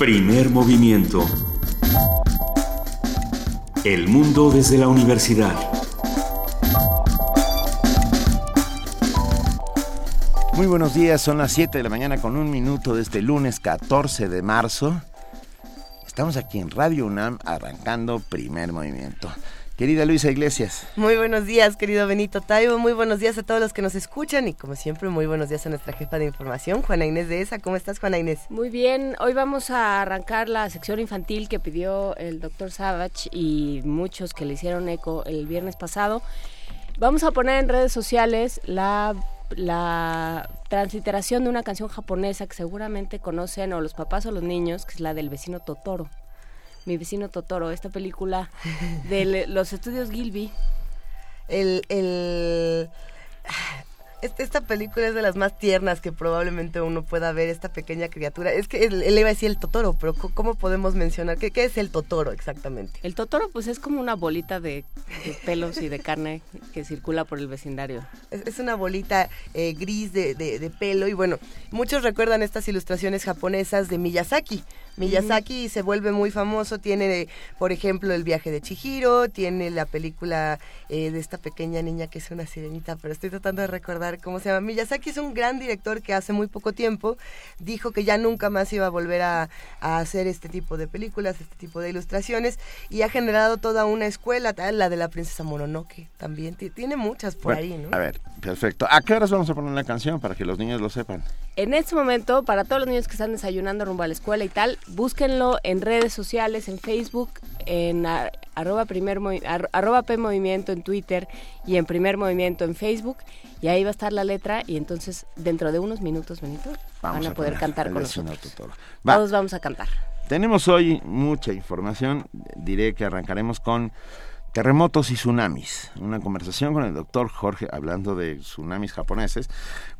Primer movimiento. El mundo desde la universidad. Muy buenos días, son las 7 de la mañana con un minuto de este lunes 14 de marzo. Estamos aquí en Radio UNAM arrancando primer movimiento. Querida Luisa Iglesias. Muy buenos días, querido Benito Taibo. Muy buenos días a todos los que nos escuchan y como siempre, muy buenos días a nuestra jefa de información, Juana Inés de ESA. ¿Cómo estás, Juana Inés? Muy bien. Hoy vamos a arrancar la sección infantil que pidió el doctor Savage y muchos que le hicieron eco el viernes pasado. Vamos a poner en redes sociales la la transliteración de una canción japonesa que seguramente conocen o los papás o los niños, que es la del vecino Totoro. Mi vecino Totoro, esta película de los estudios Gilby. El, el, esta película es de las más tiernas que probablemente uno pueda ver, esta pequeña criatura. Es que él, iba a decir el Totoro, pero ¿cómo podemos mencionar? ¿Qué, ¿Qué, es el Totoro exactamente? El Totoro pues es como una bolita de, pelos y de carne que circula por el vecindario. Es, una bolita eh, gris de, de, pelo y bueno, muchos recuerdan estas ilustraciones japonesas de Miyazaki. Miyazaki se vuelve muy famoso, tiene, por ejemplo, el viaje de Chihiro, tiene la película eh, de esta pequeña niña que es una sirenita, pero estoy tratando de recordar cómo se llama. Miyazaki es un gran director que hace muy poco tiempo dijo que ya nunca más iba a volver a, hacer este tipo de películas, este tipo de ilustraciones, y ha generado toda una escuela, la de la princesa Mononoke también, tiene muchas por ahí, ¿no? A ver, perfecto. ¿A qué horas vamos a poner la canción para que los niños lo sepan? En este momento, para todos los niños que están desayunando rumbo a la escuela y tal, búsquenlo en redes sociales, en Facebook, en arroba, primer, arroba P Movimiento en Twitter y en Primer Movimiento en Facebook. Y ahí va a estar la letra y entonces dentro de unos minutos, Benito, van a, poder cantar con nosotros. Todos vamos a cantar. Tenemos hoy mucha información. Diré que arrancaremos con Terremotos y tsunamis. Una conversación con el doctor Jorge, hablando de tsunamis japoneses,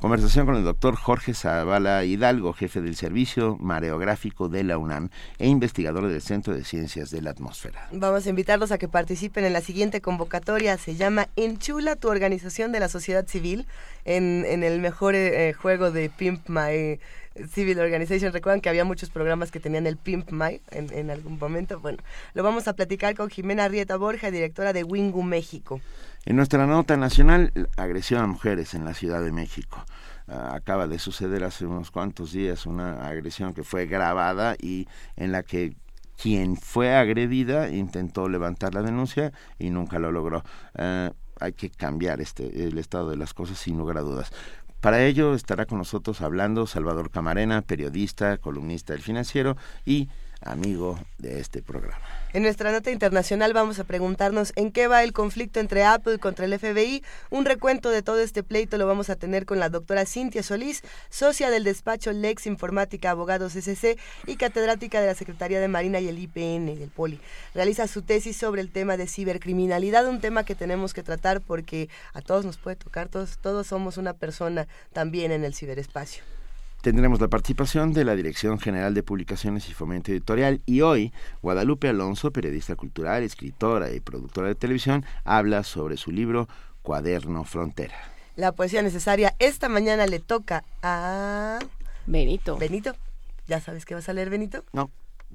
conversación con el doctor Jorge Zavala Hidalgo, jefe del Servicio Mareográfico de la UNAM e investigador del Centro de Ciencias de la Atmósfera. Vamos a invitarlos a que participen en la siguiente convocatoria. Se llama Enchula tu organización de la sociedad civil en, el mejor eh, juego de Pimp My Civil Organization. Recuerdan que había muchos programas que tenían el Pimp My en, algún momento. Bueno, lo vamos a platicar con Jimena Rieta Borja, directora de Wingu México. En nuestra nota nacional, agresión a mujeres en la Ciudad de México. Ah, acaba de suceder hace unos cuantos días una agresión que fue grabada y en la que quien fue agredida intentó levantar la denuncia y nunca lo logró. Ah, hay que cambiar este el estado de las cosas sin lugar a dudas. Para ello estará con nosotros hablando Salvador Camarena, periodista, columnista del financiero y amigo de este programa. En nuestra nota internacional vamos a preguntarnos en qué va el conflicto entre Apple contra el FBI. Un recuento de todo este pleito lo vamos a tener con la doctora Cintia Solís, socia del despacho Lex Informática Abogados SC y catedrática de la Secretaría de Marina y el IPN del Poli. Realiza su tesis sobre el tema de cibercriminalidad, un tema que tenemos que tratar porque a todos nos puede tocar, todos, todos somos una persona también en el ciberespacio. Tendremos la participación de la Dirección General de Publicaciones y Fomento Editorial y hoy Guadalupe Alonso, periodista cultural, escritora y productora de televisión, habla sobre su libro Cuaderno Frontera. La poesía necesaria esta mañana le toca a Benito. Benito. ¿Ya sabes qué vas a leer, Benito? No,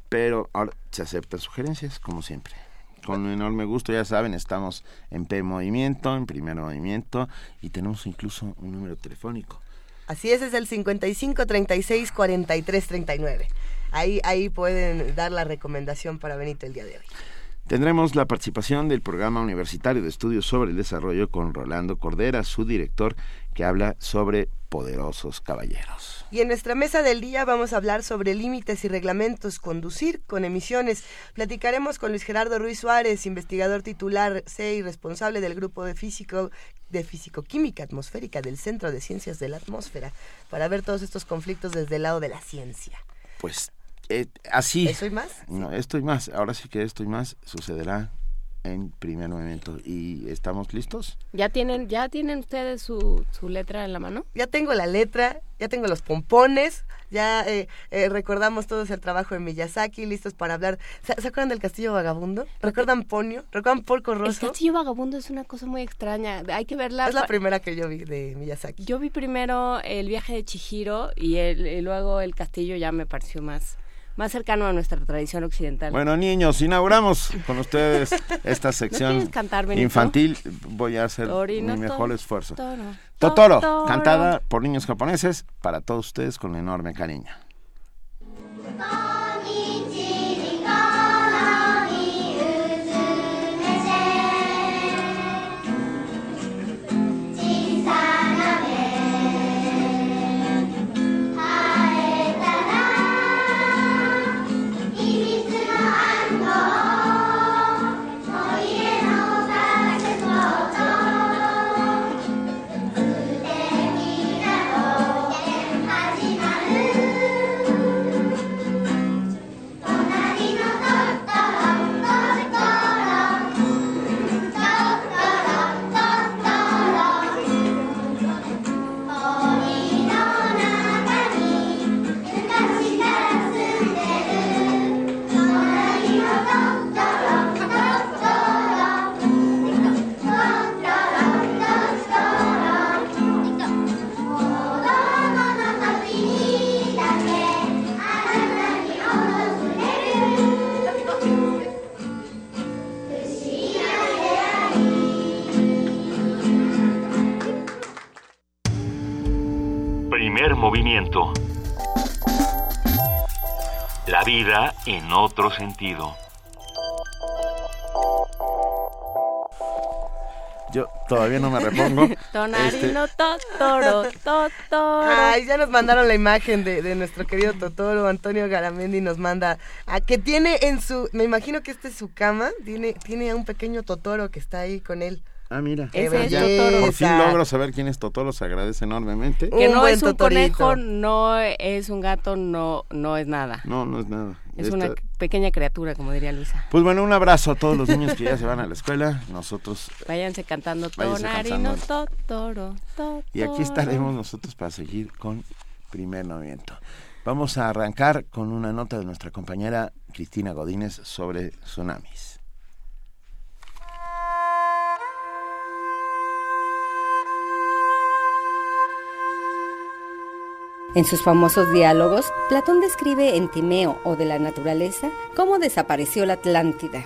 pero ahora se aceptan sugerencias, como siempre. Con un enorme gusto, ya saben, estamos en P Movimiento, en Primer Movimiento, y tenemos incluso un número telefónico Así es, es el 55 36 43 39. Ahí, ahí pueden dar la recomendación para Benito el día de hoy. Tendremos la participación del Programa Universitario de Estudios sobre el Desarrollo con Rolando Cordera, su director, que habla sobre poderosos caballeros. Y en nuestra mesa del día vamos a hablar sobre límites y reglamentos, conducir con emisiones. Platicaremos con Luis Gerardo Ruiz Suárez, investigador titular C y responsable del grupo de físico de Físico-Química Atmosférica del Centro de Ciencias de la Atmósfera, para ver todos estos conflictos desde el lado de la ciencia. Pues eh, así. ¿Estoy más? No, estoy más. Ahora sí que estoy más. Sucederá en primer momento. ¿Y estamos listos? ¿Ya tienen, ya tienen ustedes su, su letra en la mano? Ya tengo la letra, ya tengo los pompones, ya eh, eh, recordamos todos el trabajo de Miyazaki, listos para hablar. ¿Se, acuerdan del Castillo Vagabundo? ¿Recuerdan Ponio? ¿Recuerdan Porco Rosso? El Castillo Vagabundo es una cosa muy extraña, hay que verla. Es la primera que yo vi de Miyazaki. Yo vi primero el viaje de Chihiro y, el, y luego el castillo ya me pareció más más cercano a nuestra tradición occidental. Bueno, niños, inauguramos con ustedes esta sección infantil. Voy a hacer mi mejor esfuerzo. Totoro, cantada por niños japoneses para todos ustedes con enorme cariño. Sentido. Yo todavía no me repongo. Tonarino, este... Totoro, Totoro. Ay, ya nos mandaron la imagen de, de, nuestro querido Totoro. Antonio Garamendi nos manda a que tiene en su, me imagino que esta es su cama, tiene, tiene a un pequeño Totoro que está ahí con él. Ah, mira. Ese es Totoro. Por fin logro saber quién es Totoro, se agradece enormemente. Que no es un conejo, no es un gato, no, no es nada. No, no es nada. Es una pequeña criatura, como diría Luisa. Pues bueno, un abrazo a todos los niños que ya se van a la escuela. Nosotros... Váyanse cantando Tonarino, Totoro, Totoro. Y aquí estaremos nosotros para seguir con primer movimiento. Vamos a arrancar con una nota de nuestra compañera Cristina Godínez sobre tsunamis. En sus famosos diálogos, Platón describe en Timeo o de la naturaleza cómo desapareció la Atlántida.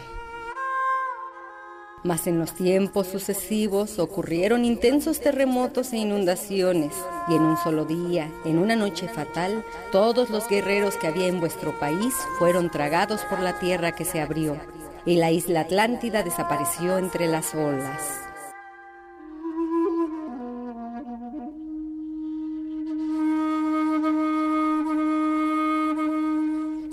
Mas en los tiempos sucesivos ocurrieron intensos terremotos e inundaciones, y en un solo día, en una noche fatal, todos los guerreros que había en vuestro país fueron tragados por la tierra que se abrió, y la isla Atlántida desapareció entre las olas.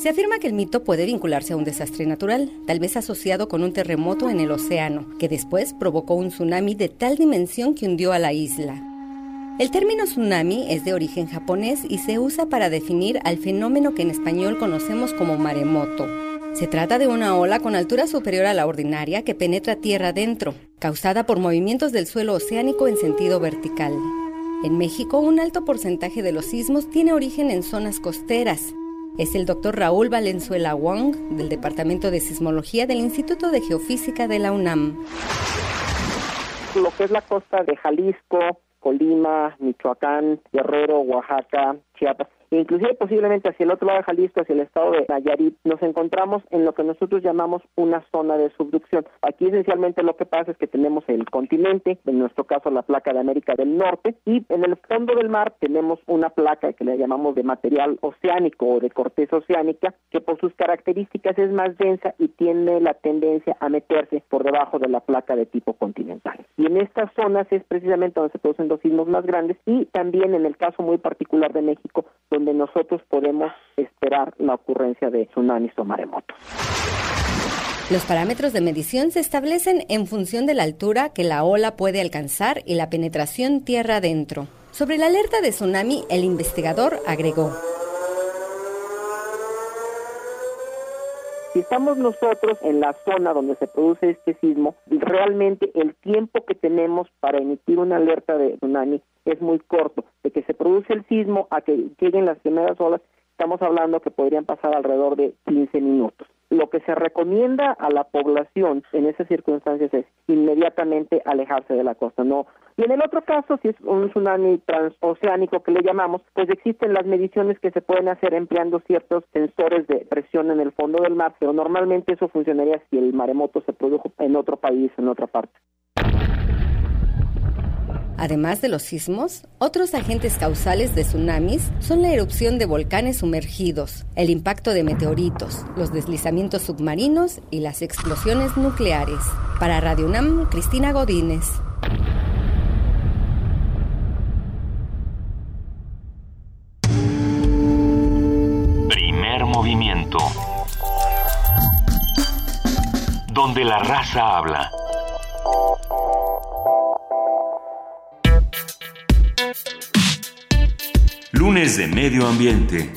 Se afirma que el mito puede vincularse a un desastre natural, tal vez asociado con un terremoto en el océano, que después provocó un tsunami de tal dimensión que hundió a la isla. El término tsunami es de origen japonés y se usa para definir al fenómeno que en español conocemos como maremoto. Se trata de una ola con altura superior a la ordinaria que penetra tierra adentro, causada por movimientos del suelo oceánico en sentido vertical. En México, un alto porcentaje de los sismos tiene origen en zonas costeras, es el doctor Raúl Valenzuela Wong del Departamento de Sismología del Instituto de Geofísica de la UNAM. Lo que es la costa de Jalisco, Colima, Michoacán, Guerrero, Oaxaca, Chiapas, inclusive posiblemente hacia el otro lado de Jalisco, hacia el estado de Nayarit, nos encontramos en lo que nosotros llamamos una zona de subducción. Aquí esencialmente lo que pasa es que tenemos el continente, en nuestro caso la placa de América del Norte, y en el fondo del mar tenemos una placa que le llamamos de material oceánico o de corteza oceánica, que por sus características es más densa y tiene la tendencia a meterse por debajo de la placa de tipo continental. Y en estas zonas es precisamente donde se producen los sismos más grandes y también en el caso muy particular de México, donde nosotros podemos esperar la ocurrencia de tsunamis o maremotos. Los parámetros de medición se establecen en función de la altura que la ola puede alcanzar y la penetración tierra adentro. Sobre la alerta de tsunami, el investigador agregó. Si estamos nosotros en la zona donde se produce este sismo, realmente el tiempo que tenemos para emitir una alerta de tsunami es muy corto. De que se produce el sismo a que lleguen las primeras olas, estamos hablando que podrían pasar alrededor de 15 minutos. Lo que se recomienda a la población en esas circunstancias es inmediatamente alejarse de la costa, no y en el otro caso, si es un tsunami transoceánico que le llamamos, pues existen las mediciones que se pueden hacer empleando ciertos sensores de presión en el fondo del mar, pero normalmente eso funcionaría si el maremoto se produjo en otro país, en otra parte. Además de los sismos, otros agentes causales de tsunamis son la erupción de volcanes sumergidos, el impacto de meteoritos, los deslizamientos submarinos y las explosiones nucleares. Para Radio UNAM, Cristina Godínez. Primer movimiento. Donde la raza habla. Lunes de Medio Ambiente.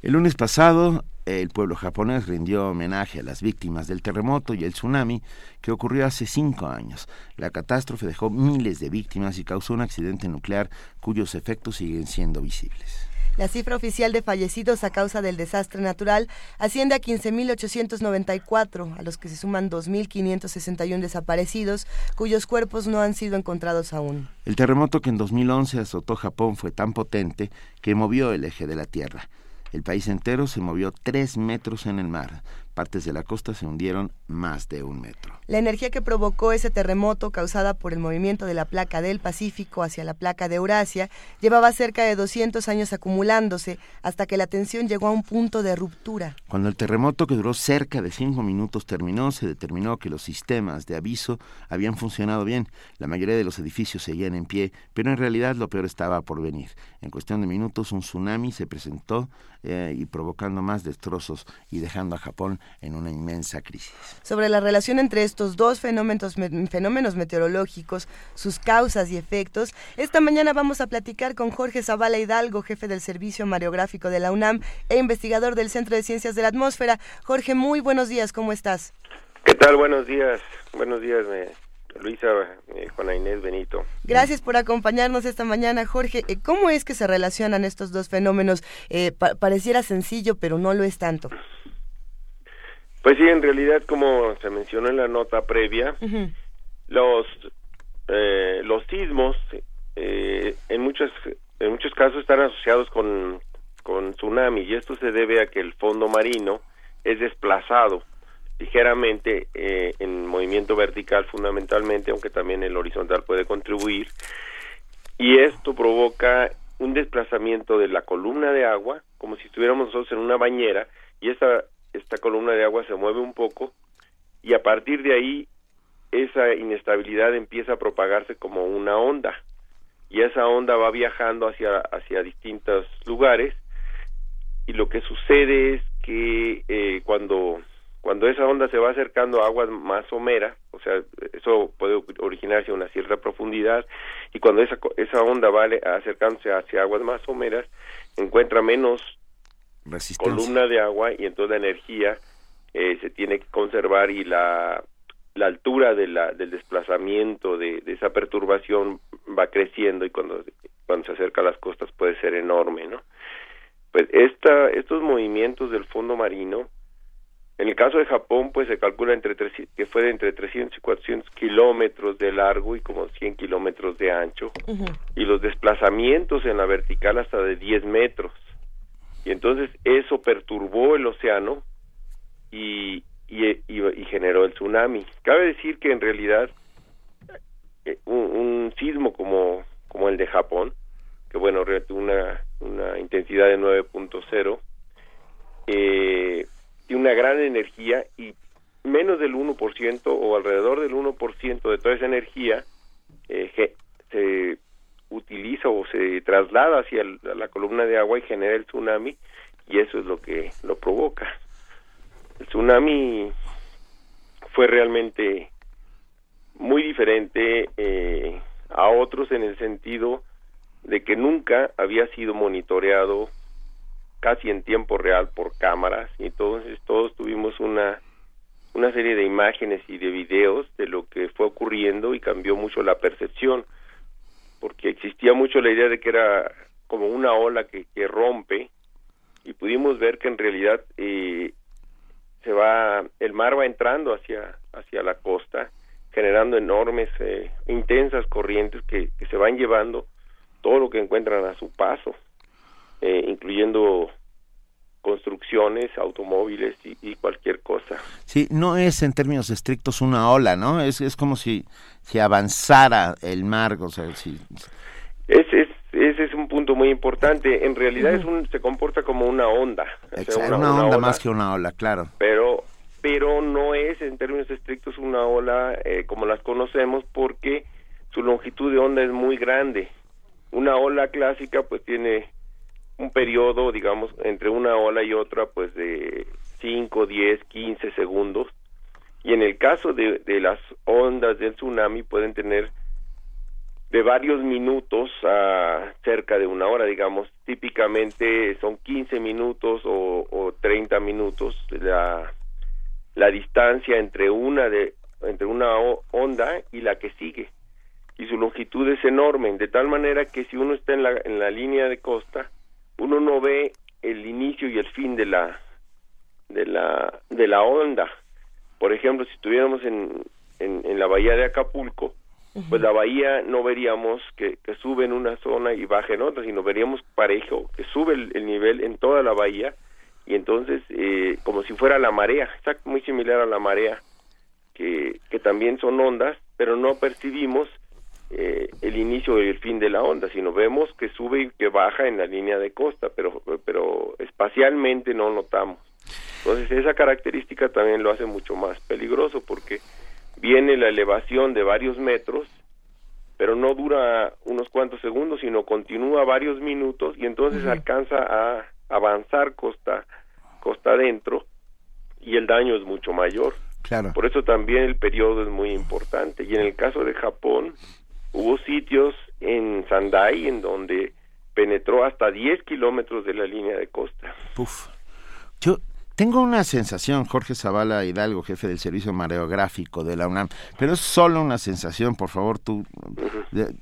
El lunes pasado, el pueblo japonés rindió homenaje a las víctimas del terremoto y el tsunami que ocurrió hace cinco años. La catástrofe dejó miles de víctimas y causó un accidente nuclear cuyos efectos siguen siendo visibles. La cifra oficial de fallecidos a causa del desastre natural asciende a 15.894, a los que se suman 2.561 desaparecidos, cuyos cuerpos no han sido encontrados aún. El terremoto que en 2011 azotó Japón fue tan potente que movió el eje de la Tierra. El país entero se movió tres metros en el mar. Partes de la costa se hundieron más de un metro. La energía que provocó ese terremoto, causada por el movimiento de la placa del Pacífico hacia la placa de Eurasia, llevaba cerca de 200 años acumulándose hasta que la tensión llegó a un punto de ruptura. Cuando el terremoto, que duró cerca de cinco minutos, terminó, se determinó que los sistemas de aviso habían funcionado bien. La mayoría de los edificios seguían en pie, pero en realidad lo peor estaba por venir. En cuestión de minutos, un tsunami se presentó eh, y provocando más destrozos y dejando a Japón en una inmensa crisis. Sobre la relación entre estos dos fenómenos, fenómenos meteorológicos, sus causas y efectos, esta mañana vamos a platicar con Jorge Zavala Hidalgo, jefe del Servicio Mareográfico de la UNAM e investigador del Centro de Ciencias de la Atmósfera. Jorge, muy buenos días, ¿cómo estás? ¿Qué tal? Buenos días. Buenos días, Luisa, eh, Juana Inés Benito. Gracias por acompañarnos esta mañana, Jorge. Eh, ¿Cómo es que se relacionan estos dos fenómenos? Eh, pareciera sencillo, pero no lo es tanto. Pues sí, en realidad, como se mencionó en la nota previa, los eh, los sismos eh, en muchos en muchos casos están asociados con con tsunami y esto se debe a que el fondo marino es desplazado ligeramente eh, en movimiento vertical fundamentalmente, aunque también el horizontal puede contribuir y esto provoca un desplazamiento de la columna de agua como si estuviéramos nosotros en una bañera y esta esta columna de agua se mueve un poco y a partir de ahí esa inestabilidad empieza a propagarse como una onda. Y esa onda va viajando hacia hacia distintos lugares y lo que sucede es que eh, cuando cuando esa onda se va acercando a aguas más someras, o sea, eso puede originarse a una cierta profundidad, y cuando esa, esa onda va acercándose hacia aguas más someras, encuentra menos columna de agua y entonces la energía eh, se tiene que conservar y la, la altura de la, del desplazamiento de, de, esa perturbación va creciendo y cuando, cuando se acerca a las costas puede ser enorme, ¿no? Pues esta, estos movimientos del fondo marino, en el caso de Japón, pues se calcula entre que fue de entre 300 y 400 kilómetros de largo y como 100 kilómetros de ancho, y los desplazamientos en la vertical hasta de 10 metros y entonces eso perturbó el océano y, y, generó el tsunami. Cabe decir que en realidad eh, un, sismo como, como el de Japón, que bueno, una, una intensidad de 9.0, eh, tiene una gran energía y menos del 1% o alrededor del 1% de toda esa energía eh, se utiliza o se traslada hacia la columna de agua y genera el tsunami y eso es lo que lo provoca. El tsunami fue realmente muy diferente eh, a otros en el sentido de que nunca había sido monitoreado casi en tiempo real por cámaras y entonces todos tuvimos una una serie de imágenes y de videos de lo que fue ocurriendo y cambió mucho la percepción porque existía mucho la idea de que era como una ola que, que rompe y pudimos ver que en realidad eh, se va el mar va entrando hacia hacia la costa generando enormes eh, intensas corrientes que, que, se van llevando todo lo que encuentran a su paso eh, incluyendo construcciones, automóviles y, cualquier cosa. Sí, no es en términos estrictos una ola, ¿no? Es, es como si, si avanzara el mar, o sea, si... Es, ese es un punto muy importante. En realidad es un, se comporta como una onda. una, onda más que una ola, claro. Pero, pero no es en términos estrictos una ola eh, como las conocemos porque su longitud de onda es muy grande. Una ola clásica pues tiene un periodo, digamos, entre una ola y otra pues de 5, 10, 15 segundos. Y en el caso de, de las ondas del tsunami pueden tener de varios minutos a cerca de una hora, digamos, típicamente son 15 minutos o, o 30 minutos la, la distancia entre una de entre una onda y la que sigue. Y su longitud es enorme de tal manera que si uno está en la, en la línea de costa uno no ve el inicio y el fin de la de la de la onda por ejemplo si estuviéramos en, en, en la bahía de Acapulco pues la bahía no veríamos que, que, sube en una zona y baja en otra, sino veríamos parejo, que sube el, nivel en toda la bahía y entonces eh, como si fuera la marea, está muy similar a la marea, que, que también son ondas, pero no percibimos eh, el inicio y el fin de la onda, sino vemos que sube y que baja en la línea de costa, pero, pero espacialmente no notamos. Entonces esa característica también lo hace mucho más peligroso porque viene la elevación de varios metros, pero no dura unos cuantos segundos, sino continúa varios minutos y entonces alcanza a avanzar costa costa adentro y el daño es mucho mayor. Claro. Por eso también el periodo es muy importante. Y en el caso de Japón, hubo sitios en Sandai en donde penetró hasta 10 kilómetros de la línea de costa. Uf. Yo, tengo una sensación, Jorge Zavala Hidalgo, jefe del Servicio Mareográfico de la UNAM, pero es solo una sensación, por favor, tú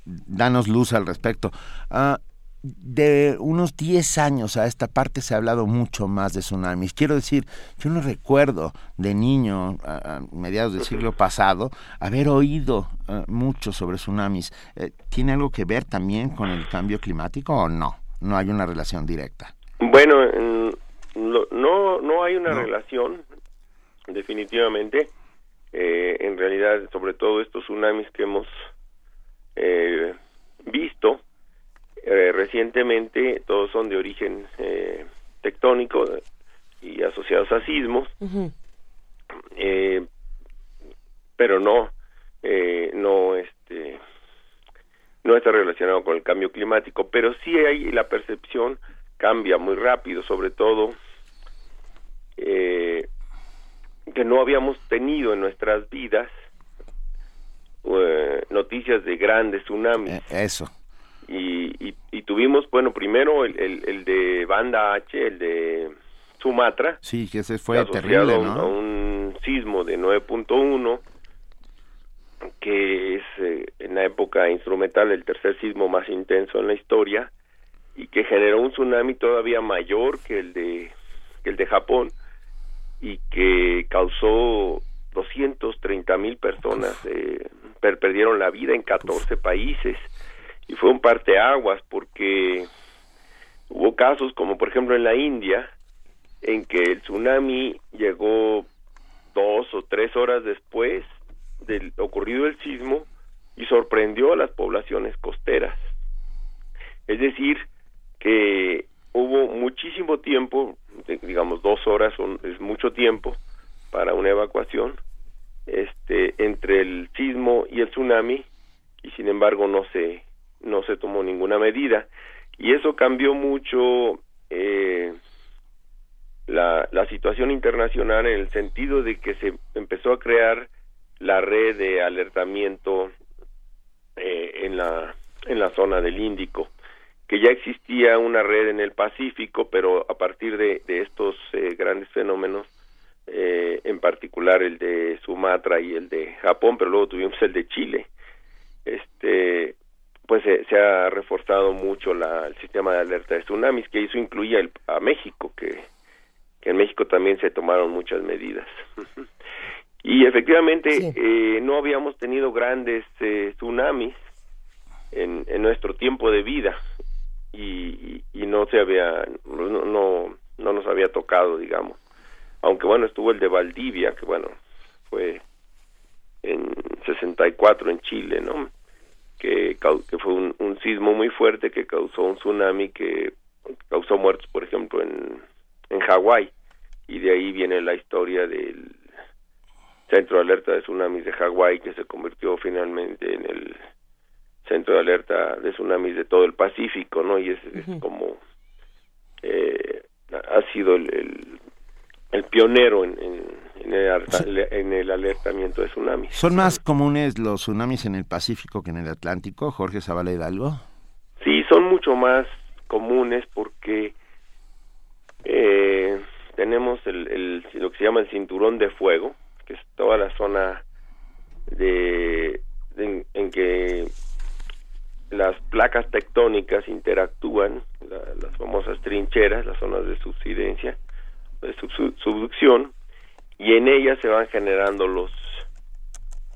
danos luz al respecto. Ah, de unos 10 años a esta parte se ha hablado mucho más de tsunamis. Quiero decir, yo no recuerdo de niño, a, mediados del siglo pasado, haber oído ah, mucho sobre tsunamis. Eh, ¿Tiene algo que ver también con el cambio climático o no? No hay una relación directa. Bueno, no, no hay una relación, definitivamente. Eh, en realidad, sobre todo estos tsunamis que hemos eh, visto eh, recientemente, todos son de origen tectónico y asociados a sismos, pero no, no, este, no está relacionado con el cambio climático, pero sí hay la percepción cambia muy rápido, sobre todo eh, que no habíamos tenido en nuestras vidas eh, noticias de grandes tsunamis. Eh, eso. Y, y, tuvimos, bueno, primero el, el, de Banda H, el de Sumatra. Sí, que ese fue terrible, ¿no? A un sismo de 9.1 que es en la época instrumental el tercer sismo más intenso en la historia y que generó un tsunami todavía mayor que el de que el de Japón y que causó 230 mil personas eh, perdieron la vida en 14 países. Y fue un parteaguas porque hubo casos como por ejemplo en la India en que el tsunami llegó dos o tres horas después del ocurrido el sismo y sorprendió a las poblaciones costeras. Es decir que hubo muchísimo tiempo, digamos dos horas son, es mucho tiempo para una evacuación, este, entre el sismo y el tsunami y sin embargo no se no se tomó ninguna medida. Y eso cambió mucho eh, la, la situación internacional en el sentido de que se empezó a crear la red de alertamiento eh, en la en la zona del Índico que ya existía una red en el Pacífico, pero a partir de, estos eh, grandes fenómenos, eh, en particular el de Sumatra y el de Japón, pero luego tuvimos el de Chile, este, pues se, ha reforzado mucho la, el sistema de alerta de tsunamis, que eso incluye el, a México, que, que en México también se tomaron muchas medidas. y efectivamente eh, no habíamos tenido grandes eh, tsunamis en, en, nuestro tiempo de vida y, y, no se había no, no, no nos había tocado digamos. Aunque bueno estuvo el de Valdivia que bueno fue en 64 en Chile no que, que fue un, sismo muy fuerte que causó un tsunami que causó muertos por ejemplo en en Hawái. Y de ahí viene la historia del centro de alerta de tsunamis de Hawái que se convirtió finalmente en el centro de alerta de tsunamis de todo el Pacífico, ¿no? Y es, como eh, ha sido el, el, pionero en, en, el, en, el, alertamiento de tsunamis. ¿Son más comunes los tsunamis en el Pacífico que en el Atlántico, Jorge Zavala Hidalgo? Sí, son mucho más comunes porque eh, tenemos el, lo que se llama el cinturón de fuego, que es toda la zona de, en, que las placas tectónicas interactúan, las famosas trincheras, las zonas de subsidencia, de subducción, y en ellas se van generando los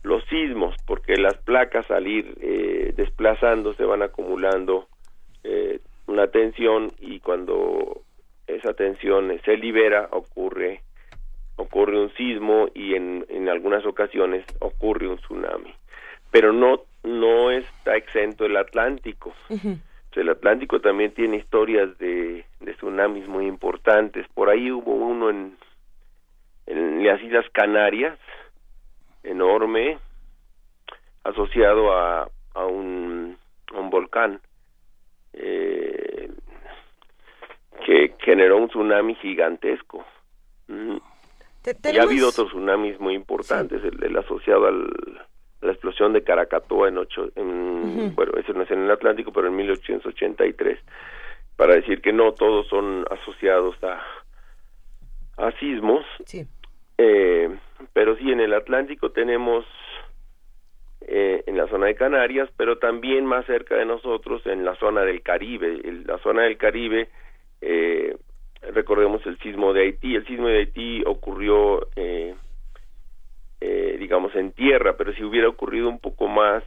los sismos, porque las placas al ir eh, desplazando se van acumulando eh, una tensión y cuando esa tensión se libera, ocurre ocurre un sismo y en, en algunas ocasiones ocurre un tsunami. Pero no no está exento el Atlántico. El Atlántico también tiene historias de, de tsunamis muy importantes. Por ahí hubo uno en, en las Islas Canarias, enorme, asociado a, a, un, a un volcán. Eh, que generó un tsunami gigantesco. Ya ha habido otros tsunamis muy importantes, el, asociado al, la explosión de Caracatoa en ocho, en, bueno, eso no es en el Atlántico, pero en 1883, para decir que no todos son asociados a, a sismos, eh, pero sí en el Atlántico tenemos eh, en la zona de Canarias, pero también más cerca de nosotros en la zona del Caribe. la zona del Caribe eh, recordemos el sismo de Haití. El sismo de Haití ocurrió, eh, eh, digamos, en tierra, pero si hubiera ocurrido un poco más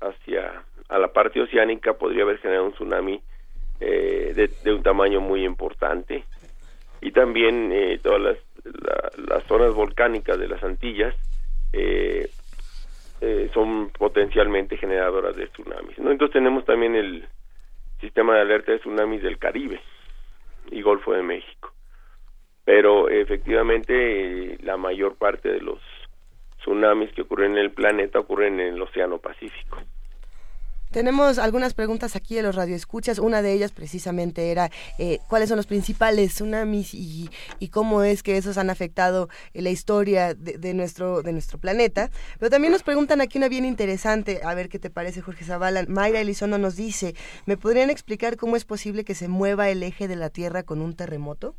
hacia a la parte oceánica, podría haber generado un tsunami de, un tamaño muy importante. Y también todas las, las, zonas volcánicas de las Antillas son potencialmente generadoras de tsunamis. ¿no? Entonces tenemos también el sistema de alerta de tsunamis del Caribe y Golfo de México. Pero efectivamente la mayor parte de los tsunamis que ocurren en el planeta ocurren en el Océano Pacífico. Tenemos algunas preguntas aquí de los radioescuchas. Una de ellas precisamente era eh, cuáles son los principales tsunamis y, cómo es que esos han afectado la historia de, nuestro, de nuestro planeta. Pero también nos preguntan aquí una bien interesante, a ver qué te parece Jorge Zavala. Mayra Elizondo nos dice, ¿me podrían explicar cómo es posible que se mueva el eje de la Tierra con un terremoto?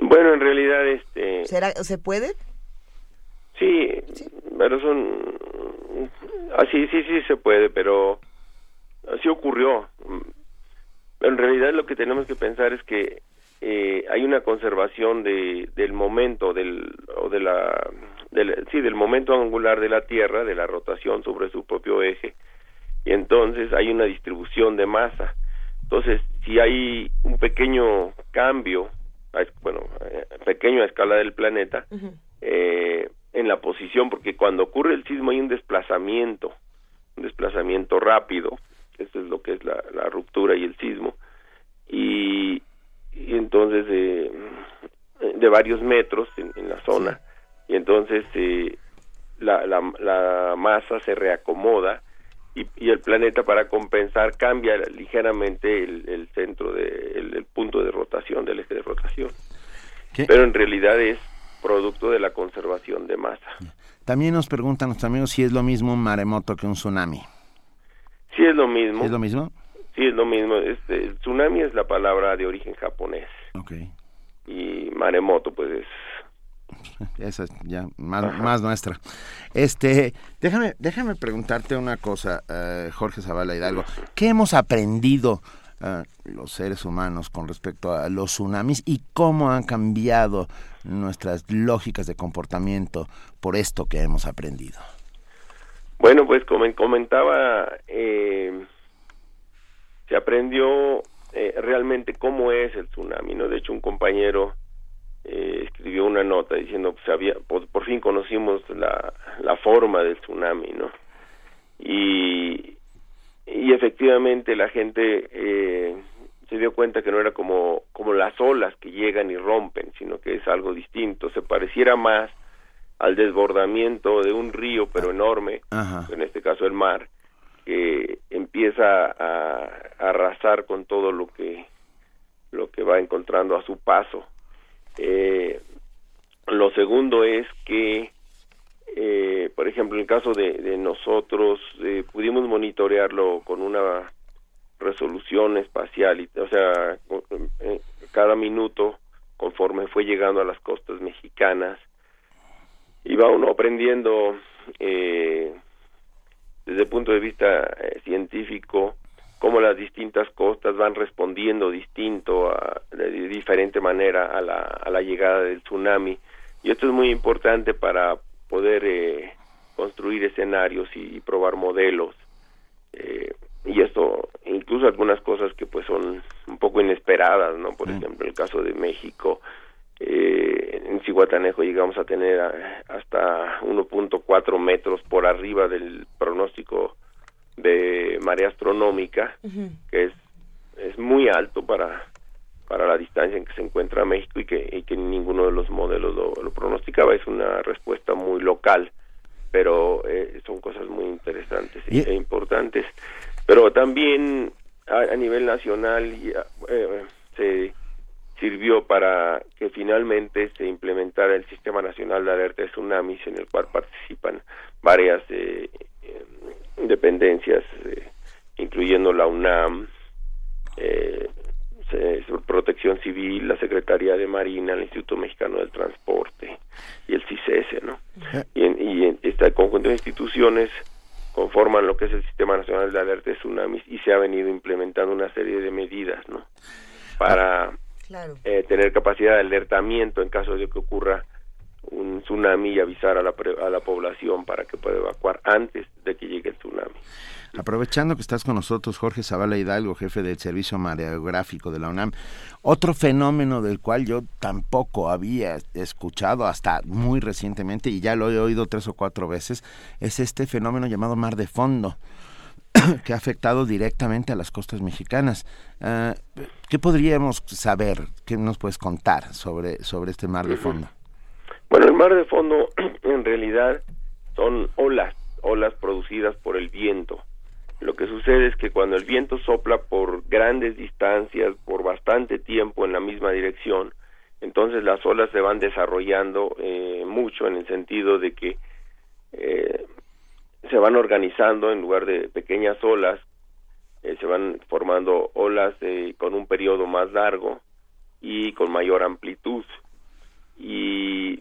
Bueno, en realidad este... ¿Será, ¿Se puede? Sí, ¿Sí? pero son Ah, sí, sí, se puede, pero así ocurrió. En realidad lo que tenemos que pensar es que eh, hay una conservación de, del momento del o de la del, sí del momento angular de la Tierra, de la rotación sobre su propio eje, y entonces hay una distribución de masa. Entonces, si hay un pequeño cambio, bueno, eh, pequeño a escala del planeta, eh, en la posición, porque cuando ocurre el sismo hay un desplazamiento, un desplazamiento rápido, esto es lo que es la, ruptura y el sismo, y, entonces de, de varios metros en, la zona, y entonces eh, la, la, masa se reacomoda y, y, el planeta para compensar cambia ligeramente el, centro de el, punto de rotación del eje de rotación. Pero en realidad es producto de la conservación de masa. También nos preguntan nuestros amigos si es lo mismo un maremoto que un tsunami. Sí es lo mismo. ¿Es lo mismo? Sí es lo mismo. Este, el tsunami es la palabra de origen japonés. Okay. Y maremoto pues es esa es ya más, más, nuestra. Este, déjame, déjame preguntarte una cosa, eh, Jorge Zavala Hidalgo. ¿Qué hemos aprendido uh, los seres humanos con respecto a los tsunamis y cómo han cambiado nuestras lógicas de comportamiento por esto que hemos aprendido? Bueno, pues como comentaba, eh, se aprendió eh, realmente cómo es el tsunami, ¿no? De hecho, un compañero eh, escribió una nota diciendo, pues había, por, fin conocimos la, la forma del tsunami, ¿no? Y, y efectivamente la gente eh, se dio cuenta que no era como, como las olas que llegan y rompen, sino que es algo distinto, se pareciera más al desbordamiento de un río, pero enorme, en este caso el mar, que empieza a, arrasar con todo lo que lo que va encontrando a su paso. Eh, lo segundo es que, eh, por ejemplo, en el caso de, nosotros, eh, pudimos monitorearlo con una resolución espacial, y, o sea, cada minuto, conforme fue llegando a las costas mexicanas, iba uno aprendiendo eh, desde el punto de vista eh, científico cómo las distintas costas van respondiendo distinto de diferente manera a la, a la llegada del tsunami. Y esto es muy importante para poder eh, construir escenarios y, probar modelos. Eh, y esto incluso algunas cosas que pues son un poco inesperadas no por ejemplo el caso de México eh, en Cihuatanejo llegamos a tener hasta 1.4 metros por arriba del pronóstico de marea astronómica, que es, es muy alto para, para la distancia en que se encuentra México y que, y que ninguno de los modelos lo, pronosticaba. Es una respuesta muy local, pero eh, son cosas muy interesantes e importantes. Pero también a, nivel nacional eh, se sirvió para que finalmente se implementara el Sistema Nacional de Alerta de Tsunamis, en el cual participan varias eh, eh, dependencias, eh, incluyendo la UNAM, Protección Civil, la Secretaría de Marina, el Instituto Mexicano del Transporte y el CICES, ¿no? Y, en, este conjunto de instituciones conforman lo que es el Sistema Nacional de Alerta de Tsunamis y se ha venido implementando una serie de medidas, ¿no? Para eh, tener capacidad de alertamiento en caso de que ocurra un tsunami y avisar a la, a la población para que pueda evacuar antes de que llegue el tsunami. Aprovechando que estás con nosotros, Jorge Zavala Hidalgo, jefe del Servicio Mareográfico de la UNAM, otro fenómeno del cual yo tampoco había escuchado hasta muy recientemente y ya lo he oído tres o cuatro veces, es este fenómeno llamado mar de fondo. que ha afectado directamente a las costas mexicanas. Ah, ¿Qué podríamos saber? ¿Qué nos puedes contar sobre, sobre este mar de fondo? Bueno, el mar de fondo en realidad son olas, olas producidas por el viento. Lo que sucede es que cuando el viento sopla por grandes distancias, por bastante tiempo en la misma dirección, entonces las olas se van desarrollando eh, mucho en el sentido de que eh, se van organizando en lugar de pequeñas olas, eh, se van formando olas con un periodo más largo y con mayor amplitud. Y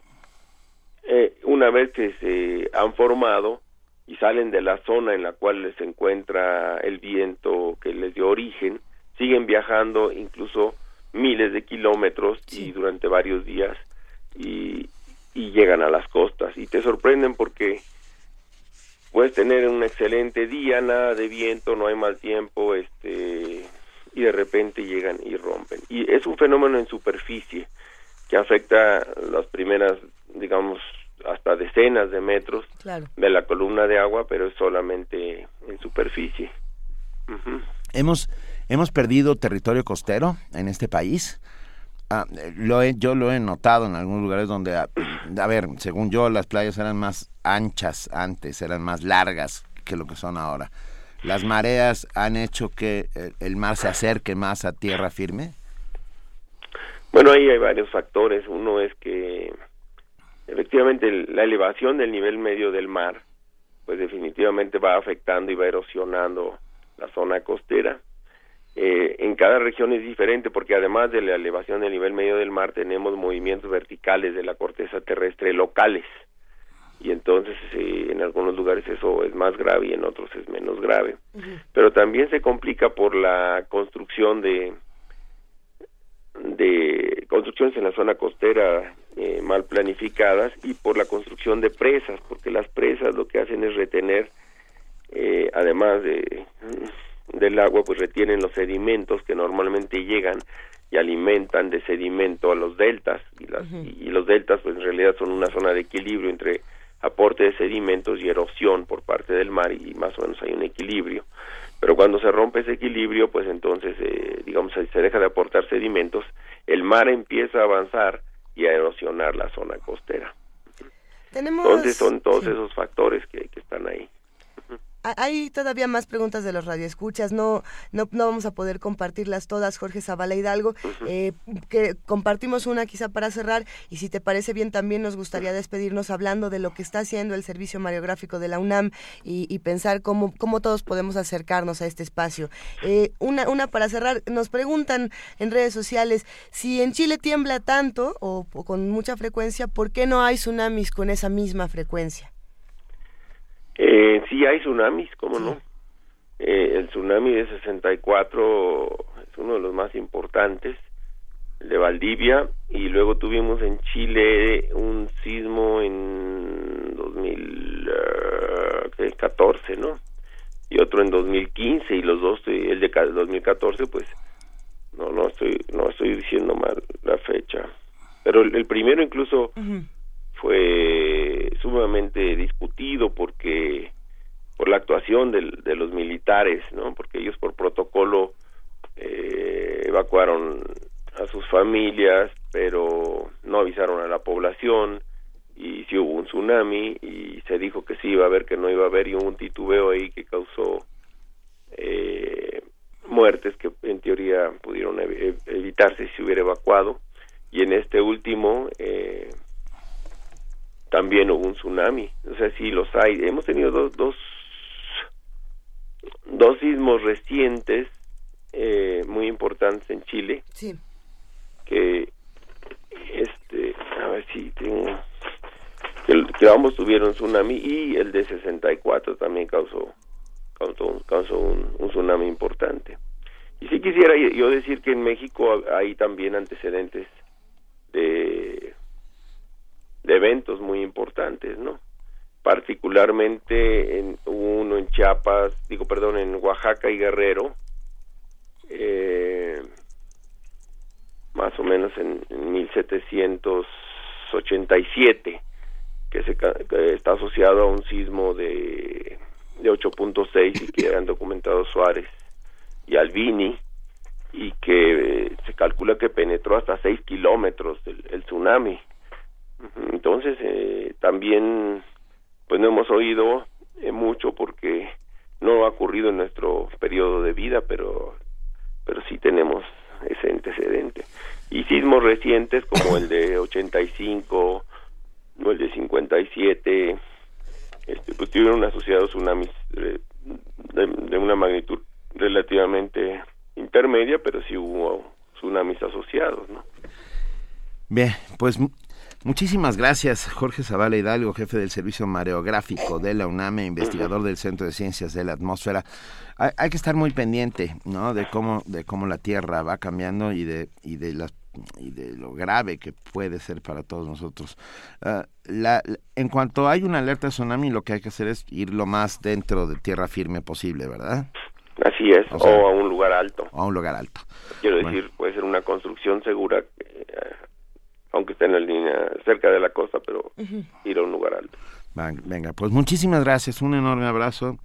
eh, una vez que se han formado y salen de la zona en la cual se encuentra el viento que les dio origen, siguen viajando incluso miles de kilómetros y durante varios días y, y llegan a las costas. Y te sorprenden porque puedes tener un excelente día, nada de viento, no hay mal tiempo, este y de repente llegan y rompen. Y es un fenómeno en superficie que afecta las primeras, digamos, hasta decenas de metros de la columna de agua, pero es solamente en superficie. Hemos hemos perdido territorio costero en este país. Ah, lo he, yo lo he notado en algunos lugares donde, a, a, ver, según yo, las playas eran más anchas antes, eran más largas que lo que son ahora. ¿Las mareas han hecho que el mar se acerque más a tierra firme? Bueno, ahí hay varios factores. Uno es que efectivamente la elevación del nivel medio del mar, pues definitivamente va afectando y va erosionando la zona costera. eh, en cada región es diferente porque además de la elevación del nivel medio del mar tenemos movimientos verticales de la corteza terrestre locales y entonces eh, en algunos lugares eso es más grave y en otros es menos grave. Pero también se complica por la construcción de de construcciones en la zona costera eh, mal planificadas y por la construcción de presas, porque las presas lo que hacen es retener, eh, además de, del agua, pues retienen los sedimentos que normalmente llegan y alimentan de sedimento a los deltas y, las, y los deltas pues en realidad son una zona de equilibrio entre aporte de sedimentos y erosión por parte del mar y más o menos hay un equilibrio. Pero cuando se rompe ese equilibrio, pues entonces, eh, digamos, se deja de aportar sedimentos, el mar empieza a avanzar y a erosionar la zona costera. Entonces son todos esos factores que, que están ahí. Hay todavía más preguntas de los radioescuchas, no, no, no vamos a poder compartirlas todas, Jorge Zavala Hidalgo, eh, que compartimos una quizá para cerrar y si te parece bien también nos gustaría despedirnos hablando de lo que está haciendo el Servicio Mariográfico de la UNAM y, pensar cómo, cómo todos podemos acercarnos a este espacio. Eh, una, una para cerrar, nos preguntan en redes sociales si en Chile tiembla tanto o con mucha frecuencia, ¿por qué no hay tsunamis con esa misma frecuencia? Eh, sí hay tsunamis, ¿cómo no? Eh, el tsunami de 64 es uno de los más importantes, el de Valdivia, y luego tuvimos en Chile un sismo en 2014, eh, ¿no? Y otro en 2015, y los dos, el de 2014, pues, no, no estoy, no estoy diciendo mal la fecha. Pero el, primero incluso fue sumamente discutido porque por la actuación de los militares, ¿no? Porque ellos por protocolo eh, evacuaron a sus familias, pero no avisaron a la población y si hubo un tsunami y se dijo que sí iba a haber, que no iba a haber y hubo un titubeo ahí que causó eh, muertes que en teoría pudieron evitarse si se hubiera evacuado y en este último eh, también hubo un tsunami. O sea, sí los hay. Hemos tenido dos, dos, dos sismos recientes eh, muy importantes en Chile. Sí. Que, este, a ver si tengo, que, ambos tuvieron tsunami y el de 64 también causó, causó, causó un, un tsunami importante. Y sí quisiera yo decir que en México hay también antecedentes de de eventos muy importantes, ¿no? Particularmente en uno en Chiapas, digo, perdón, en Oaxaca y Guerrero, eh, más o menos en, 1787, que, se, está asociado a un sismo de, de 8.6 y que han documentado Suárez y Albini, y que se calcula que penetró hasta 6 kilómetros el tsunami entonces, eh, también, pues no hemos oído eh, mucho porque no ha ocurrido en nuestro periodo de vida, pero, pero sí tenemos ese antecedente. Y sismos recientes como el de 85 o el de 57, este, pues tuvieron asociados tsunamis de, de una magnitud relativamente intermedia, pero sí hubo tsunamis asociados, ¿no? Bien, pues Muchísimas gracias, Jorge Zavala Hidalgo, jefe del Servicio Mareográfico de la UNAME, investigador del Centro de Ciencias de la Atmósfera. Hay, que estar muy pendiente, ¿no? De cómo, de cómo la Tierra va cambiando y de, y de las y de lo grave que puede ser para todos nosotros. Ah, la, en cuanto hay una alerta de tsunami, lo que hay que hacer es ir lo más dentro de tierra firme posible, ¿verdad? Así es, o, a un lugar alto. a un lugar alto. Quiero decir, puede ser una construcción segura eh, aunque esté en la línea cerca de la costa, pero ir a un lugar alto. Venga, pues muchísimas gracias, un enorme abrazo.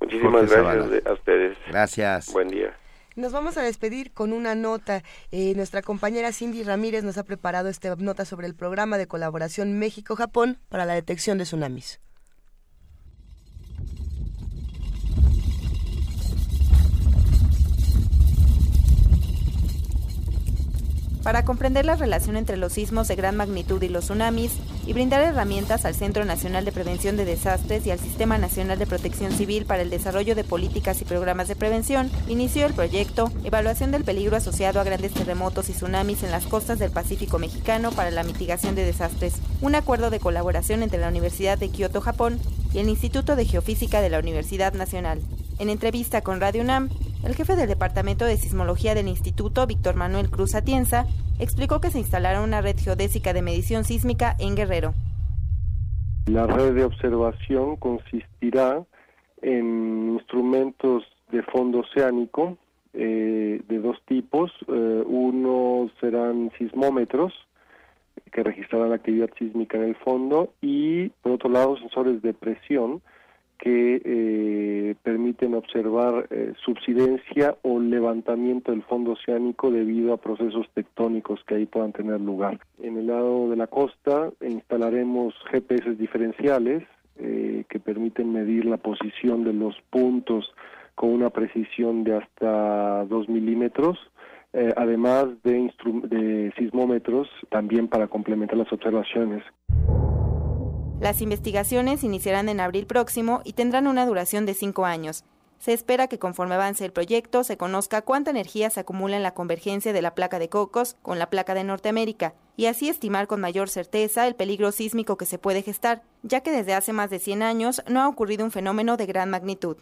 Muchísimas gracias a ustedes. Gracias. Buen día. Nos vamos a despedir con una nota. Eh, nuestra compañera Cindy Ramírez nos ha preparado esta nota sobre el programa de colaboración México-Japón para la detección de tsunamis. Para comprender la relación entre los sismos de gran magnitud y los tsunamis y brindar herramientas al Centro Nacional de Prevención de Desastres y al Sistema Nacional de Protección Civil para el desarrollo de políticas y programas de prevención, inició el proyecto Evaluación del peligro asociado a grandes terremotos y tsunamis en las costas del Pacífico mexicano para la mitigación de desastres, un acuerdo de colaboración entre la Universidad de Kioto, Japón, y el Instituto de Geofísica de la Universidad Nacional. En entrevista con Radio UNAM, el jefe del Departamento de Sismología del Instituto, Víctor Manuel Cruz Atienza, explicó que se instalará una red geodésica de medición sísmica en Guerrero. La red de observación consistirá en instrumentos de fondo oceánico eh, de dos tipos. Eh, uno serán sismómetros que registrarán la actividad sísmica en el fondo y por otro lado sensores de presión que eh, permiten observar eh, subsidencia o levantamiento del fondo oceánico debido a procesos tectónicos que ahí puedan tener lugar. En el lado de la costa instalaremos GPS diferenciales eh, que permiten medir la posición de los puntos con una precisión de hasta 2 milímetros, además de, de sismómetros también para complementar las observaciones. Las investigaciones iniciarán en abril próximo y tendrán una duración de cinco años. Se espera que conforme avance el proyecto se conozca cuánta energía se acumula en la convergencia de la placa de Cocos con la placa de Norteamérica y así estimar con mayor certeza el peligro sísmico que se puede gestar, ya que desde hace más de 100 años no ha ocurrido un fenómeno de gran magnitud.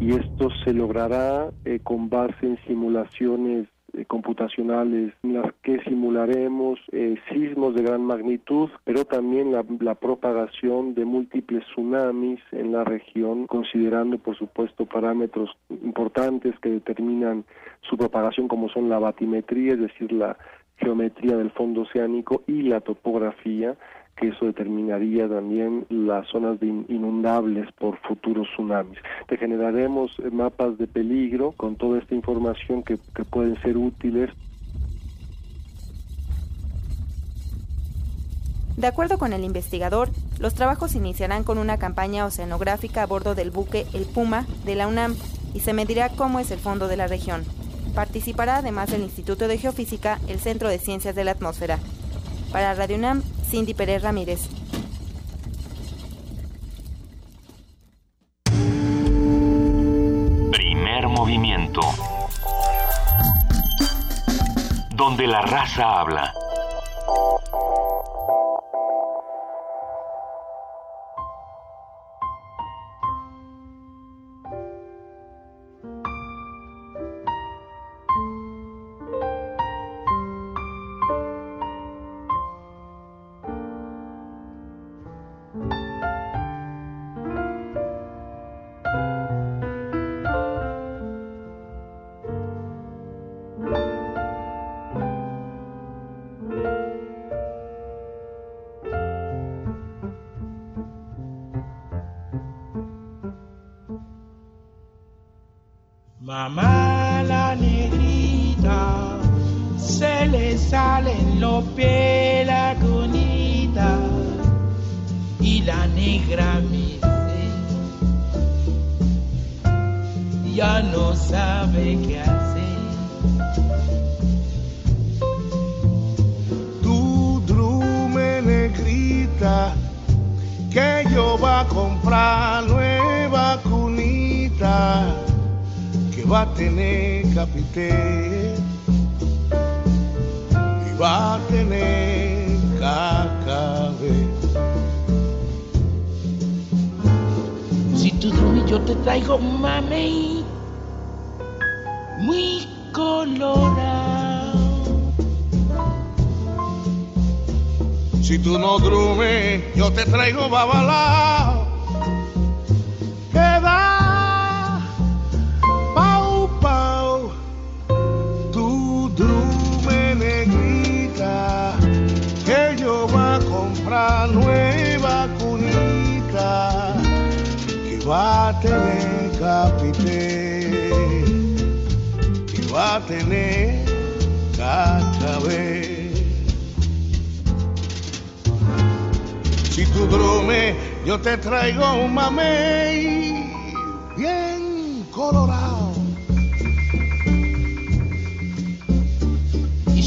Y esto se logrará eh, con base en simulaciones eh, computacionales en las que simularemos eh, sismos de gran magnitud, pero también la, la, propagación de múltiples tsunamis en la región, considerando por supuesto parámetros importantes que determinan su propagación como son la batimetría, es decir, la geometría del fondo oceánico y la topografía, que eso determinaría también las zonas de inundables por futuros tsunamis. Te generaremos eh, mapas de peligro con toda esta información que, que pueden ser útiles. De acuerdo con el investigador, los trabajos iniciarán con una campaña oceanográfica a bordo del buque El Puma de la UNAM y se medirá cómo es el fondo de la región. Participará además del Instituto de Geofísica, el Centro de Ciencias de la Atmósfera. Para Radio UNAM, Cindy Pérez Ramírez. Primer movimiento. Donde la raza habla.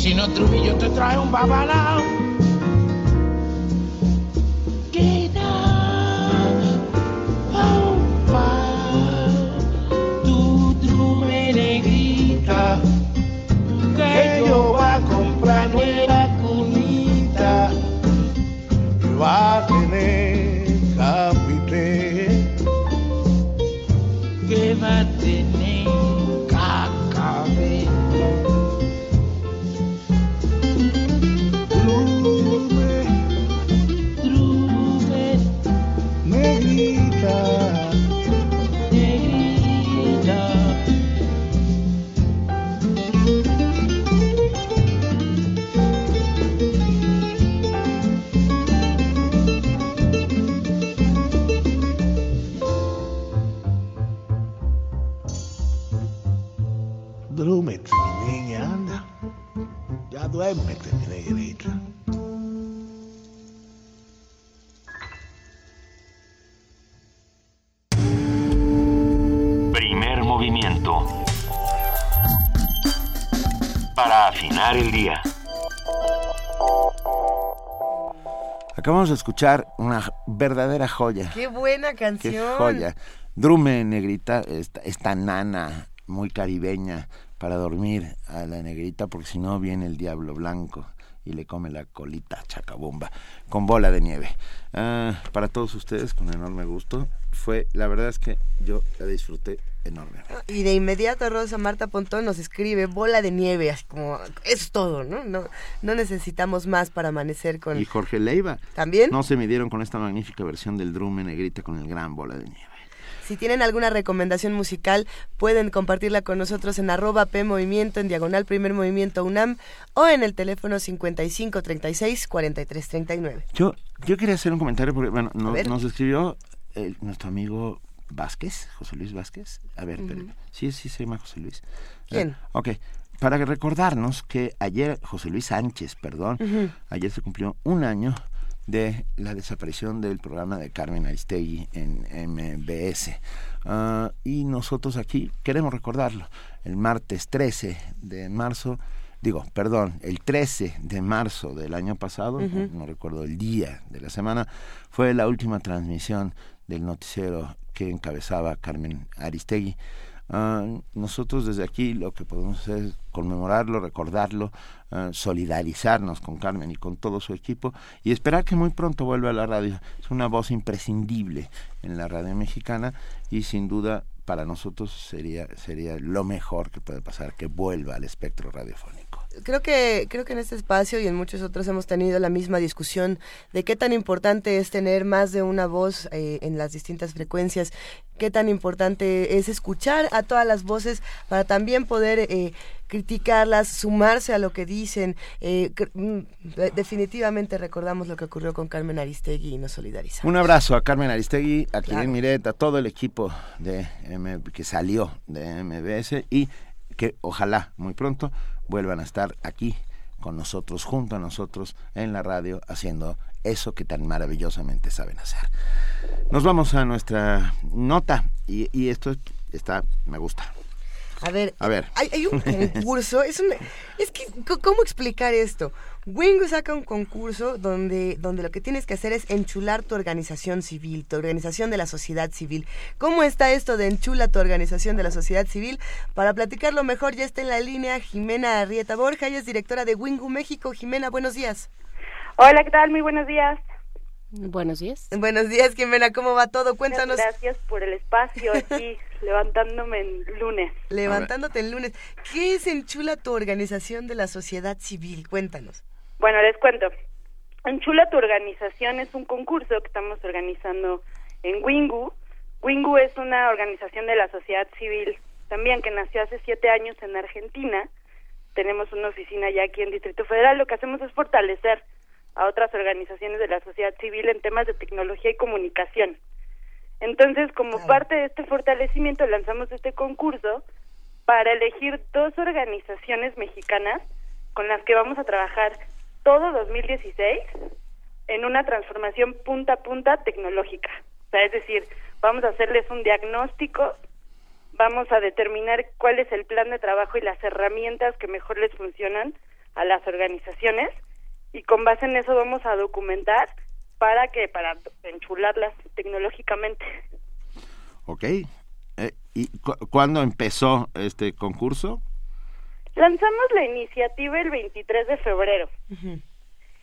Si no Trujillo te trae un babalao. Queda, tu drume negrita, Escuchar una verdadera joya. Qué buena Qué canción. joya. Drume Negrita, esta, esta nana muy caribeña para dormir a la negrita porque si no viene el diablo blanco y le come la colita chacabomba con bola de nieve. Ah, para todos ustedes, con enorme gusto. Fue, la verdad es que yo la disfruté enorme. Y de inmediato Rosa Marta Pontón nos escribe bola de nieve, así como, es todo, ¿no? No, no necesitamos más para amanecer con... Y Jorge Leiva. ¿También? No se midieron con esta magnífica versión del Drume Negrita con el gran bola de nieve. Si tienen alguna recomendación musical, pueden compartirla con nosotros en arroba P Movimiento, en diagonal Primer Movimiento UNAM, o en el teléfono 5536 4339. Yo, yo quería hacer un comentario porque, bueno, no- nos escribió el- nuestro amigo Vázquez, José Luis Vázquez. A ver, Ujú. espérame. sí, sí se llama José Luis. ¿Quién? Eh, ok, para recordarnos que ayer, José Luis Sánchez, perdón, ayer se cumplió un año de la desaparición del programa de Carmen Aristegui en MBS. Ah, y nosotros aquí queremos recordarlo. El martes 13 de marzo, digo, perdón, el 13 de marzo del año pasado, no recuerdo el día de la semana, fue la última transmisión del noticiero que encabezaba Carmen Aristegui. Ah, nosotros desde aquí lo que podemos hacer es conmemorarlo, recordarlo, ah, solidarizarnos con Carmen y con todo su equipo y esperar que muy pronto vuelva a la radio. Es una voz imprescindible en la radio mexicana y sin duda para nosotros sería sería lo mejor que puede pasar que vuelva al espectro radiofónico. Creo que, creo que en este espacio y en muchos otros hemos tenido la misma discusión de qué tan importante es tener más de una voz eh, en las distintas frecuencias, qué tan importante es escuchar a todas las voces para también poder eh, criticarlas, sumarse a lo que dicen. Eh, mm, de- definitivamente recordamos lo que ocurrió con Carmen Aristegui y nos solidarizamos. Un abrazo a Carmen Aristegui, a Claro. Kilian Miret, a todo el equipo de que salió de MBS y que ojalá muy pronto vuelvan a estar aquí con nosotros, junto a nosotros en la radio, haciendo eso que tan maravillosamente saben hacer. Nos vamos a nuestra nota y, y esto está, me gusta. A ver, A ver. Hay, hay un concurso, es un, es que, ¿cómo explicar esto? Wingo saca un concurso donde, donde lo que tienes que hacer es enchular tu organización civil, tu organización de la sociedad civil. ¿Cómo está esto de enchula tu organización de la sociedad civil? Para platicarlo mejor ya está en la línea Jimena Arrieta Borja, ella es directora de Wingu México. Jimena, buenos días. Hola, ¿qué tal? Muy buenos días. Buenos días. Buenos días, Jimena, ¿cómo va todo? Cuéntanos. Gracias por el espacio aquí, levantándome en lunes. Levantándote el lunes. ¿Qué es enchula tu organización de la sociedad civil? Cuéntanos. Bueno, les cuento. Enchula tu organización es un concurso que estamos organizando en Wingu. Wingu es una organización de la sociedad civil también que nació hace siete años en Argentina. Tenemos una oficina ya aquí en Distrito Federal. Lo que hacemos es fortalecer a otras organizaciones de la sociedad civil en temas de tecnología y comunicación. Entonces, como parte de este fortalecimiento, lanzamos este concurso para elegir dos organizaciones mexicanas con las que vamos a trabajar todo 2016 en una transformación punta a punta tecnológica. O sea, es decir, vamos a hacerles un diagnóstico, vamos a determinar cuál es el plan de trabajo y las herramientas que mejor les funcionan a las organizaciones y con base en eso vamos a documentar para que para enchularlas tecnológicamente. Ok. Eh, ¿Y cuándo empezó este concurso? Lanzamos la iniciativa el 23 de febrero.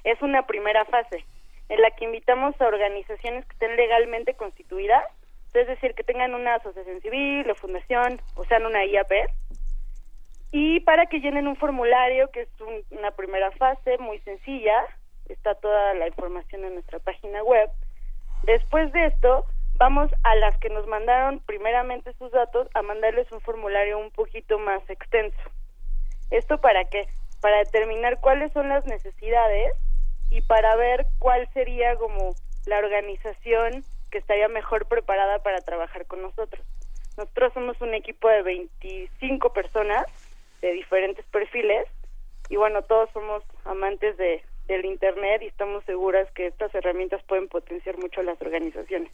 Es una primera fase en la que invitamos a organizaciones que estén legalmente constituidas, es decir, que tengan una asociación civil o fundación, o sean una IAP, y para que llenen un formulario que es una primera fase muy sencilla, está toda la información en nuestra página web. Después de esto, vamos a las que nos mandaron primeramente sus datos a mandarles un formulario un poquito más extenso. ¿Esto para qué? Para determinar cuáles son las necesidades y para ver cuál sería como la organización que estaría mejor preparada para trabajar con nosotros. Nosotros somos un equipo de 25 personas de diferentes perfiles y bueno, todos somos amantes de, del Internet y estamos seguras que estas herramientas pueden potenciar mucho las organizaciones.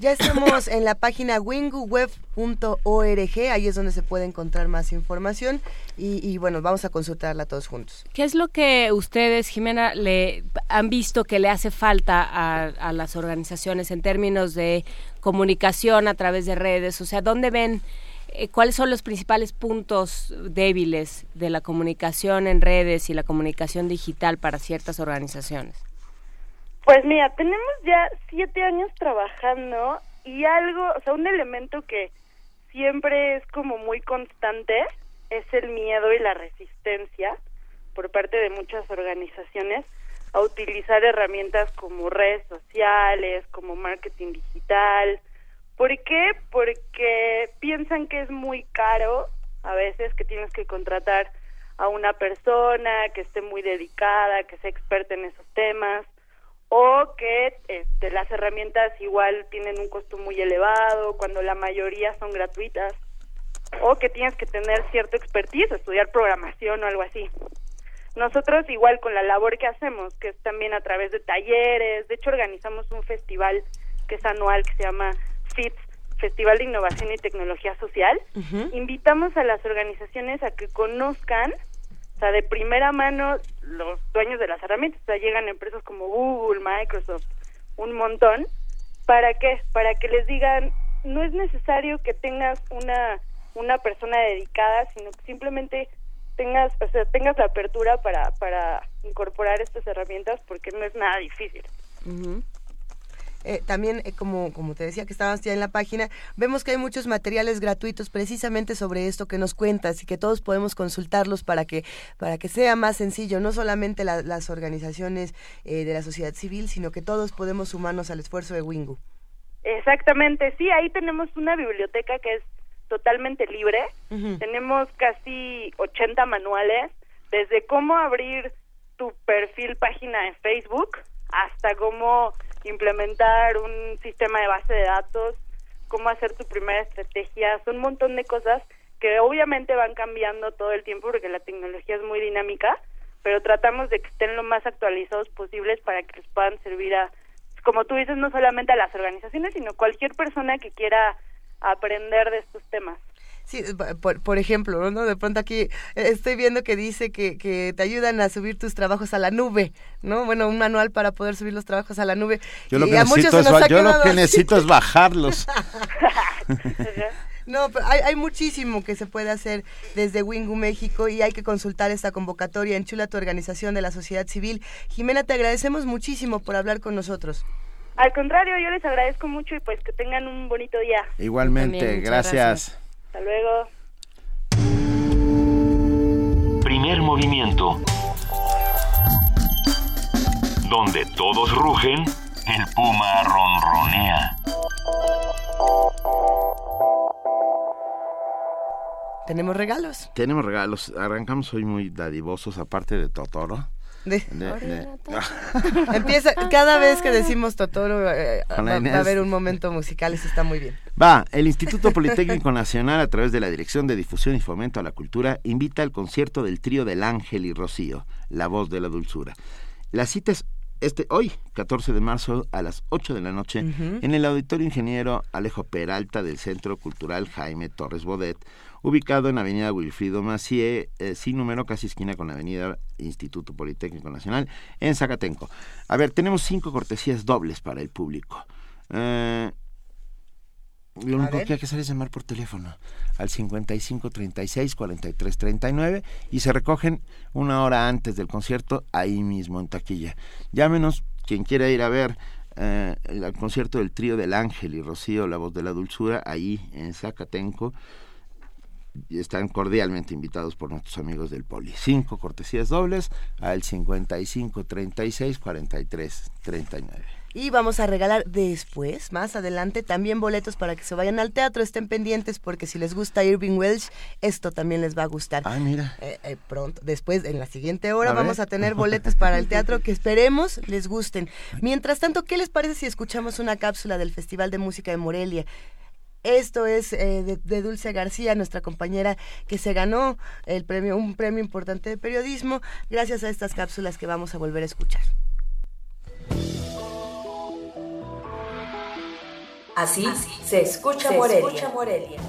Ya estamos en la página winguweb.org, ahí es donde se puede encontrar más información y, bueno, vamos a consultarla todos juntos. ¿Qué es lo que ustedes, Jimena, le han visto que le hace falta a, las organizaciones en términos de comunicación a través de redes? O sea, ¿dónde ven eh, cuáles son los principales puntos débiles de la comunicación en redes y la comunicación digital para ciertas organizaciones? Pues mira, tenemos ya siete años trabajando y algo, o sea, un elemento que siempre es como muy constante es el miedo y la resistencia por parte de muchas organizaciones a utilizar herramientas como redes sociales, como marketing digital. ¿Por qué? Porque piensan que es muy caro a veces que tienes que contratar a una persona que esté muy dedicada, que sea experta en esos temas o que este, las herramientas igual tienen un costo muy elevado cuando la mayoría son gratuitas o que tienes que tener cierto expertise, estudiar programación o algo así. Nosotros igual con la labor que hacemos, que es también a través de talleres, de hecho organizamos un festival que es anual que se llama FITS, Festival de Innovación y Tecnología Social. Invitamos a las organizaciones a que conozcan o sea, de primera mano los dueños de las herramientas, o sea, llegan empresas como Google, Microsoft, un montón, ¿para qué? Para que les digan, no es necesario que tengas una una persona dedicada, sino que simplemente tengas, o sea, tengas la apertura para, para incorporar estas herramientas porque no es nada difícil. Eh, también, eh, como, como te decía que estabas ya en la página, vemos que hay muchos materiales gratuitos precisamente sobre esto que nos cuentas y que todos podemos consultarlos para que, para que sea más sencillo, no solamente las organizaciones eh, de la sociedad civil, sino que todos podemos sumarnos al esfuerzo de Wingu. Exactamente, sí, ahí tenemos una biblioteca que es totalmente libre. Tenemos casi 80 manuales, desde cómo abrir tu perfil página de Facebook hasta cómo implementar un sistema de base de datos, cómo hacer tu primera estrategia, son un montón de cosas que obviamente van cambiando todo el tiempo porque la tecnología es muy dinámica, pero tratamos de que estén lo más actualizados posibles para que les puedan servir a, como tú dices, no solamente a las organizaciones, sino cualquier persona que quiera aprender de estos temas. Sí, por, por, ejemplo, ¿no? De pronto aquí eh, estoy viendo que dice que, que, te ayudan a subir tus trabajos a la nube, ¿no? Bueno, un manual para poder subir los trabajos a la nube. Yo lo que, necesito, es, yo lo que necesito es bajarlos. No, pero hay, hay, muchísimo que se puede hacer desde Wingu México y hay que consultar esta convocatoria en Chula, tu organización de la sociedad civil. Jimena, te agradecemos muchísimo por hablar con nosotros. Al contrario, yo les agradezco mucho y pues que tengan un bonito día. Igualmente, gracias. Hasta luego. Primer movimiento. Donde todos rugen, el puma ronronea. Tenemos regalos. Tenemos regalos. Arrancamos hoy muy dadivosos, aparte de Totoro. Empieza, cada vez que decimos Totoro eh, va, a haber un momento musical, eso está muy bien. Va, el Instituto Politécnico Nacional, a través de la Dirección de Difusión y Fomento a la Cultura, invita al concierto del trío del Ángel y Rocío, La Voz de la Dulzura. La cita es este hoy, 14 de marzo, a las 8 de la noche, en el Auditorio Ingeniero Alejo Peralta del Centro Cultural Jaime Torres Bodet, ubicado en Avenida Wilfrido Macié, eh, sin número, casi esquina con la Avenida Instituto Politécnico Nacional, en Zacatenco. A ver, tenemos cinco cortesías dobles para el público. Eh, lo único que hay que hacer es llamar por teléfono al 55 36 43 39 y se recogen una hora antes del concierto ahí mismo en taquilla. Llámenos quien quiera ir a ver eh, el concierto del trío del Ángel y Rocío, la voz de la dulzura, ahí en Zacatenco. Y están cordialmente invitados por nuestros amigos del Poli. Cinco cortesías dobles al 55 36 43 39. Y vamos a regalar después, más adelante, también boletos para que se vayan al teatro. Estén pendientes porque si les gusta Irving Welsh, esto también les va a gustar. Ah, mira. Eh, eh, pronto, después, en la siguiente hora, vamos a tener boletos para el teatro que esperemos les gusten. Mientras tanto, ¿qué les parece si escuchamos una cápsula del Festival de Música de Morelia? Esto es eh, de, de, Dulce García, nuestra compañera que se ganó el premio, un premio importante de periodismo, gracias a estas cápsulas que vamos a volver a escuchar. Así, se escucha se Morelia. Escucha Morelia.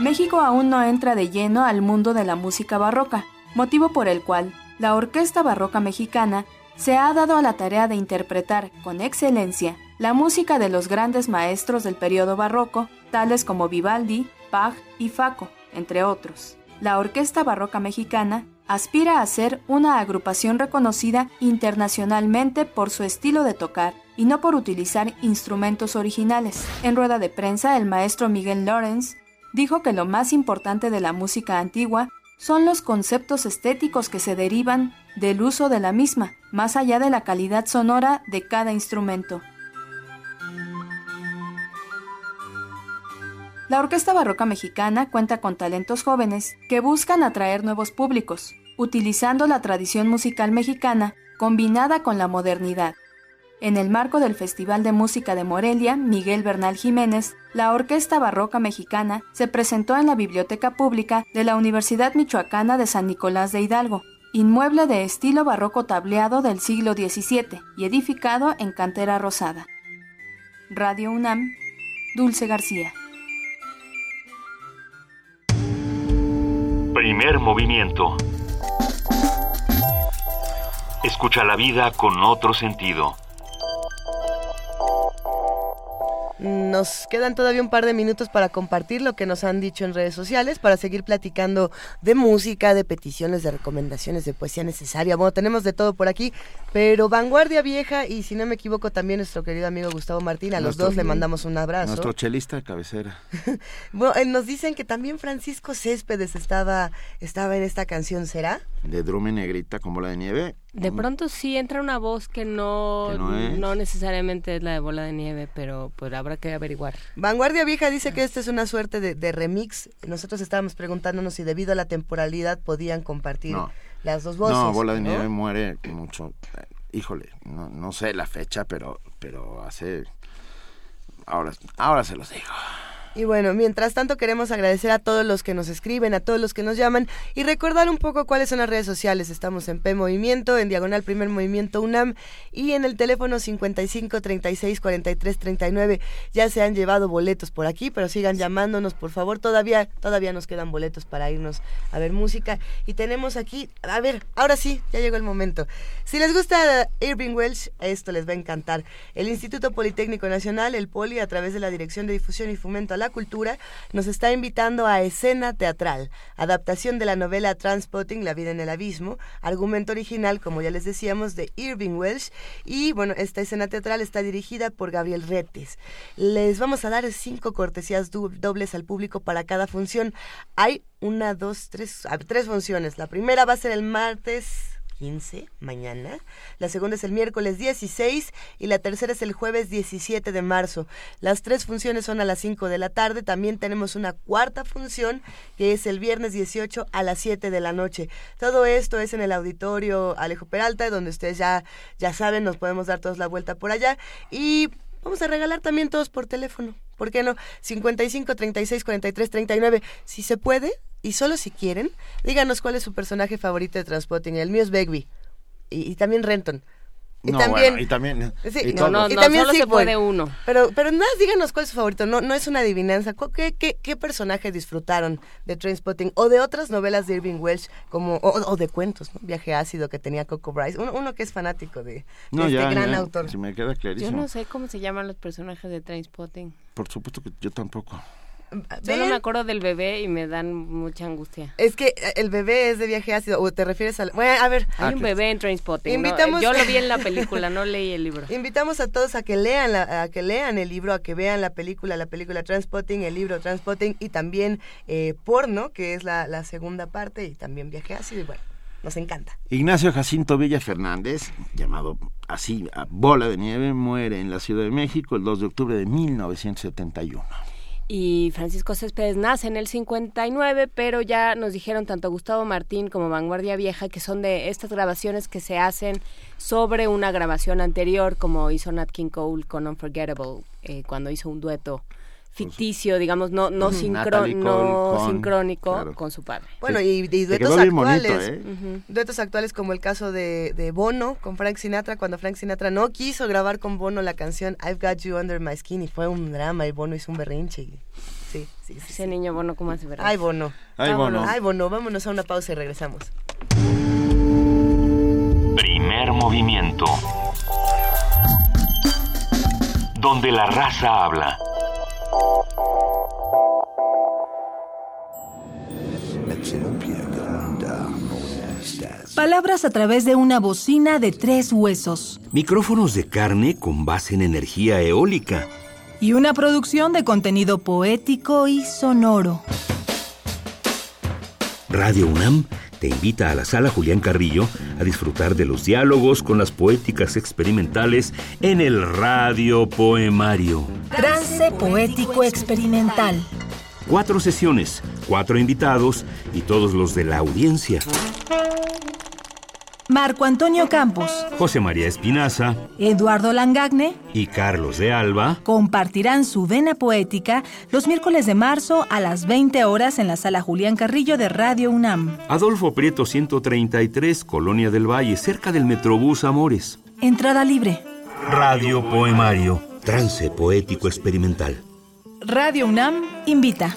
México aún no entra de lleno al mundo de la música barroca, motivo por el cual la Orquesta Barroca Mexicana se ha dado a la tarea de interpretar con excelencia la música de los grandes maestros del periodo barroco, tales como Vivaldi, Bach y Faco, entre otros. La Orquesta Barroca Mexicana aspira a ser una agrupación reconocida internacionalmente por su estilo de tocar y no por utilizar instrumentos originales. En rueda de prensa, el maestro Miguel Lawrence dijo que lo más importante de la música antigua son los conceptos estéticos que se derivan del uso de la misma, más allá de la calidad sonora de cada instrumento. La Orquesta Barroca Mexicana cuenta con talentos jóvenes que buscan atraer nuevos públicos, utilizando la tradición musical mexicana combinada con la modernidad. En el marco del Festival de Música de Morelia, Miguel Bernal Jiménez, la Orquesta Barroca Mexicana se presentó en la Biblioteca Pública de la Universidad Michoacana de San Nicolás de Hidalgo, inmueble de estilo barroco tableado del siglo XVII y edificado en cantera rosada. Radio UNAM, Dulce García. Primer movimiento. Escucha la vida con otro sentido. Nos quedan todavía un par de minutos para compartir lo que nos han dicho en redes sociales, para seguir platicando de música, de peticiones, de recomendaciones, de poesía necesaria. Bueno, tenemos de todo por aquí, pero Vanguardia Vieja y si no me equivoco también nuestro querido amigo Gustavo Martín, a los dos le mandamos un abrazo. Nuestro chelista de cabecera. bueno, eh, nos dicen que también Francisco Céspedes estaba, estaba en esta canción, ¿será? De Drume Negrita con bola de nieve. De pronto sí entra una voz que no, no, necesariamente es la de bola de nieve, pero pues habrá que averiguar. Vanguardia Vieja dice que esta es una suerte de, remix. Nosotros estábamos preguntándonos si debido a la temporalidad podían compartir las dos voces. No, bola de nieve muere mucho. Eh, híjole, no, no sé la fecha, pero, pero hace... Ahora, ahora se los digo. Y bueno, mientras tanto queremos agradecer a todos los que nos escriben, a todos los que nos llaman y recordar un poco cuáles son las redes sociales. Estamos en P Movimiento, en Diagonal Primer Movimiento UNAM y en el teléfono 55 36 43 39. Ya se han llevado boletos por aquí, pero sigan llamándonos, por favor. Todavía todavía nos quedan boletos para irnos a ver música y tenemos aquí, a ver, ahora sí, ya llegó el momento. Si les gusta Irving Welsh, esto les va a encantar. El Instituto Politécnico Nacional, el Poli, a través de la Dirección de Difusión y Fomento la Cultura, nos está invitando a escena teatral, adaptación de la novela Transpotting, La vida en el abismo, argumento original, como ya les decíamos, de Irving Welsh. Y bueno, esta escena teatral está dirigida por Gabriel Retes. Les vamos a dar cinco cortesías dobles al público para cada función. Hay una, dos, tres, tres funciones. La primera va a ser el martes 15, mañana. La segunda es el miércoles 16 y la tercera es el jueves 17 de marzo. Las tres funciones son a las 5 de la tarde. También tenemos una cuarta función que es el viernes 18 a las 7 de la noche. Todo esto es en el auditorio Alejo Peralta, donde ustedes ya, ya saben, nos podemos dar todos la vuelta por allá. Y vamos a regalar también todos por teléfono. ¿Por qué no? 55 36 43 39. Si se puede, y solo si quieren, díganos cuál es su personaje favorito de Transpotting. El mío es Begbie. Y, y también Renton. Y No, también, bueno, y también- Sí, y no, no, Y también solo se puede uno. Pero, pero nada, díganos cuál es su favorito. No, no es una adivinanza. ¿Cu- ¿Qué, qué, qué personaje disfrutaron de Trainspotting o de otras novelas de Irving Welsh como o, o de cuentos, ¿no? Viaje ácido que tenía Coco Bryce. Uno, uno que es fanático de, de No, este ya, gran ya, autor. si me queda Yo clarísimo. no sé cómo se llaman los personajes de Trainspotting. Por supuesto que yo tampoco. Solo Ven. me acuerdo del bebé y me dan mucha angustia. Es que eh, el bebé es de viaje ácido, o te refieres al... Bueno, a ver. Hay un bebé en Trainspotting. ¿no? Invitamos- Yo lo vi en la película, no leí el libro. Invitamos a todos a que lean la- a que lean el libro, a que vean la película, la película Transpotting, el libro Transpotting y también eh, Porno, que es la, la segunda parte, y también Viaje ácido, y bueno, nos encanta. Ignacio Jacinto Villa Fernández, llamado así a Bola de Nieve, muere en la Ciudad de México el 2 de octubre de 1971. Y Francisco Céspedes nace en el 59, pero ya nos dijeron tanto Gustavo Martín como Vanguardia Vieja que son de estas grabaciones que se hacen sobre una grabación anterior, como hizo Nat King Cole con Unforgettable, eh, cuando hizo un dueto ficticio, digamos, no, no, sincro- con- sincrónico claro. con su padre. Bueno, Sí. y, duetos bonito, actuales. ¿eh? Duetos actuales como el caso de, de Bono con Frank Sinatra, cuando Frank Sinatra no quiso grabar con Bono la canción I've Got You Under My Skin y fue un drama y Bono hizo un berrinche. y- Sí, sí, sí. Ese niño bueno, ¿cómo hace verdad? Ay, Bono. Ay, Bono. Ay, Bono, vámonos a una pausa y regresamos. Primer movimiento. Donde la raza habla. Palabras a través de una bocina de tres huesos. Micrófonos de carne con base en energía eólica. Y una producción de contenido poético y sonoro. Radio UNAM te invita a la sala Julián Carrillo a disfrutar de los diálogos con las poéticas experimentales en el Radio Poemario. Trance poético experimental. Cuatro sesiones, cuatro invitados y todos los de la audiencia. Marco Antonio Campos, José María Espinaza Eduardo Langagne y Carlos de Alba compartirán su vena poética los miércoles de marzo a las 20 horas en la sala Julián Carrillo de Radio UNAM. Adolfo Prieto 133, Colonia del Valle, cerca del Metrobús Amores. Entrada libre. Radio Poemario. Trance poético experimental. Radio UNAM invita.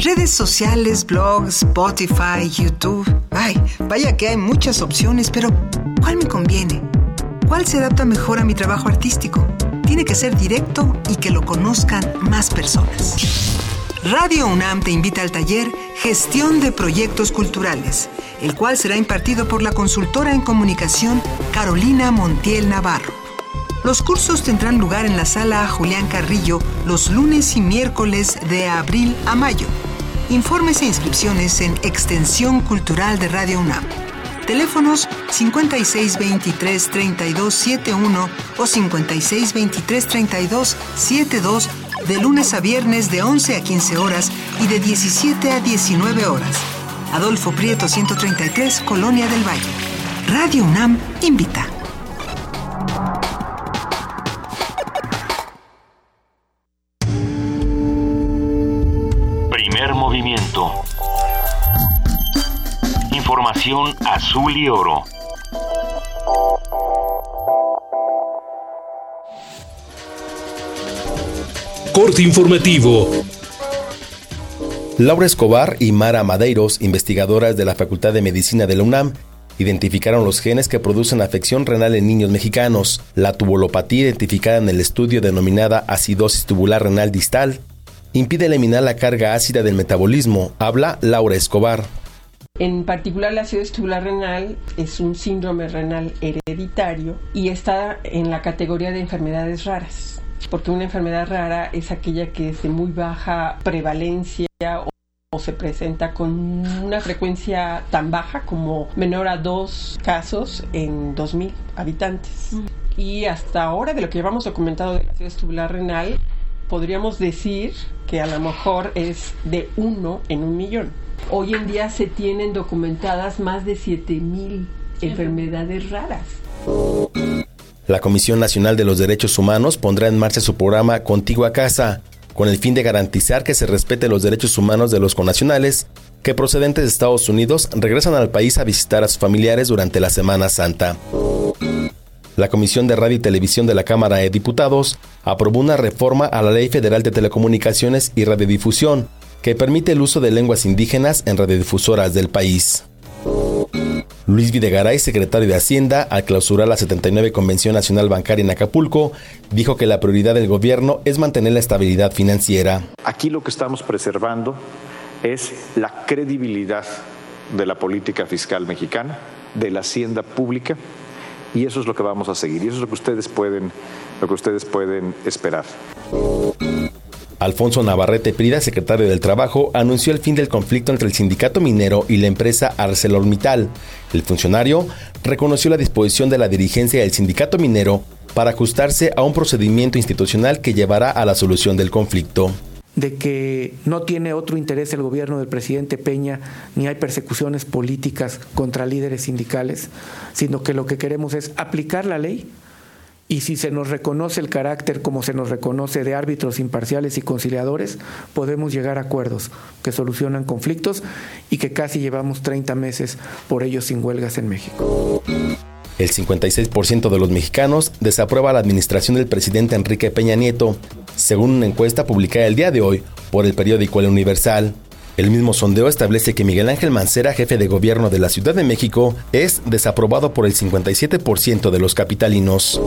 Redes sociales, blogs, Spotify, YouTube. Ay, vaya que hay muchas opciones, pero ¿cuál me conviene? ¿Cuál se adapta mejor a mi trabajo artístico? Tiene que ser directo y que lo conozcan más personas. Radio UNAM te invita al taller Gestión de Proyectos Culturales, el cual será impartido por la consultora en comunicación Carolina Montiel Navarro. Los cursos tendrán lugar en la sala Julián Carrillo los lunes y miércoles de abril a mayo. Informes e inscripciones en Extensión Cultural de Radio UNAM. Teléfonos 5623-3271 o 5623-3272 de lunes a viernes de 11 a 15 horas y de 17 a 19 horas. Adolfo Prieto 133, Colonia del Valle. Radio UNAM invita. Información azul y oro. corte informativo. Laura Escobar y Mara Madeiros, investigadoras de la Facultad de Medicina de la UNAM, identificaron los genes que producen afección renal en niños mexicanos. La tubulopatía identificada en el estudio denominada acidosis tubular renal distal impide eliminar la carga ácida del metabolismo, habla Laura Escobar. En particular, la acidosis tubular renal es un síndrome renal hereditario y está en la categoría de enfermedades raras, porque una enfermedad rara es aquella que es de muy baja prevalencia o, o se presenta con una frecuencia tan baja como menor a dos casos en 2.000 habitantes. Y hasta ahora, de lo que llevamos documentado de la acidosis tubular renal, podríamos decir que a lo mejor es de uno en un millón. Hoy en día se tienen documentadas más de 7.000 enfermedades raras. La Comisión Nacional de los Derechos Humanos pondrá en marcha su programa Contigo a Casa, con el fin de garantizar que se respete los derechos humanos de los connacionales que procedentes de Estados Unidos regresan al país a visitar a sus familiares durante la Semana Santa. La Comisión de Radio y Televisión de la Cámara de Diputados aprobó una reforma a la Ley Federal de Telecomunicaciones y Radiodifusión que permite el uso de lenguas indígenas en radiodifusoras del país. Luis Videgaray, secretario de Hacienda, al clausurar la 79 Convención Nacional Bancaria en Acapulco, dijo que la prioridad del gobierno es mantener la estabilidad financiera. Aquí lo que estamos preservando es la credibilidad de la política fiscal mexicana, de la hacienda pública, y eso es lo que vamos a seguir, y eso es lo que ustedes pueden, lo que ustedes pueden esperar. Alfonso Navarrete Prida, secretario del Trabajo, anunció el fin del conflicto entre el sindicato minero y la empresa ArcelorMittal. El funcionario reconoció la disposición de la dirigencia del sindicato minero para ajustarse a un procedimiento institucional que llevará a la solución del conflicto de que no tiene otro interés el gobierno del presidente Peña, ni hay persecuciones políticas contra líderes sindicales, sino que lo que queremos es aplicar la ley y si se nos reconoce el carácter como se nos reconoce de árbitros imparciales y conciliadores, podemos llegar a acuerdos que solucionan conflictos y que casi llevamos 30 meses por ello sin huelgas en México. El 56% de los mexicanos desaprueba la administración del presidente Enrique Peña Nieto, según una encuesta publicada el día de hoy por el periódico El Universal. El mismo sondeo establece que Miguel Ángel Mancera, jefe de gobierno de la Ciudad de México, es desaprobado por el 57% de los capitalinos.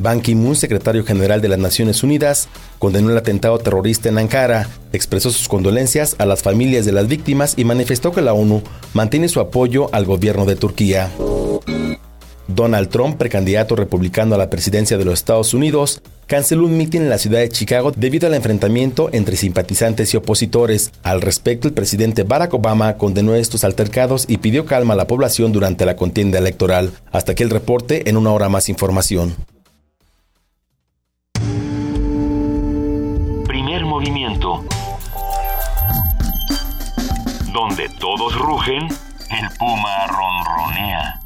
Ban Ki-moon, secretario general de las Naciones Unidas, condenó el atentado terrorista en Ankara, expresó sus condolencias a las familias de las víctimas y manifestó que la ONU mantiene su apoyo al gobierno de Turquía. Donald Trump, precandidato republicano a la presidencia de los Estados Unidos, canceló un mitin en la ciudad de Chicago debido al enfrentamiento entre simpatizantes y opositores. Al respecto, el presidente Barack Obama condenó estos altercados y pidió calma a la población durante la contienda electoral. Hasta aquí el reporte, en una hora más información. Primer movimiento. Donde todos rugen, el puma ronronea.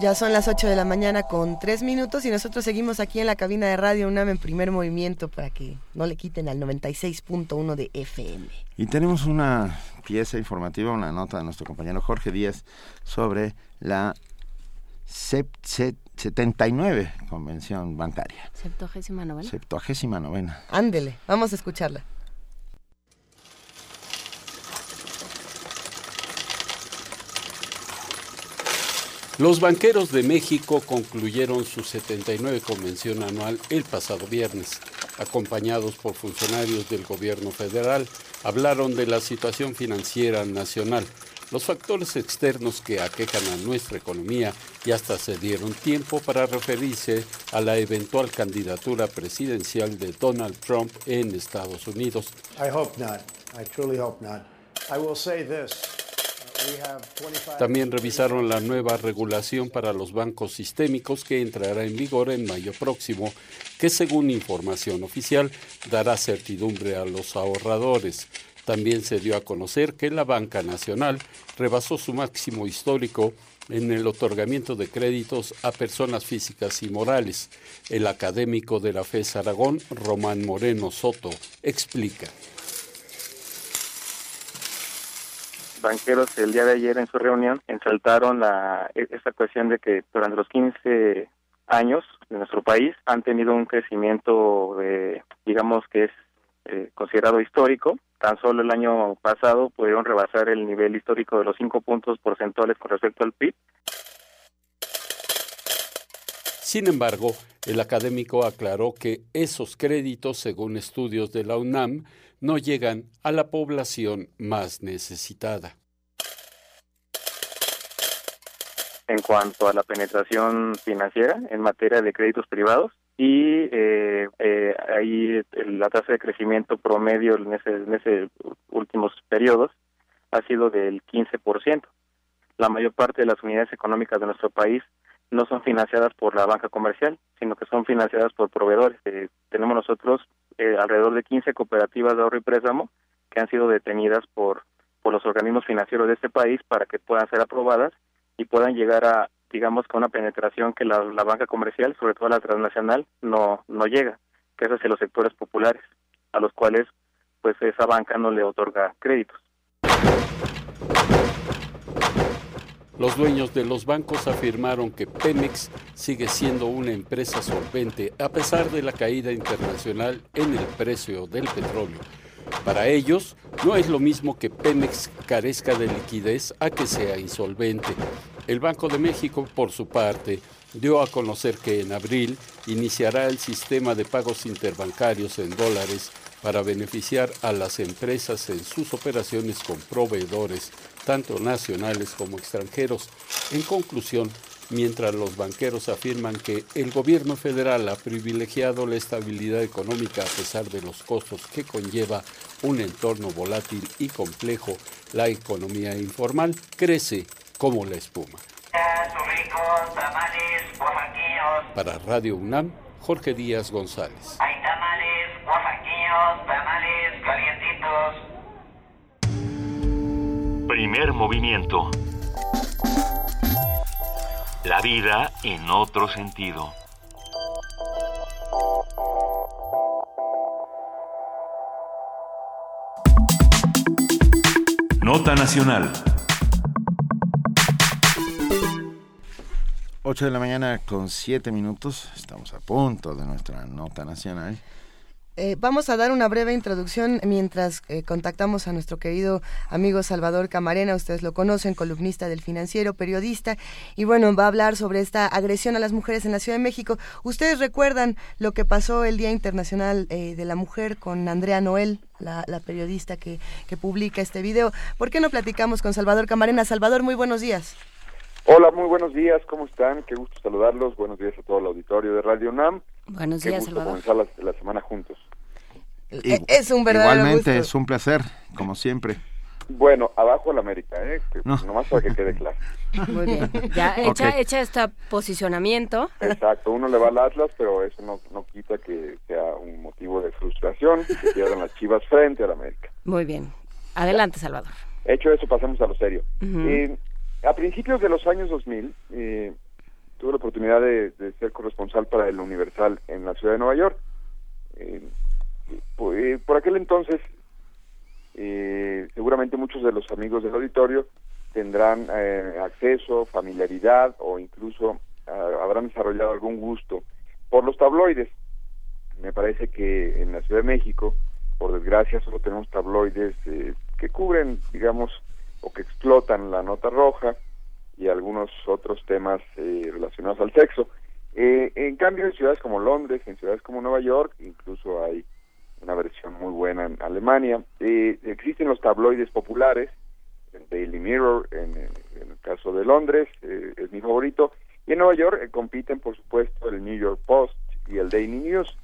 Ya son las 8 de la mañana con 3 minutos y nosotros seguimos aquí en la cabina de Radio UNAM en primer movimiento para que no le quiten al 96.1 de FM. Y tenemos una pieza informativa, una nota de nuestro compañero Jorge Díaz sobre la 79 Convención Bancaria. Septuagésima novena. Septuagésima novena. Ándele, vamos a escucharla. Los banqueros de México concluyeron su 79 convención anual el pasado viernes. Acompañados por funcionarios del gobierno federal, hablaron de la situación financiera nacional, los factores externos que aquejan a nuestra economía y hasta se dieron tiempo para referirse a la eventual candidatura presidencial de Donald Trump en Estados Unidos. I hope not. I truly hope. También revisaron la nueva regulación para los bancos sistémicos que entrará en vigor en mayo próximo, que según información oficial dará certidumbre a los ahorradores. También se dio a conocer que la banca nacional rebasó su máximo histórico en el otorgamiento de créditos a personas físicas y morales. El académico de la FES Aragón, Román Moreno Soto, explica. Banqueros el día de ayer en su reunión ensaltaron la, esta cuestión de que durante los 15 años en nuestro país han tenido un crecimiento, eh, digamos que es eh, considerado histórico. Tan solo el año pasado pudieron rebasar el nivel histórico de los cinco puntos porcentuales con respecto al PIB. Sin embargo, el académico aclaró que esos créditos, según estudios de la UNAM, no llegan a la población más necesitada. En cuanto a la penetración financiera en materia de créditos privados, y eh, eh, ahí la tasa de crecimiento promedio en ese, en últimos periodos ha sido del 15%. La mayor parte de las unidades económicas de nuestro país no son financiadas por la banca comercial, sino que son financiadas por proveedores. Eh, tenemos nosotros eh, alrededor de 15 cooperativas de ahorro y préstamo que han sido detenidas por, por los organismos financieros de este país para que puedan ser aprobadas y puedan llegar a digamos, con una penetración que la, banca comercial, sobre todo la transnacional, no, no llega, que es hacia los sectores populares, a los cuales pues esa banca no le otorga créditos. Los dueños de los bancos afirmaron que Pemex sigue siendo una empresa solvente a pesar de la caída internacional en el precio del petróleo. Para ellos, no es lo mismo que Pemex carezca de liquidez a que sea insolvente. El Banco de México, por su parte, dio a conocer que en abril iniciará el sistema de pagos interbancarios en dólares para beneficiar a las empresas en sus operaciones con proveedores, tanto nacionales como extranjeros. En conclusión, mientras los banqueros afirman que el gobierno federal ha privilegiado la estabilidad económica a pesar de los costos que conlleva un entorno volátil y complejo, la economía informal crece como la espuma. Para Radio UNAM, Jorge Díaz González. Hay tamales, tamales calientitos. Primer movimiento. La vida en otro sentido. Nota Nacional. 8 de la mañana con 7 minutos. Estamos a punto de nuestra nota nacional. Eh, vamos a dar una breve introducción mientras eh, contactamos a nuestro querido amigo Salvador Camarena, ustedes lo conocen, columnista del financiero, periodista, y bueno, va a hablar sobre esta agresión a las mujeres en la Ciudad de México. Ustedes recuerdan lo que pasó el Día Internacional eh, de la Mujer con Andrea Noel, la, la periodista que, que publica este video. ¿Por qué no platicamos con Salvador Camarena? Salvador, muy buenos días. Hola, muy buenos días, ¿cómo están? Qué gusto saludarlos. Buenos días a todo el auditorio de Radio NAM. Buenos Qué días, gusto Salvador. comenzar la, la semana juntos. Eh, es un verdadero Igualmente, gusto. es un placer, como siempre. Bueno, abajo el América, ¿eh? Que- No. Nomás para que quede claro. Muy bien. Ya hecha, Ok. hecha este posicionamiento. Exacto, uno le va al Atlas, pero eso no, no quita que sea un motivo de frustración, que pierdan las chivas frente al América. Muy bien. Adelante, Salvador. Hecho eso, pasemos a lo serio. Ujú. Eh, a principios de los años 2000, eh, tuve la oportunidad de, de ser corresponsal para el Universal en la ciudad de Nueva York. Eh, por, eh, por aquel entonces, eh, seguramente muchos de los amigos del auditorio tendrán eh, acceso, familiaridad o incluso ah, habrán desarrollado algún gusto por los tabloides. Me parece que en la Ciudad de México, por desgracia, solo tenemos tabloides eh, que cubren, digamos, o que explotan la nota roja y algunos otros temas relacionados al sexo. Eh, en cambio, en ciudades como Londres, en ciudades como Nueva York, incluso hay una versión muy buena en Alemania, eh, existen los tabloides populares, el Daily Mirror, en, el caso de Londres, eh, es mi favorito, y en Nueva York eh, compiten, por supuesto, el New York Post y el Daily News.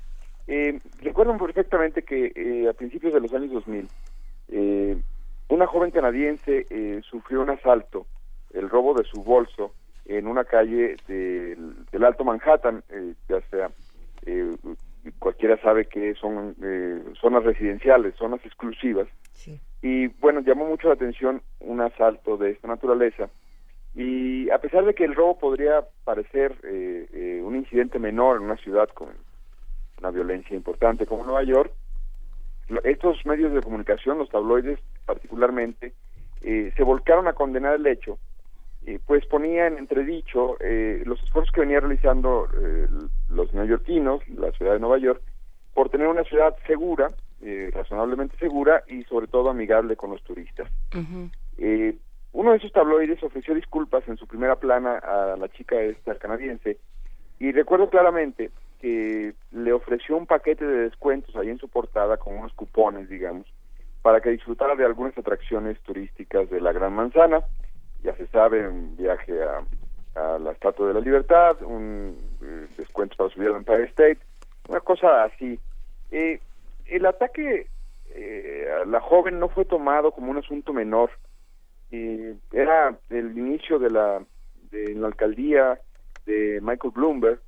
Eh, recuerdo perfectamente que a principios de los años 2000, eh, una joven canadiense sufrió un asalto, el robo de su bolso en una calle del, del Alto Manhattan, ya sea cualquiera sabe que son eh, zonas residenciales, zonas exclusivas. Y bueno, llamó mucho la atención un asalto de esta naturaleza. Y a pesar de que el robo podría parecer eh, eh, un incidente menor en una ciudad con una violencia importante como Nueva York, estos medios de comunicación, los tabloides particularmente, eh, se volcaron a condenar el hecho eh, pues ponía en entredicho eh, los esfuerzos que venía realizando eh, los neoyorquinos, la ciudad de Nueva York, por tener una ciudad segura, eh, razonablemente segura y sobre todo amigable con los turistas. Eh, uno de esos tabloides ofreció disculpas en su primera plana a la chica esta canadiense y recuerdo claramente que le ofreció un paquete de descuentos ahí en su portada con unos cupones, digamos, para que disfrutara de algunas atracciones turísticas de la Gran Manzana. Ya se sabe, un viaje a, a la Estatua de la Libertad, un eh, descuento para subir al Empire State, una cosa así. Eh, el ataque eh, a la joven no fue tomado como un asunto menor. Eh, era el inicio de la, de la alcaldía de Michael Bloomberg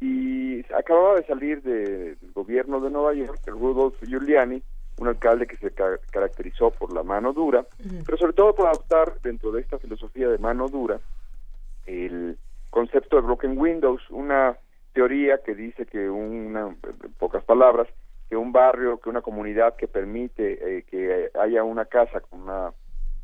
y acababa de salir de- del gobierno de Nueva York, el Rudolph Giuliani, un alcalde que se ca- caracterizó por la mano dura, pero sobre todo por adoptar dentro de esta filosofía de mano dura el concepto de broken windows, una teoría que dice que una, en pocas palabras, que un barrio, que una comunidad que permite eh, que haya una casa con una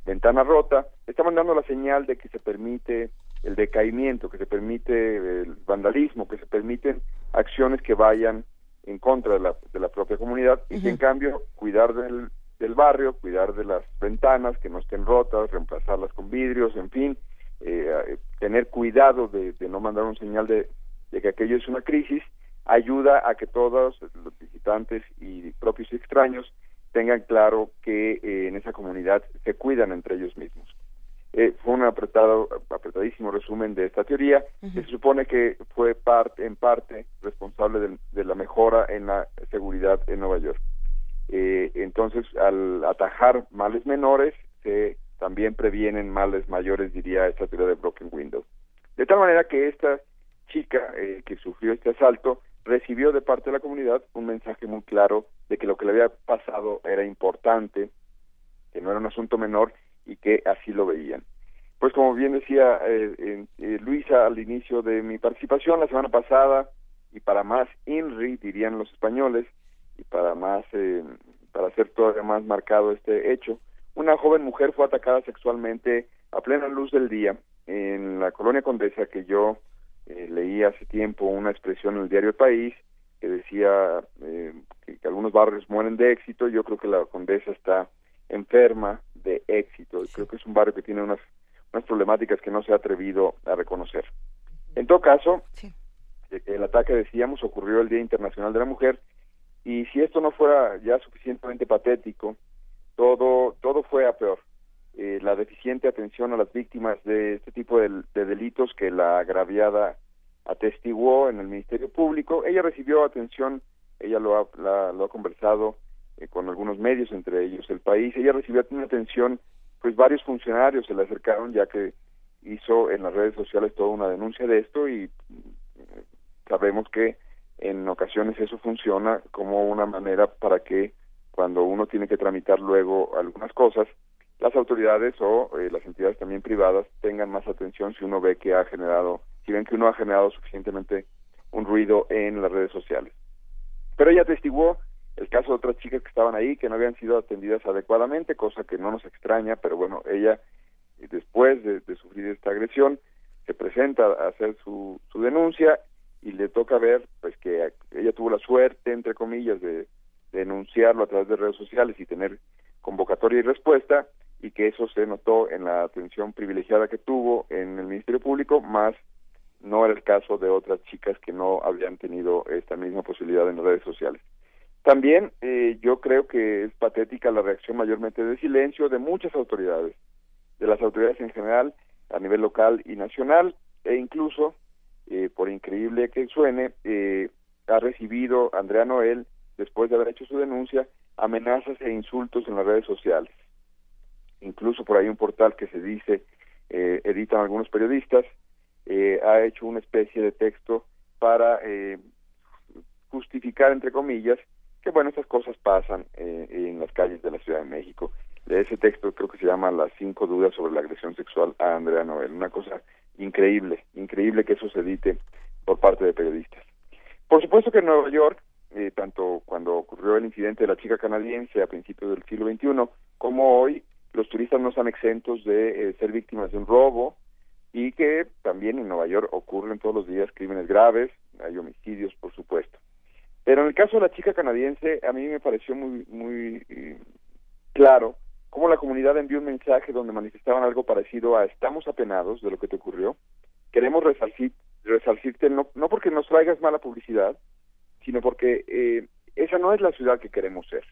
ventana rota, está mandando la señal de que se permite el decaimiento, que se permite el vandalismo, que se permiten acciones que vayan en contra de la, de la propia comunidad y que en cambio cuidar del, del barrio, cuidar de las ventanas que no estén rotas, reemplazarlas con vidrios, en fin, eh, eh, tener cuidado de, de no mandar un señal de, de que aquello es una crisis, ayuda a que todos los visitantes y propios y extraños tengan claro que eh, en esa comunidad se cuidan entre ellos mismos. Eh, fue un apretado, apretadísimo resumen de esta teoría que se supone que fue parte, en parte responsable del- de, la mejora en la seguridad en Nueva York. Eh, entonces, al atajar males menores, se también previenen males mayores, diría esta teoría de Broken Window. De tal manera que esta chica eh, que sufrió este asalto recibió de parte de la comunidad un mensaje muy claro de que lo que le había pasado era importante, que no era un asunto menor y que así lo veían. Pues como bien decía eh, eh, Luisa al inicio de mi participación la semana pasada, y para más INRI, dirían los españoles, y para más, eh, para hacer todavía más marcado este hecho, una joven mujer fue atacada sexualmente a plena luz del día en la colonia Condesa que yo eh, leí hace tiempo una expresión en el diario El País que decía eh, que, que algunos barrios mueren de éxito. Yo creo que la Condesa está enferma de éxito. Creo que es un barrio que tiene unas, unas problemáticas que no se ha atrevido a reconocer. En todo caso, eh, el ataque, decíamos, ocurrió el Día Internacional de la Mujer y si esto no fuera ya suficientemente patético, todo, todo fue a peor. Eh, la deficiente atención a las víctimas de este tipo de, de delitos que la agraviada atestiguó en el Ministerio Público. Ella recibió atención, ella lo ha, la- lo ha conversado eh, con algunos medios, entre ellos el país. Ella recibió una atención, pues varios funcionarios se le acercaron ya que hizo en las redes sociales toda una denuncia de esto y eh, sabemos que en ocasiones eso funciona como una manera para que cuando uno tiene que tramitar luego algunas cosas, las autoridades o eh, las entidades también privadas tengan más atención si uno ve que ha generado, si ven que uno ha generado suficientemente un ruido en las redes sociales. Pero ella atestiguó el caso de otras chicas que estaban ahí que no habían sido atendidas adecuadamente, cosa que no nos extraña, pero bueno, ella eh, después de, sufrir esta agresión se presenta a hacer su, su denuncia y le toca ver pues que ella tuvo la suerte entre comillas de, de denunciarlo a través de redes sociales y tener convocatoria y respuesta y que eso se notó en la atención privilegiada que tuvo en el Ministerio Público, más no era el caso de otras chicas que no habían tenido esta misma posibilidad en las redes sociales. También eh, yo creo que es patética la reacción mayormente de silencio de muchas autoridades, de las autoridades en general, a nivel local y nacional, e incluso, eh, por increíble que suene, eh, ha recibido Andrea Noel, después de haber hecho su denuncia, amenazas e insultos en las redes sociales. Incluso por ahí un portal que se dice, eh, editan algunos periodistas, eh, ha hecho una especie de texto para eh, justificar, entre comillas, que bueno, estas cosas pasan eh, en las calles de la Ciudad de México. Ese texto creo que se llama Las cinco dudas sobre la agresión sexual a Andrea Noel. Una cosa increíble, increíble que eso se edite por parte de periodistas. Por supuesto que en Nueva York, eh, tanto cuando ocurrió el incidente de la chica canadiense a principios del siglo XXI, como hoy, los turistas no están exentos de eh, ser víctimas de un robo, y que también en Nueva York ocurren todos los días crímenes graves, hay homicidios, por supuesto. Pero en el caso de la chica canadiense, a mí me pareció muy, muy eh, claro cómo la comunidad envió un mensaje donde manifestaban algo parecido a estamos apenados de lo que te ocurrió, queremos resarcir, resarcirte no, no porque nos traigas mala publicidad, sino porque eh, esa no es la ciudad que queremos ser.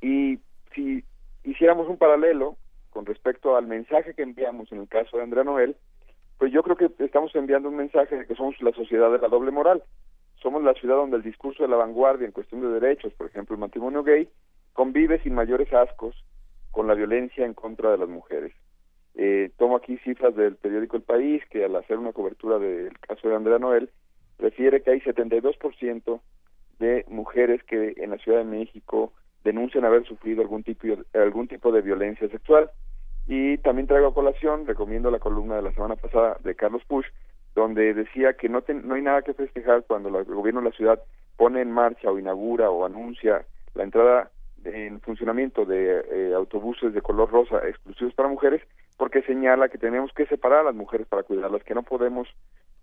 Y si hiciéramos un paralelo con respecto al mensaje que enviamos en el caso de Andrea Noel, pues yo creo que estamos enviando un mensaje de que somos la sociedad de la doble moral. Somos la ciudad donde el discurso de la vanguardia en cuestión de derechos, por ejemplo el matrimonio gay, convive sin mayores ascos con la violencia en contra de las mujeres. Eh, tomo aquí cifras del periódico El País, que al hacer una cobertura del caso de Andrea Noel, refiere que hay 72% de mujeres que en la Ciudad de México denuncian haber sufrido algún tipo, algún tipo de violencia sexual. Y también traigo a colación, recomiendo la columna de la semana pasada de Carlos Push, donde decía que no, no hay nada que festejar cuando el gobierno de la ciudad pone en marcha o inaugura o anuncia la entrada en funcionamiento de eh, autobuses de color rosa exclusivos para mujeres, porque señala que tenemos que separar a las mujeres para cuidarlas, que no podemos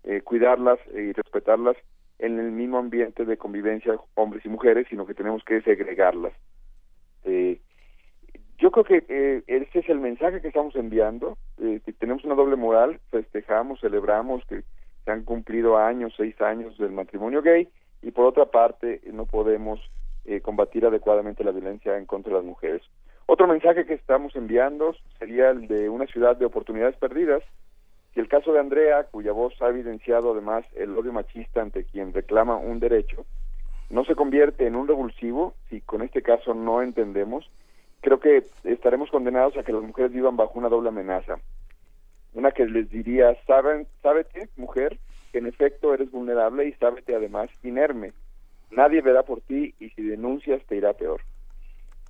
eh, cuidarlas y respetarlas en el mismo ambiente de convivencia hombres y mujeres, sino que tenemos que segregarlas. Eh, yo creo que eh, ese es el mensaje que estamos enviando, eh, tenemos una doble moral, festejamos, celebramos que se han cumplido años, seis años del matrimonio gay, y por otra parte no podemos eh, combatir adecuadamente la violencia en contra de las mujeres. Otro mensaje que estamos enviando sería el de una ciudad de oportunidades perdidas, y el caso de Andrea, cuya voz ha evidenciado además el odio machista ante quien reclama un derecho, no se convierte en un revulsivo si con este caso no entendemos, creo que estaremos condenados a que las mujeres vivan bajo una doble amenaza. Una que les diría, saben, sábete, mujer, que en efecto eres vulnerable y sábete además inerme. Nadie verá por ti y si denuncias te irá peor.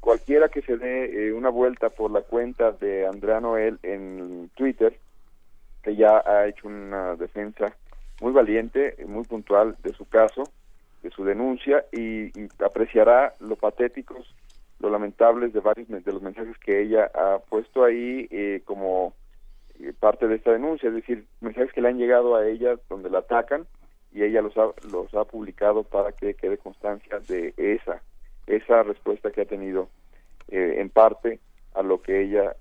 Cualquiera que se dé eh, una vuelta por la cuenta de Andrea Noel en Twitter que ya ha hecho una defensa muy valiente, muy puntual de su caso, de su denuncia y, apreciará lo patéticos, lo lamentables de varios de los mensajes que ella ha puesto ahí eh, como eh, parte de esta denuncia, es decir, mensajes que le han llegado a ella donde la atacan y ella los ha, los ha publicado para que quede constancia de esa esa respuesta que ha tenido eh, en parte a lo que ella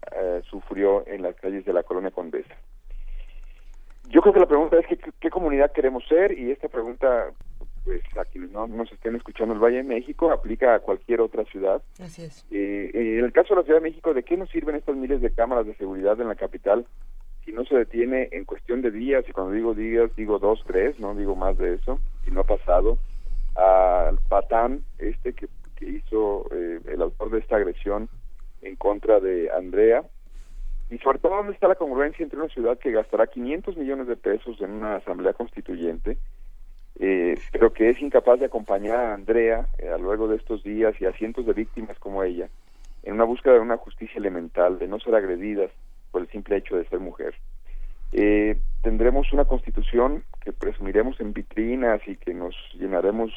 sufrió en las calles de la colonia Condesa. Yo creo que la pregunta es qué comunidad queremos ser y esta pregunta, pues a quienes no nos estén escuchando el Valle de México, aplica a cualquier otra ciudad. Así es. Eh, en el caso de la Ciudad de México, ¿de qué nos sirven estas miles de cámaras de seguridad en la capital si no se detiene en cuestión de días? Y cuando digo días, digo dos, tres, no digo más de eso, y no ha pasado. Al patán este que, que hizo eh, el autor de esta agresión en contra de Andrea, y sobre todo dónde está la congruencia entre una ciudad que gastará 500 millones de pesos en una asamblea constituyente, eh, pero que es incapaz de acompañar a Andrea eh, a lo largo de estos días y a cientos de víctimas como ella en una búsqueda de una justicia elemental, de no ser agredidas por el simple hecho de ser mujer. Eh, tendremos una constitución que presumiremos en vitrinas y que nos llenaremos,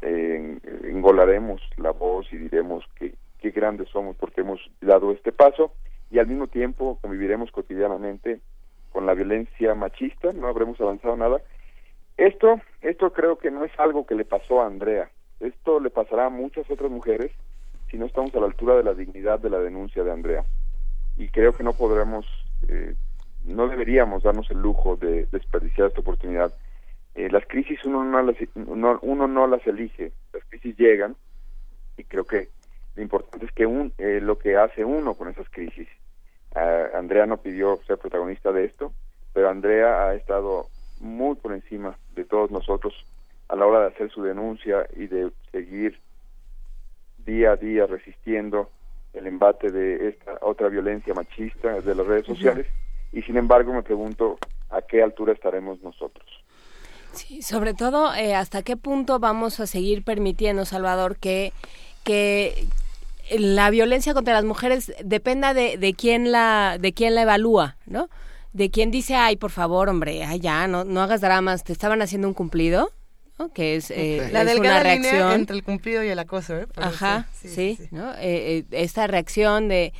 engolaremos la voz y diremos que qué grandes somos porque hemos dado este paso y al mismo tiempo conviviremos cotidianamente con la violencia machista, no habremos avanzado nada. Esto, esto creo que no es algo que le pasó a Andrea, esto le pasará a muchas otras mujeres si no estamos a la altura de la dignidad de la denuncia de Andrea. Y creo que no podremos, eh, no deberíamos darnos el lujo de desperdiciar esta oportunidad. Eh, las crisis uno no las, uno no las elige, las crisis llegan y creo que lo importante es que un, eh, lo que hace uno con esas crisis. Andrea no pidió ser protagonista de esto, pero Andrea ha estado muy por encima de todos nosotros a la hora de hacer su denuncia y de seguir día a día resistiendo el embate de esta otra violencia machista de las redes sociales y sin embargo me pregunto a qué altura estaremos nosotros. Sí, sobre todo eh, hasta qué punto vamos a seguir permitiendo, Salvador, que, que la violencia contra las mujeres dependa de, de quién la de quién la evalúa, ¿no? De quién dice, ay, por favor, hombre, ay, ya, no, no hagas dramas, te estaban haciendo un cumplido, ¿no? Que es, eh, la es delgada una reacción línea entre el cumplido y el acoso, ¿eh? Ajá, sí, sí, ¿no? Eh, eh, esta reacción de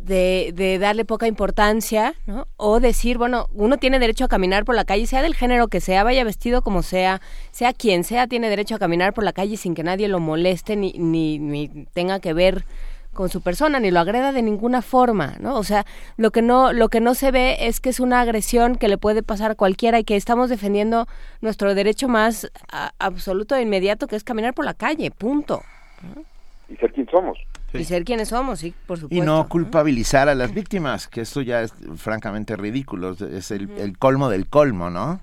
de, de, darle poca importancia, ¿no? O decir, bueno, uno tiene derecho a caminar por la calle, sea del género que sea, vaya vestido como sea, sea quien sea, tiene derecho a caminar por la calle sin que nadie lo moleste ni, ni, ni tenga que ver con su persona ni lo agreda de ninguna forma, ¿no? O sea, lo que no lo que no se ve es que es una agresión que le puede pasar a cualquiera y que estamos defendiendo nuestro derecho más a, absoluto e inmediato que es caminar por la calle, punto. ¿no? Y ser quien somos. Sí. Y ser quienes somos, sí, por supuesto. Y no culpabilizar a las víctimas, que esto ya es francamente ridículo, es el, colmo del colmo, ¿no?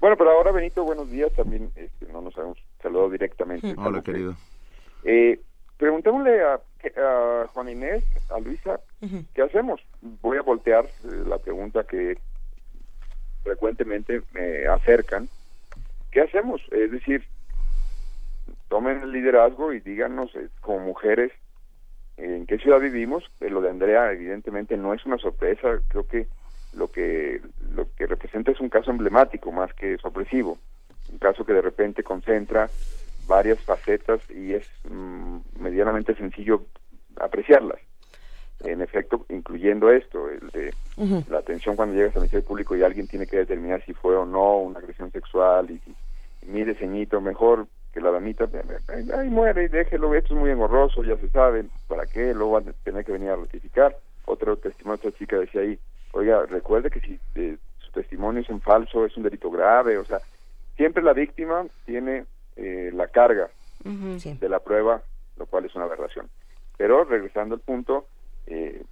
Bueno, pero ahora Benito, buenos días, también este, no nos hemos saludado directamente. Hola, querido. Eh, preguntémosle a, a Juan Inés, a Luisa, uh -huh. ¿qué hacemos? Voy a voltear eh, la pregunta que frecuentemente me acercan. ¿Qué hacemos? Es decir, tomen el liderazgo y díganos eh, como mujeres en qué ciudad vivimos. Eh, lo de Andrea evidentemente no es una sorpresa, creo que lo que lo que representa es un caso emblemático más que sorpresivo, un caso que de repente concentra varias facetas y es mmm, medianamente sencillo apreciarlas. En efecto, incluyendo esto, el de uh -huh. la atención cuando llegas al Ministerio Público y alguien tiene que determinar si fue o no una agresión sexual y, y mire, ceñito, mejor que la damita, ay, muere y déjelo, esto es muy engorroso, ya se sabe, ¿para qué? Luego van a tener que venir a ratificar. Otro testimonio, otra chica decía ahí, oiga, recuerde que si eh, su testimonio es en falso, es un delito grave, o sea, siempre la víctima tiene eh, la carga uh -huh, sí. de la prueba, lo cual es una aberración. Pero regresando al punto, eh,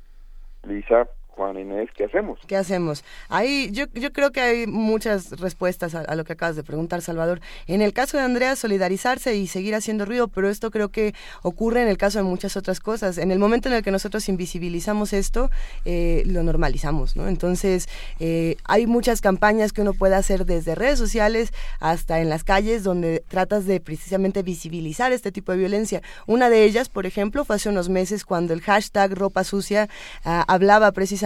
Lisa, Juan Inés, ¿qué hacemos? ¿Qué hacemos? Ahí yo, yo creo que hay muchas respuestas a, lo que acabas de preguntar, Salvador. En el caso de Andrea, solidarizarse y seguir haciendo ruido, pero esto creo que ocurre en el caso de muchas otras cosas. En el momento en el que nosotros invisibilizamos esto, eh, lo normalizamos, ¿no? Entonces, eh, hay muchas campañas que uno puede hacer desde redes sociales hasta en las calles, donde tratas de precisamente visibilizar este tipo de violencia. Una de ellas, por ejemplo, fue hace unos meses cuando el hashtag ropa sucia uh, hablaba precisamente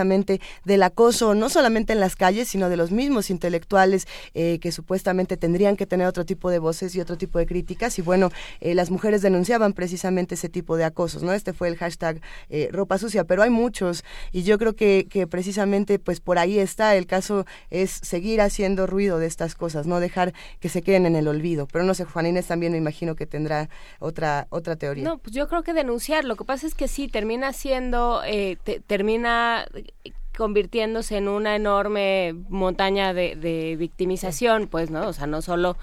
del acoso, no solamente en las calles, sino de los mismos intelectuales eh, que supuestamente tendrían que tener otro tipo de voces y otro tipo de críticas. Y bueno, eh, las mujeres denunciaban precisamente ese tipo de acosos, ¿no? Este fue el hashtag eh, ropa sucia, pero hay muchos y yo creo que, que precisamente pues por ahí está, el caso es seguir haciendo ruido de estas cosas, no dejar que se queden en el olvido. Pero no sé, Juan Inés también me imagino que tendrá otra, otra teoría. No, pues yo creo que denunciar, lo que pasa es que sí, termina siendo, te, termina convirtiéndose en una enorme montaña de, victimización, pues, ¿no? O sea, no solo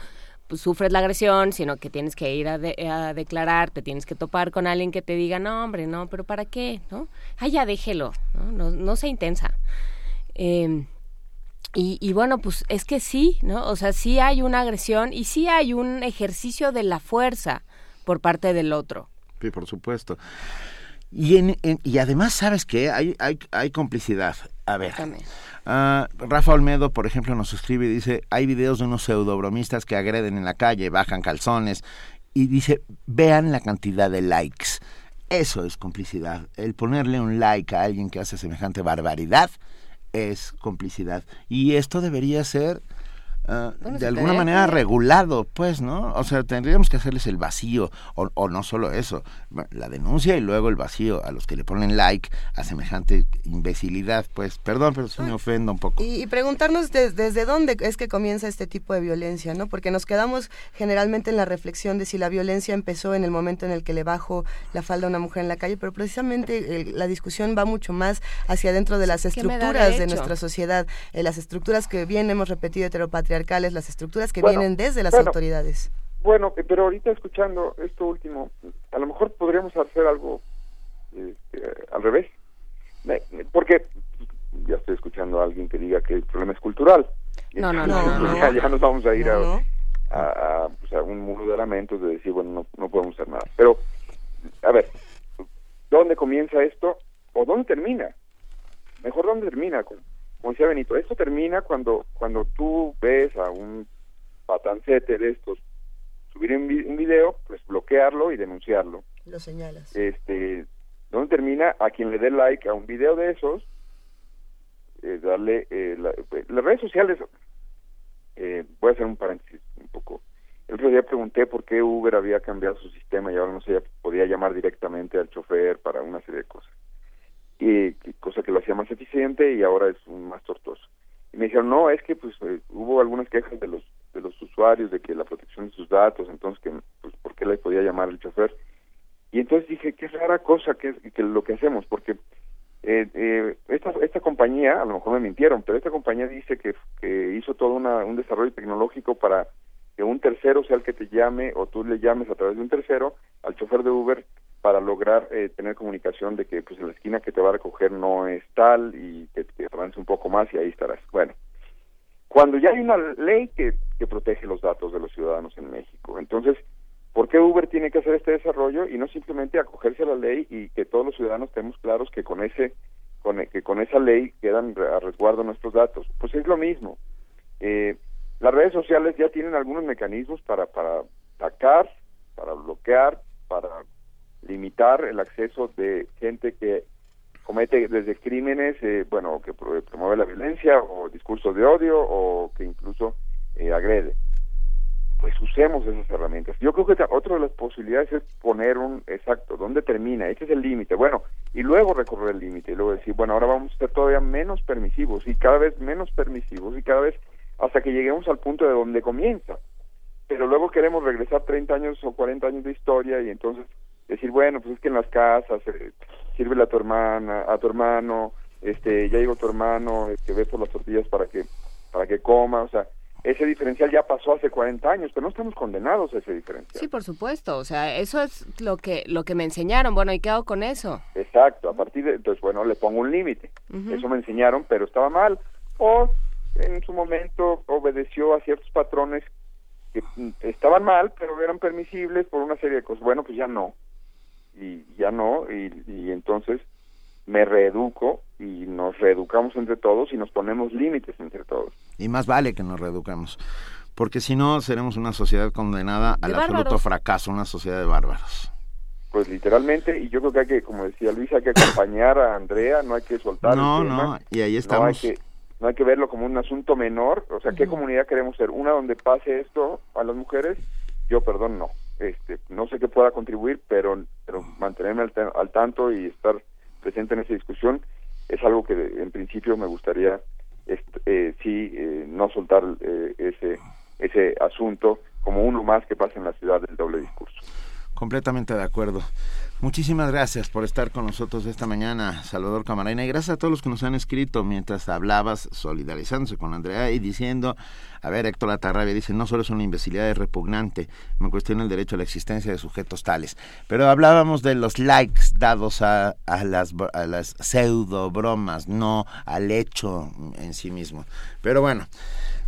pues, sufres la agresión, sino que tienes que ir a, de, a, declarar, te tienes que topar con alguien que te diga, no, hombre, no, pero ¿para qué? ¿No? Ah, ya déjelo, ¿no? No, no sea intensa. Eh, y, y, bueno, pues es que sí, ¿no? O sea, sí hay una agresión y sí hay un ejercicio de la fuerza por parte del otro. Sí, por supuesto. Y, en, en, y además, ¿sabes qué? Hay, hay, hay complicidad. A ver. Uh, Rafa Olmedo, por ejemplo, nos escribe y dice, hay videos de unos pseudobromistas que agreden en la calle, bajan calzones, y dice, vean la cantidad de likes. Eso es complicidad. El ponerle un like a alguien que hace semejante barbaridad es complicidad. Y esto debería ser Uh, bueno, de alguna manera regulado, pues, ¿no? O sea, tendríamos que hacerles el vacío, o, o, no solo eso, la denuncia y luego el vacío a los que le ponen like a semejante imbecilidad, pues, perdón, pero sí me ofendo un poco. Y, y preguntarnos de, desde dónde es que comienza este tipo de violencia, ¿no? Porque nos quedamos generalmente en la reflexión de si la violencia empezó en el momento en el que le bajo la falda a una mujer en la calle, pero precisamente el, la discusión va mucho más hacia dentro de las estructuras de nuestra sociedad, eh, las estructuras que bien hemos repetido heteropatriarcales las estructuras que bueno, vienen desde las bueno, autoridades. Bueno, pero ahorita escuchando esto último, a lo mejor podríamos hacer algo este, al revés. Porque ya estoy escuchando a alguien que diga que el problema es cultural. No, no, no, no, ya, ya, nos vamos a ir a, a, a, pues a, un muro de lamentos de decir, bueno, no, no podemos hacer nada. Pero, a ver, ¿dónde comienza esto o dónde termina? Mejor, ¿dónde termina? Como decía Benito, esto termina cuando cuando tú ves a un patancete de estos subir un, un video, pues bloquearlo y denunciarlo. Lo señalas. Este, ¿dónde termina? A quien le dé like a un video de esos, eh, darle eh, la, las redes sociales. Eh, voy a hacer un paréntesis un poco. El otro día pregunté por qué Uber había cambiado su sistema y ahora no se podía llamar directamente al chofer para una serie de cosas. Eh, cosa que lo hacía más eficiente y ahora es más tortuoso. Y me dijeron, no, es que pues eh, hubo algunas quejas de los de los usuarios de que la protección de sus datos, entonces que pues por qué le podía llamar el chofer. Y entonces dije, qué rara cosa que, que lo que hacemos, porque eh, eh, esta, esta compañía, a lo mejor me mintieron, pero esta compañía dice que, que hizo todo una, un desarrollo tecnológico para que un tercero sea el que te llame o tú le llames a través de un tercero al chofer de Uber para lograr eh, tener comunicación de que pues la esquina que te va a recoger no es tal y que te avance un poco más y ahí estarás. Bueno, cuando ya hay una ley que, que protege los datos de los ciudadanos en México, entonces, ¿por qué Uber tiene que hacer este desarrollo y no simplemente acogerse a la ley y que todos los ciudadanos estemos claros que con ese con, que con esa ley quedan a resguardo nuestros datos? Pues es lo mismo. Eh, las redes sociales ya tienen algunos mecanismos para para atacar, para bloquear, para limitar el acceso de gente que comete desde crímenes, eh, bueno, que promueve la violencia o discursos de odio o que incluso eh, agrede. Pues usemos esas herramientas. Yo creo que otra de las posibilidades es poner un exacto, ¿dónde termina? Este es el límite. Bueno, y luego recorrer el límite y luego decir, bueno, ahora vamos a ser todavía menos permisivos y cada vez menos permisivos y cada vez hasta que lleguemos al punto de donde comienza. Pero luego queremos regresar 30 años o 40 años de historia y entonces decir, bueno, pues es que en las casas eh, sirve a tu hermana, a tu hermano, este, ya llegó tu hermano, este, ve por las tortillas para que para que coma, o sea, ese diferencial ya pasó hace 40 años, pero no estamos condenados a ese diferencial. Sí, por supuesto, o sea, eso es lo que lo que me enseñaron, bueno, y qué hago con eso. Exacto, a partir de entonces bueno, le pongo un límite. Eso me enseñaron, pero estaba mal o en su momento obedeció a ciertos patrones que mm, estaban mal, pero eran permisibles por una serie de cosas. Bueno, pues ya no y ya no, y, entonces me reeduco y nos reeducamos entre todos y nos ponemos límites entre todos. Y más vale que nos reeducamos, porque si no seremos una sociedad condenada al absoluto fracaso, una sociedad de bárbaros. Pues literalmente, y yo creo que hay que, como decía Luis, hay que acompañar a Andrea, no hay que soltar no, No, y ahí estamos. No hay, que, no hay que verlo como un asunto menor, o sea, ¿qué comunidad queremos ser? ¿Una donde pase esto a las mujeres? Yo, perdón, no este, no sé qué pueda contribuir, pero, pero mantenerme al, tanto y estar presente en esa discusión es algo que en principio me gustaría este, eh, sí eh, no soltar eh, ese ese asunto como uno más que pasa en la ciudad del doble discurso. Completamente de acuerdo. Muchísimas gracias por estar con nosotros esta mañana, Salvador Camarena, y gracias a todos los que nos han escrito mientras hablabas, solidarizándose con Andrea y diciendo, a ver, Héctor Atarrabia dice, no solo es una imbecilidad, repugnante, me cuestiona el derecho a la existencia de sujetos tales. Pero hablábamos de los likes dados a, a las, pseudo bromas, no al hecho en sí mismo. Pero bueno.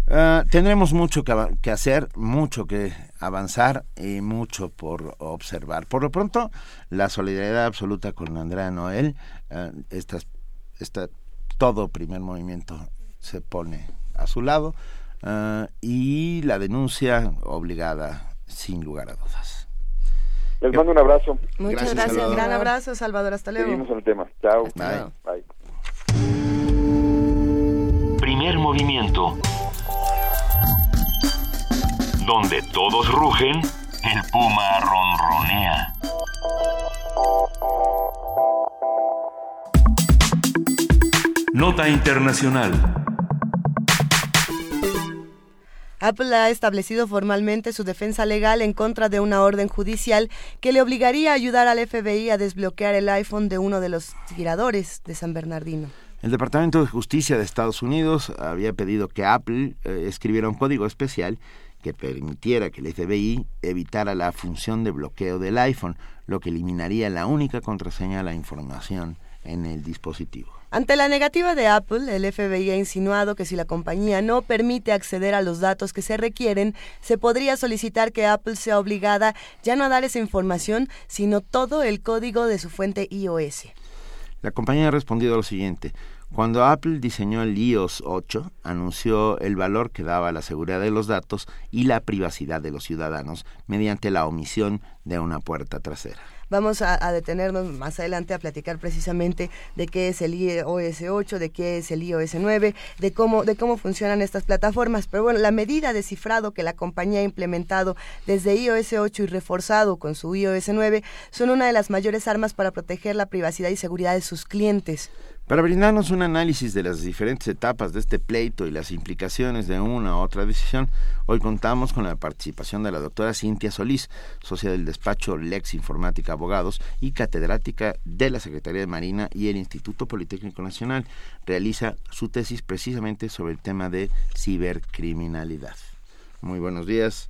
Ah, tendremos mucho que, hacer, mucho que avanzar y mucho por observar. Por lo pronto, la solidaridad absoluta con Andrea Noel, uh, todo primer movimiento se pone a su lado ah, y la denuncia obligada, sin lugar a dudas. Les mando un abrazo. Muchas gracias. Un gran abrazo, Salvador. Hasta luego. Seguimos en el tema. Chao. Bye. Primer movimiento donde todos rugen, el puma ronronea. Nota Internacional. Apple ha establecido formalmente su defensa legal en contra de una orden judicial que le obligaría a ayudar al FBI a desbloquear el iPhone de uno de los tiradores de San Bernardino. El Departamento de Justicia de Estados Unidos había pedido que Apple eh, escribiera un código especial que permitiera que el FBI evitara la función de bloqueo del iPhone, lo que eliminaría la única contraseña a la información en el dispositivo. Ante la negativa de Apple, el FBI ha insinuado que si la compañía no permite acceder a los datos que se requieren, se podría solicitar que Apple sea obligada ya no a dar esa información, sino todo el código de su fuente iOS. La compañía ha respondido a lo siguiente. Cuando Apple diseñó el iOS 8, anunció el valor que daba la seguridad de los datos y la privacidad de los ciudadanos mediante la omisión de una puerta trasera. Vamos a, a detenernos más adelante a platicar precisamente de qué es el iOS 8, de qué es el iOS 9, de cómo, de cómo funcionan estas plataformas. Pero bueno, la medida de cifrado que la compañía ha implementado desde iOS 8 y reforzado con su iOS 9 son una de las mayores armas para proteger la privacidad y seguridad de sus clientes. Para brindarnos un análisis de las diferentes etapas de este pleito y las implicaciones de una u otra decisión, hoy contamos con la participación de la doctora Cintia Solís, socia del despacho Lex Informática Abogados y catedrática de la Secretaría de Marina y el Instituto Politécnico Nacional. Realiza su tesis precisamente sobre el tema de cibercriminalidad. Muy buenos días,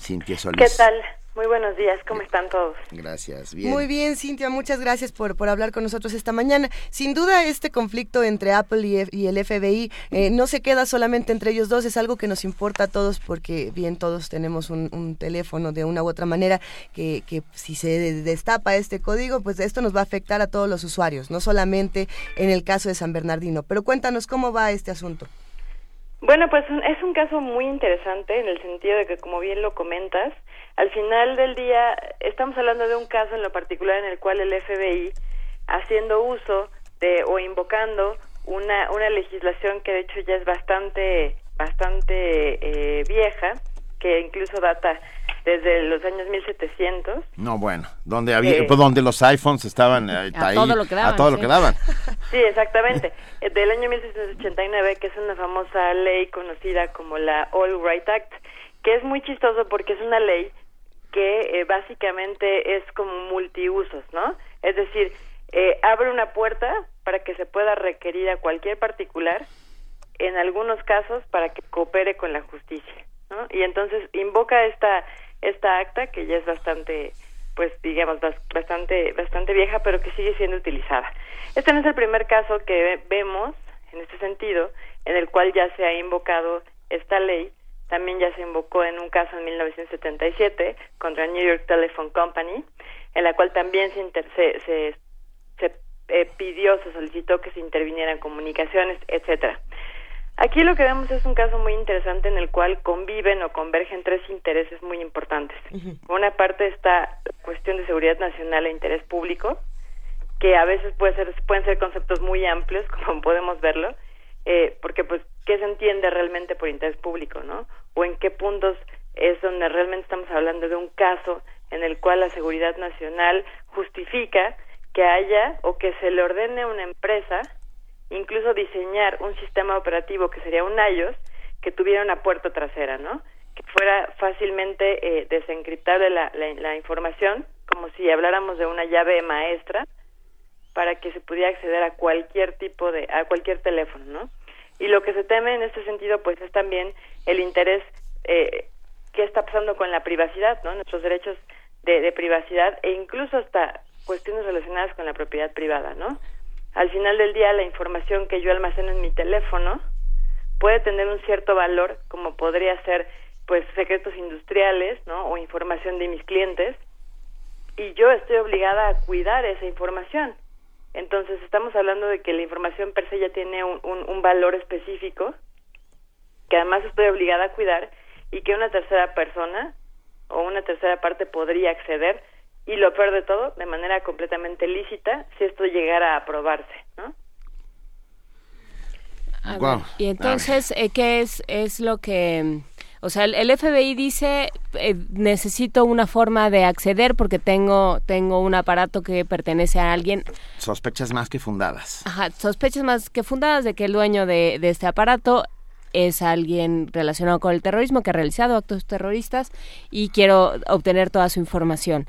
Cintia Solís. ¿Qué tal? Muy buenos días, ¿cómo están todos? Gracias, bien. Muy bien, Cintia, muchas gracias por, por hablar con nosotros esta mañana. Sin duda, este conflicto entre Apple y, F- y el FBI eh, no se queda solamente entre ellos dos, es algo que nos importa a todos porque bien todos tenemos un, un teléfono de una u otra manera que, que si se de- destapa este código, pues esto nos va a afectar a todos los usuarios, no solamente en el caso de San Bernardino. Pero cuéntanos cómo va este asunto. Bueno, pues un- es un caso muy interesante en el sentido de que, como bien lo comentas, al final del día estamos hablando de un caso en lo particular en el cual el FBI, haciendo uso de o invocando una, una legislación que de hecho ya es bastante, bastante eh, vieja, que incluso data desde los años 1700, No, bueno, donde había, Eh, pues, donde los iPhones estaban eh, A ahí, todo lo que daban, a todo lo sí. que daban. Sí, exactamente. Eh, Del año 1689, que es una famosa ley conocida como la All Right Act, que es muy chistoso porque es una ley que eh, básicamente es como multiusos, ¿no? Es decir, eh, abre una puerta para que se pueda requerir a cualquier particular, en algunos casos, para que coopere con la justicia, ¿no? Y entonces invoca esta esta acta que ya es bastante pues digamos bas- bastante bastante vieja pero que sigue siendo utilizada este no es el primer caso que ve- vemos en este sentido en el cual ya se ha invocado esta ley también ya se invocó en un caso en 1977 contra New York Telephone Company en la cual también se inter- se, se, se, eh, pidió se solicitó que se intervinieran comunicaciones etcétera Aquí lo que vemos es un caso muy interesante en el cual conviven o convergen tres intereses muy importantes. Por una parte está la cuestión de seguridad nacional e interés público, que a veces puede ser, pueden ser conceptos muy amplios, como podemos verlo, eh, porque pues, ¿qué se entiende realmente por interés público, no? O en qué puntos es donde realmente estamos hablando de un caso en el cual la seguridad nacional justifica que haya o que se le ordene a una empresa incluso diseñar un sistema operativo que sería un iOS que tuviera una puerta trasera, ¿no? Que fuera fácilmente eh, desencriptable la, la, la información, como si habláramos de una llave maestra, para que se pudiera acceder a cualquier tipo de, a cualquier teléfono, ¿no? Y lo que se teme en este sentido, pues, es también el interés eh, que está pasando con la privacidad, ¿no? Nuestros derechos de, de privacidad e incluso hasta cuestiones relacionadas con la propiedad privada, ¿no? al final del día la información que yo almaceno en mi teléfono puede tener un cierto valor como podría ser pues secretos industriales no o información de mis clientes y yo estoy obligada a cuidar esa información entonces estamos hablando de que la información per se ya tiene un, un, un valor específico que además estoy obligada a cuidar y que una tercera persona o una tercera parte podría acceder y lo peor de todo, de manera completamente lícita, si esto llegara a aprobarse, ¿no? A ver, y entonces, eh, ¿qué es, es lo que... O sea, el, el FBI dice, eh, necesito una forma de acceder porque tengo, tengo un aparato que pertenece a alguien. Sospechas más que fundadas. Ajá, sospechas más que fundadas de que el dueño de, de este aparato es alguien relacionado con el terrorismo que ha realizado actos terroristas y quiero obtener toda su información.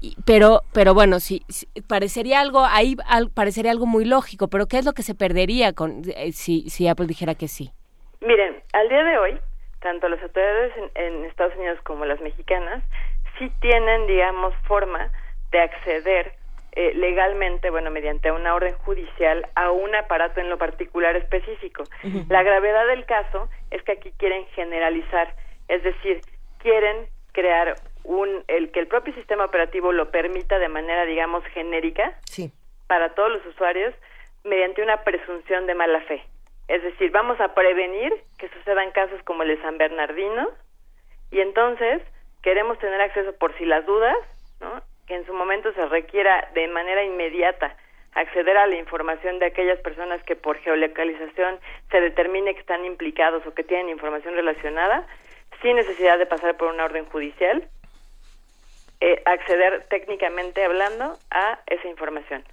Y- pero pero bueno sí, sí, parecería algo ahí al- parecería algo muy lógico pero qué es lo que se perdería con eh, si si Apple dijera que sí Miren, al día de hoy, tanto las autoridades en, en Estados Unidos como las mexicanas sí tienen, digamos, forma de acceder eh, legalmente, bueno, mediante una orden judicial a un aparato en lo particular específico. La gravedad del caso es que aquí quieren generalizar, es decir, quieren crear un el que el propio sistema operativo lo permita de manera, digamos, genérica Sí. para todos los usuarios mediante una presunción de mala fe. Es decir, vamos a prevenir que sucedan casos como el de San Bernardino y entonces queremos tener acceso por si las dudas, ¿no? que en su momento se requiera de manera inmediata acceder a la información de aquellas personas que por geolocalización se determine que están implicados o que tienen información relacionada, sin necesidad de pasar por una orden judicial, eh, acceder técnicamente hablando a esa información.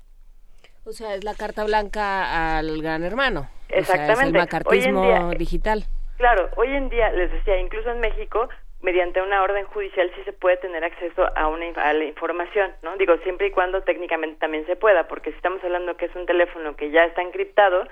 O sea, es la carta blanca al gran hermano. Exactamente. O sea, es el macartismo día- digital. Claro, hoy en día, les decía, incluso en México, mediante una orden judicial sí se puede tener acceso a una a la información, ¿no? Digo, siempre y cuando técnicamente también se pueda, porque si estamos hablando que es un teléfono que ya está encriptado,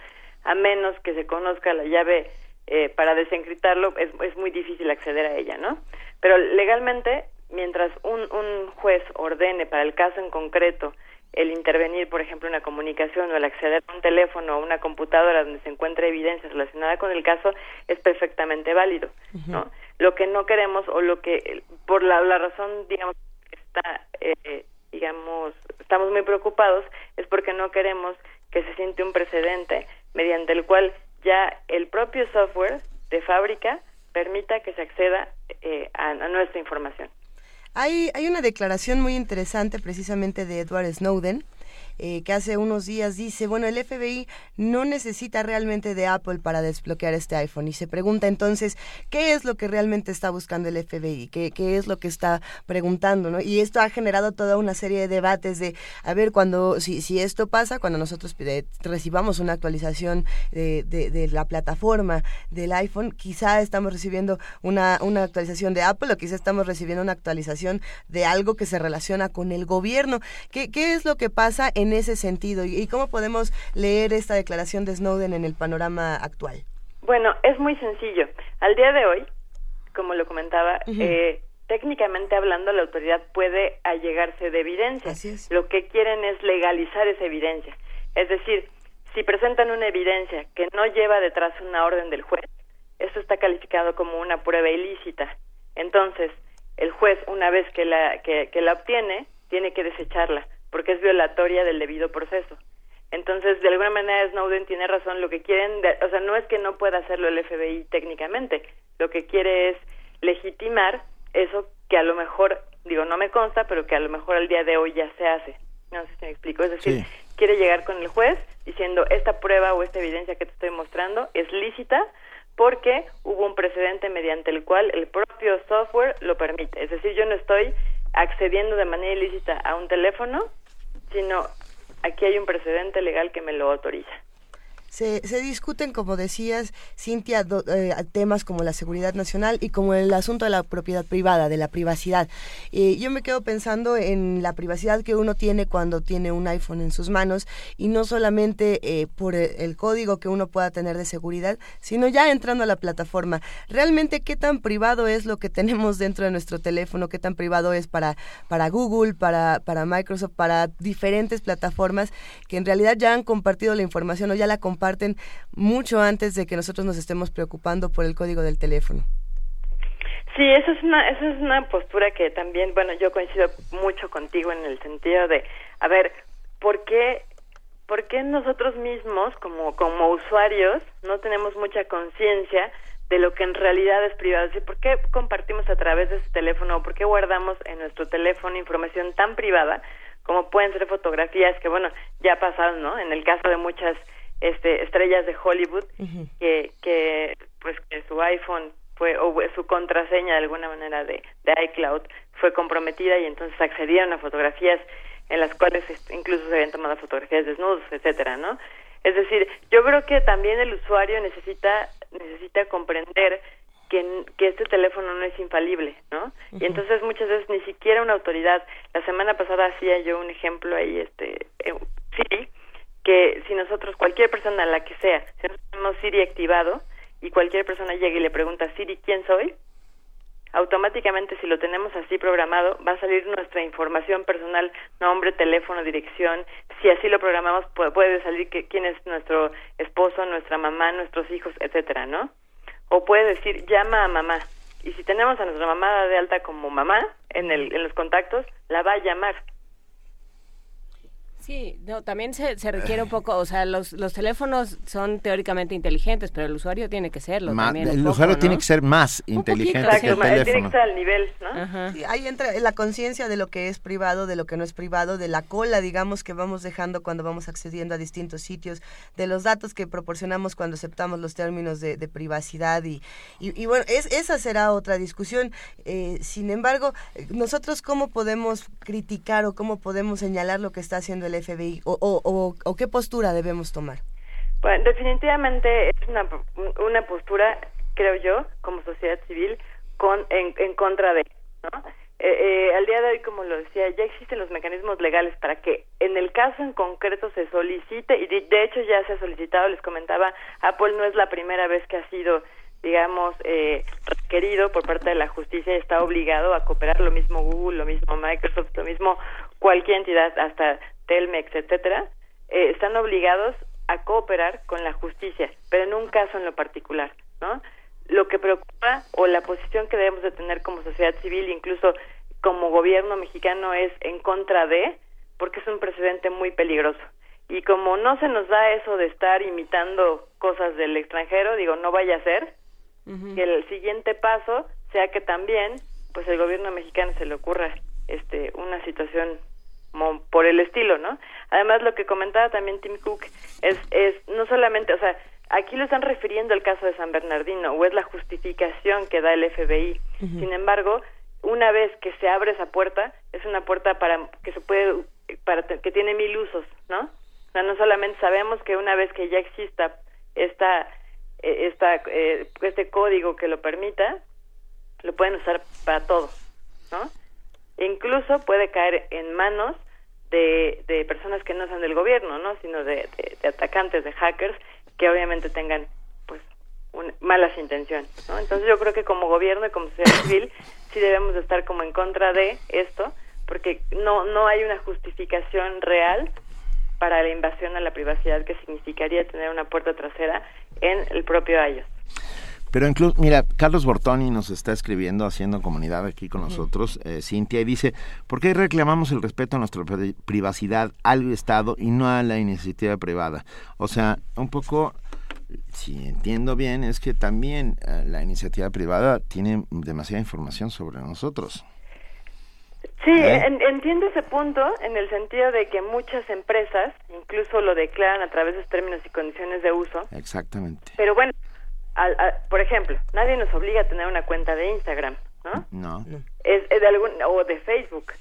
a menos que se conozca la llave eh, para desencriptarlo, es, es muy difícil acceder a ella, ¿no? Pero legalmente, mientras un, un juez ordene para el caso en concreto el intervenir, por ejemplo, en una comunicación o el acceder a un teléfono o una computadora donde se encuentre evidencia relacionada con el caso, es perfectamente válido, ¿no? Lo que no queremos o lo que, por la, la razón, digamos, que está, eh, digamos, estamos muy preocupados, es porque no queremos que se siente un precedente mediante el cual ya el propio software de fábrica permita que se acceda eh, a, a nuestra información. Hay, hay una declaración muy interesante precisamente de Edward Snowden, eh, que hace unos días dice, bueno, el FBI no necesita realmente de Apple para desbloquear este iPhone. Y se pregunta entonces, ¿qué es lo que realmente está buscando el FBI? ¿Qué, qué es lo que está preguntando? ¿no? Y esto ha generado toda una serie de debates de, a ver, cuando, si, si esto pasa, cuando nosotros recibamos una actualización de, de- de la plataforma del iPhone, quizá estamos recibiendo una, una actualización de Apple o quizá estamos recibiendo una actualización de algo que se relaciona con el gobierno. ¿Qué, qué es lo que pasa en ese sentido y, cómo podemos leer esta declaración de Snowden en el panorama actual? Bueno, es muy sencillo. Al día de hoy, como lo comentaba, eh, técnicamente hablando, la autoridad puede allegarse de evidencia. Lo que quieren es legalizar esa evidencia. Es decir, si presentan una evidencia que no lleva detrás una orden del juez, eso está calificado como una prueba ilícita. Entonces, el juez, una vez que la, que, que la obtiene, tiene que desecharla, porque es violatoria del debido proceso. Entonces, de alguna manera, Snowden tiene razón. Lo que quieren, de- o sea, no es que no pueda hacerlo el FBI técnicamente. Lo que quiere es legitimar eso que a lo mejor, digo, no me consta, pero que a lo mejor al día de hoy ya se hace. No sé si me explico. Es decir, quiere llegar con el juez diciendo esta prueba o esta evidencia que te estoy mostrando es lícita porque hubo un precedente mediante el cual el propio software lo permite. Es decir, yo no estoy accediendo de manera ilícita a un teléfono, sino aquí hay un precedente legal que me lo autoriza. Se, discuten, como decías, Cintia, do- eh, temas como la seguridad nacional y como el asunto de la propiedad privada, de la privacidad. Eh, yo me quedo pensando en la privacidad que uno tiene cuando tiene un iPhone en sus manos y no solamente eh, por el, el código que uno pueda tener de seguridad, sino ya entrando a la plataforma. Realmente, ¿qué tan privado es lo que tenemos dentro de nuestro teléfono? ¿Qué tan privado es para, para Google, para, para Microsoft, para diferentes plataformas que en realidad ya han compartido la información o ya la comparten mucho antes de que nosotros nos estemos preocupando por el código del teléfono? Sí, esa es una, esa es una postura que también, bueno, yo coincido mucho contigo en el sentido de, a ver, ¿por qué, por qué nosotros mismos, como, como usuarios, no tenemos mucha conciencia de lo que en realidad es privado? Decir, ¿por qué compartimos a través de ese teléfono o por qué guardamos en nuestro teléfono información tan privada como pueden ser fotografías que, bueno, ya pasaron, ¿no? En el caso de muchas este, estrellas de Hollywood, que, que pues que su iPhone fue o su contraseña de alguna manera de, de iCloud fue comprometida y entonces accedieron a fotografías en las cuales este, incluso se habían tomado fotografías desnudos, etcétera, ¿no? Es decir, yo creo que también el usuario necesita necesita comprender que, que este teléfono no es infalible, ¿no? Y entonces muchas veces ni siquiera una autoridad. La semana pasada hacía yo un ejemplo ahí, este, eh, Siri, que si nosotros, cualquier persona, la que sea, si nosotros tenemos Siri activado y cualquier persona llega y le pregunta, Siri, ¿quién soy? Automáticamente, si lo tenemos así programado, va a salir nuestra información personal, nombre, teléfono, dirección. Si así lo programamos, puede, salir que, quién es nuestro esposo, nuestra mamá, nuestros hijos, etcétera, ¿no? O puede decir, llama a mamá. Y si tenemos a nuestra mamá de alta como mamá en, el, en los contactos, la va a llamar. Sí, no, también se, se requiere un poco, o sea, los, los teléfonos son teóricamente inteligentes, pero el usuario tiene que serlo Ma- también. el poco, usuario ¿no? tiene que ser más inteligente que el tiene que estar al nivel, ¿no? Sí, ahí entra la conciencia de lo que es privado, de lo que no es privado, de la cola, digamos, que vamos dejando cuando vamos accediendo a distintos sitios, de los datos que proporcionamos cuando aceptamos los términos de, de privacidad y, y, y bueno, es, esa será otra discusión. Eh, sin embargo, eh, nosotros cómo podemos criticar o cómo podemos señalar lo que está haciendo el FBI o, qué postura debemos tomar. Bueno, definitivamente es una, una postura, creo yo, como sociedad civil, con en, en contra de, ¿no? Eh, eh, al día de hoy, como lo decía, ya existen los mecanismos legales para que en el caso en concreto se solicite, y de, de hecho ya se ha solicitado, les comentaba, Apple no es la primera vez que ha sido, digamos, eh, requerido por parte de la justicia y está obligado a cooperar, lo mismo Google, lo mismo Microsoft, lo mismo cualquier entidad, hasta Telmex, etcétera, eh, están obligados a cooperar con la justicia, pero en un caso en lo particular, ¿no? Lo que preocupa o la posición que debemos de tener como sociedad civil, incluso como gobierno mexicano, es en contra de, porque es un precedente muy peligroso. Y como no se nos da eso de estar imitando cosas del extranjero, digo, no vaya a ser que el siguiente paso sea que también, pues el gobierno mexicano se le ocurra este una situación por el estilo, ¿no? Además, lo que comentaba también Tim Cook es, es no solamente, o sea, aquí lo están refiriendo al caso de San Bernardino, o es la justificación que da el FBI. Sin embargo, una vez que se abre esa puerta, es una puerta para que se puede, para que tiene mil usos, ¿no? O sea, no solamente sabemos que una vez que ya exista esta, eh, esta, eh, este código que lo permita, lo pueden usar para todo, ¿no? E incluso puede caer en manos de, de personas que no sean del gobierno, ¿no? Sino de, de- de atacantes, de hackers, que obviamente tengan, pues, un- malas intenciones, ¿no? Entonces yo creo que como gobierno y como sociedad civil sí debemos de estar como en contra de esto, porque no, no hay una justificación real para la invasión a la privacidad que significaría tener una puerta trasera en el propio iOS. Pero incluso, mira, Carlos Bortoni nos está escribiendo, haciendo comunidad aquí con nosotros, eh, Cintia, y dice, ¿por qué reclamamos el respeto a nuestra pri- privacidad al Estado y no a la iniciativa privada? O sea, un poco, si entiendo bien, es que también eh, la iniciativa privada tiene demasiada información sobre nosotros. Sí, ¿Eh? en- entiendo ese punto en el sentido de que muchas empresas incluso lo declaran a través de términos y condiciones de uso, Exactamente. pero bueno, al- al- por ejemplo, nadie nos obliga a tener una cuenta de Instagram, ¿no? No. es, es de algún o de Facebook.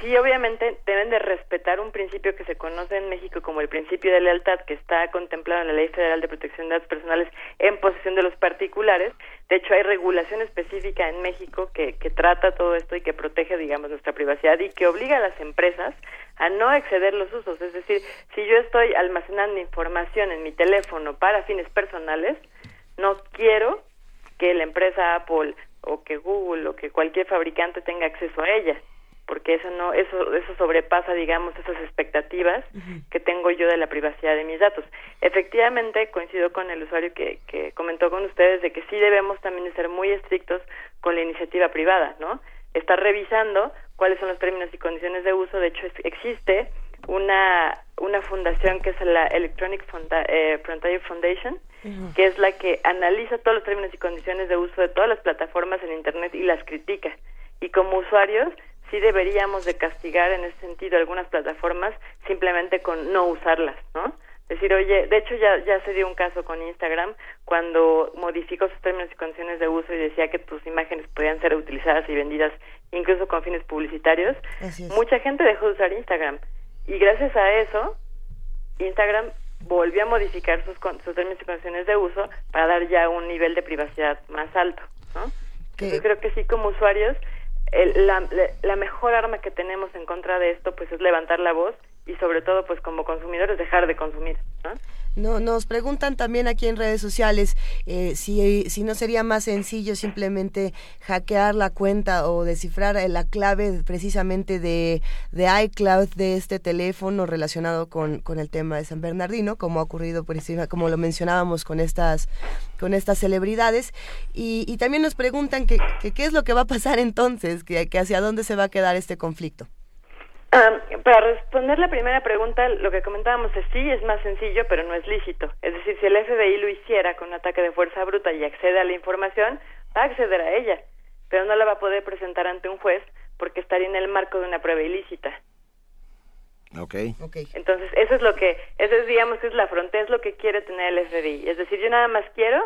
Sí, obviamente deben de respetar un principio que se conoce en México como el principio de lealtad que está contemplado en la Ley Federal de Protección de Datos Personales en posesión de los particulares. De hecho, hay regulación específica en México que, que trata todo esto y que protege, digamos, nuestra privacidad y que obliga a las empresas a no exceder los usos. Es decir, si yo estoy almacenando información en mi teléfono para fines personales, no quiero que la empresa Apple o que Google o que cualquier fabricante tenga acceso a ella porque eso no eso eso sobrepasa digamos esas expectativas que tengo yo de la privacidad de mis datos. Efectivamente coincido con el usuario que, que comentó con ustedes de que sí debemos también de ser muy estrictos con la iniciativa privada no estar revisando cuáles son los términos y condiciones de uso de hecho existe una una fundación que es la Electronic Fonda- eh, Frontier Foundation que es la que analiza todos los términos y condiciones de uso de todas las plataformas en Internet y las critica. Y como usuarios, sí deberíamos de castigar en ese sentido algunas plataformas simplemente con no usarlas, ¿no? Decir, oye, de hecho ya, ya se dio un caso con Instagram cuando modificó sus términos y condiciones de uso y decía que tus imágenes podían ser utilizadas y vendidas incluso con fines publicitarios. Mucha gente dejó de usar Instagram. Y gracias a eso, Instagram volvió a modificar sus, sus términos y condiciones de uso para dar ya un nivel de privacidad más alto, ¿no? Yo creo que sí, como usuarios, el- la- la mejor arma que tenemos en contra de esto, pues es levantar la voz y sobre todo, pues como consumidores, dejar de consumir, ¿no? No, nos preguntan también aquí en redes sociales eh, si, si no sería más sencillo simplemente hackear la cuenta o descifrar eh, la clave precisamente de, de iCloud de este teléfono relacionado con, con el tema de San Bernardino, como ha ocurrido por encima, como lo mencionábamos con estas, con estas celebridades. Y, y también nos preguntan que, que qué es lo que va a pasar entonces, que, que hacia dónde se va a quedar este conflicto. Ah, para responder la primera pregunta, lo que comentábamos es sí, es más sencillo, pero no es lícito. Es decir, si el FBI lo hiciera con un ataque de fuerza bruta y accede a la información, va a acceder a ella, pero no la va a poder presentar ante un juez porque estaría en el marco de una prueba ilícita. Ok. Entonces, eso es lo que, eso es, digamos, que es la frontera, es lo que quiere tener el FBI. Es decir, yo nada más quiero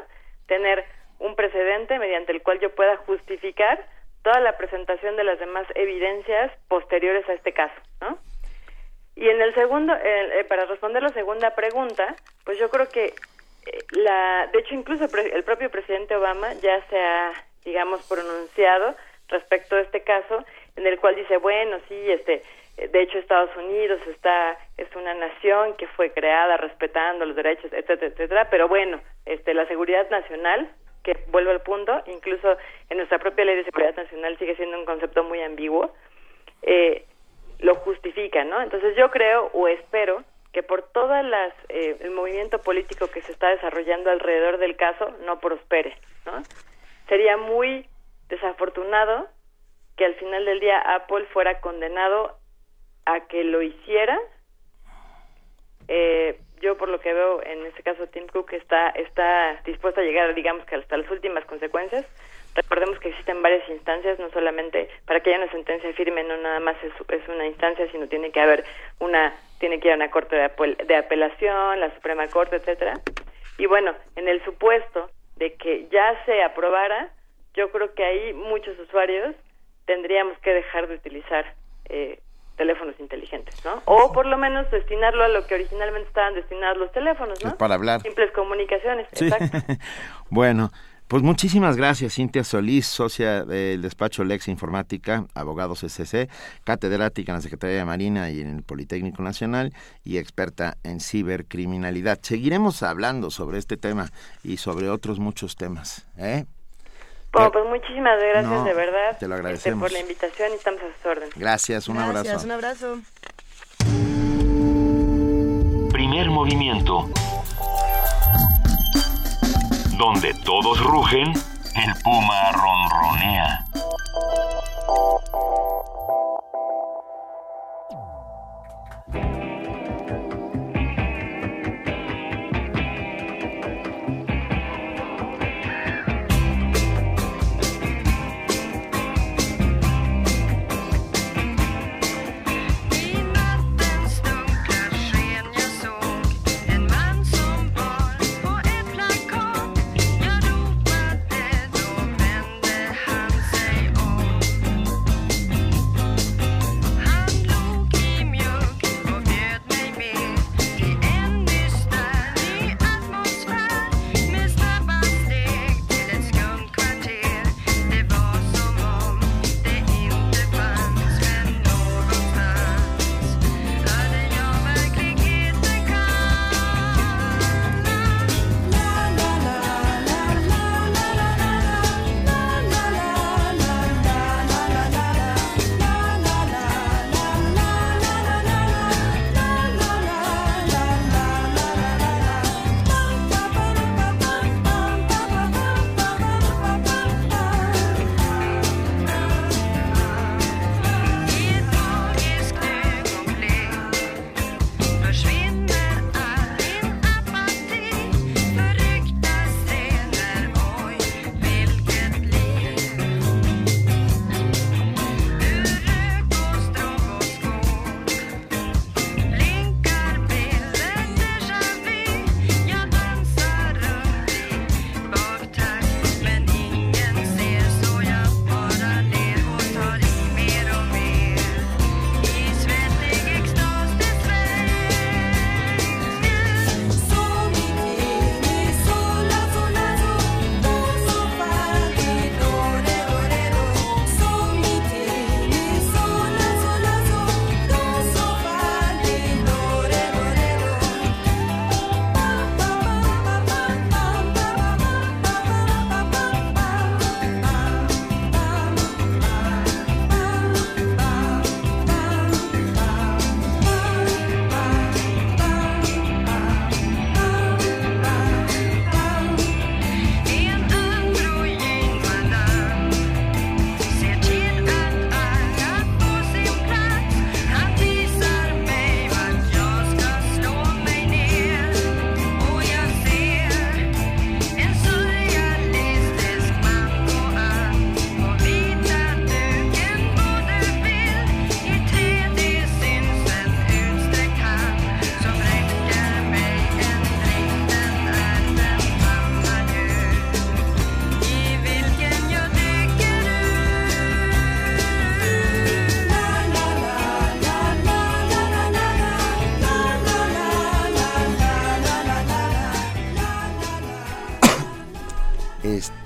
tener un precedente mediante el cual yo pueda justificar toda la presentación de las demás evidencias posteriores a este caso, ¿no? Y en el segundo, eh, para responder la segunda pregunta, pues yo creo que eh, la, de hecho incluso el propio presidente Obama ya se ha, digamos, pronunciado respecto a este caso, en el cual dice, bueno, sí, este, eh, de hecho Estados Unidos está, es una nación que fue creada respetando los derechos, etcétera, etcétera, pero bueno, este, la seguridad nacional que vuelvo al punto, incluso en nuestra propia ley de seguridad nacional sigue siendo un concepto muy ambiguo, eh, lo justifica, ¿no? Entonces yo creo o espero que por todas las eh, el movimiento político que se está desarrollando alrededor del caso no prospere, ¿no? Sería muy desafortunado que al final del día Apple fuera condenado a que lo hiciera eh, yo por lo que veo en este caso Tim Cook está está dispuesto a llegar digamos que hasta las últimas consecuencias. Recordemos que existen varias instancias no solamente para que haya una sentencia firme no nada más es, es una instancia sino tiene que haber una tiene que ir a una corte de, apel- de apelación la Suprema Corte etcétera. Y bueno en el supuesto de que ya se aprobara yo creo que ahí muchos usuarios tendríamos que dejar de utilizar eh, teléfonos inteligentes, ¿no? O por lo menos destinarlo a lo que originalmente estaban destinados los teléfonos, Que es ¿no? para hablar. Simples comunicaciones, Sí. exacto. bueno, pues muchísimas gracias, Cintia Solís, socia del despacho Lex Informática, abogados SC, catedrática en la Secretaría de Marina y en el Politécnico Nacional y experta en cibercriminalidad. Seguiremos hablando sobre este tema y sobre otros muchos temas. ¿eh? Bueno, pues muchísimas gracias, No, de verdad. te lo este, agradecemos. por la invitación y estamos a sus órdenes. Gracias, un Gracias, abrazo. un abrazo. Primer movimiento. Donde todos rugen, el puma ronronea.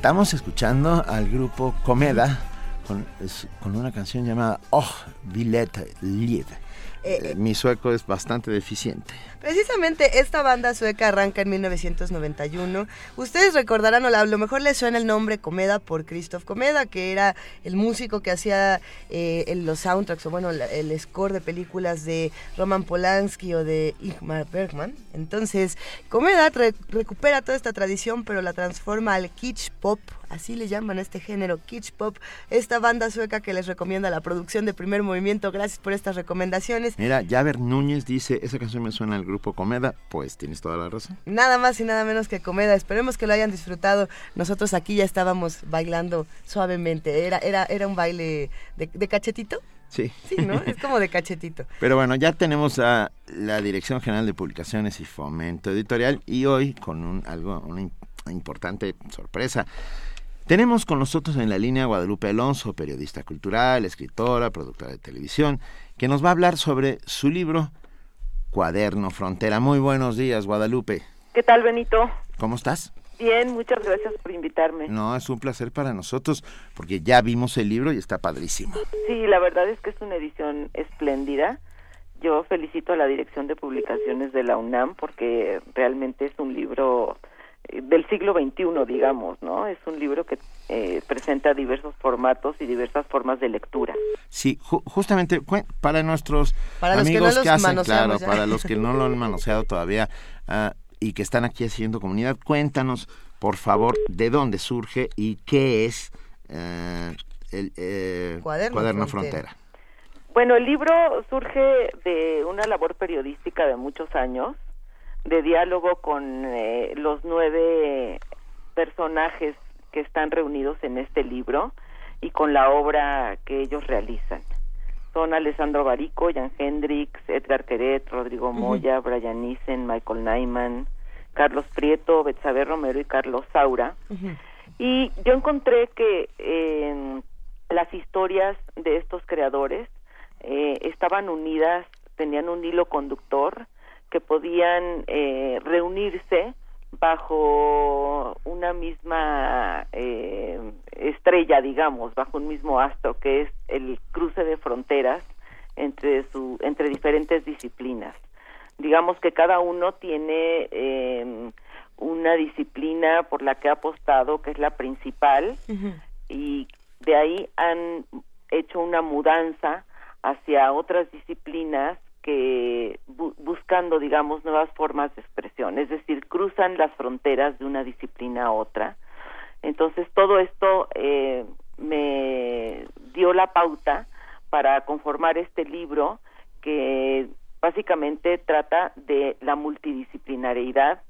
Estamos escuchando al grupo Comeda con, es- con una canción llamada Oh, Billet Lied. Eh, mi sueco es bastante deficiente. Precisamente esta banda sueca arranca en 1991. Ustedes recordarán, o a lo mejor les suena el nombre Comeda por Christoph Comeda, que era el músico que hacía eh, los soundtracks, o bueno, el score de películas de Roman Polanski o de Ingmar Bergman. Entonces, Comeda re- recupera toda esta tradición, pero la transforma al kitsch pop, así le llaman a este género, kitsch pop. Esta banda sueca que les recomienda la producción de primer movimiento. Gracias por estas recomendaciones. Mira, Javer Núñez dice, esa canción me suena al grupo Comeda. Pues tienes toda la razón. Nada más y nada menos que Comeda. Esperemos que lo hayan disfrutado. Nosotros aquí ya estábamos bailando suavemente. Era, era, era un baile de, de cachetito. Sí. Sí, ¿no? Es como de cachetito. Pero bueno, ya tenemos a la Dirección General de Publicaciones y Fomento Editorial y hoy con un, algo, una im- importante sorpresa. Tenemos con nosotros en la línea Guadalupe Alonso, periodista cultural, escritora, productora de televisión, que nos va a hablar sobre su libro Cuaderno Frontera. Muy buenos días, Guadalupe. ¿Qué tal, Benito? ¿Cómo estás? Bien, muchas gracias por invitarme. No, es un placer para nosotros porque ya vimos el libro y está padrísimo. Sí, la verdad es que es una edición espléndida. Yo felicito a la Dirección de Publicaciones de la UNAM porque realmente es un libro del siglo XXI, digamos, ¿no? Es un libro que eh, presenta diversos formatos y diversas formas de lectura. Sí, ju- justamente para nuestros Para los que amigos no que, hacen, claro, ya. para los que no lo han manoseado todavía ah, y que están aquí haciendo comunidad, cuéntanos, por favor, de dónde surge y qué es eh, el eh, Cuaderno Frontera. Frontera. Bueno, el libro surge de una labor periodística de muchos años, de diálogo con eh, los nueve personajes que están reunidos en este libro y con la obra que ellos realizan. Son Alessandro Barico, Jan Hendrix, Edgar Queret, Rodrigo. Moya, Brian Nissen, Michael Nyman, Carlos Prieto, Betsabe Romero y Carlos Saura. Y yo encontré que eh, las historias de estos creadores eh, estaban unidas, tenían un hilo conductor, que podían eh, reunirse bajo una misma eh, estrella, digamos, bajo un mismo astro, que es el cruce de fronteras entre su entre diferentes disciplinas. Digamos que cada uno tiene eh, una disciplina por la que ha apostado, que es la principal, y de ahí han hecho una mudanza hacia otras disciplinas que bu- buscando digamos nuevas formas de expresión. Es decir cruzan las fronteras de una disciplina a otra. Entonces todo esto eh, me dio la pauta para conformar este libro que básicamente trata de la multidisciplinariedad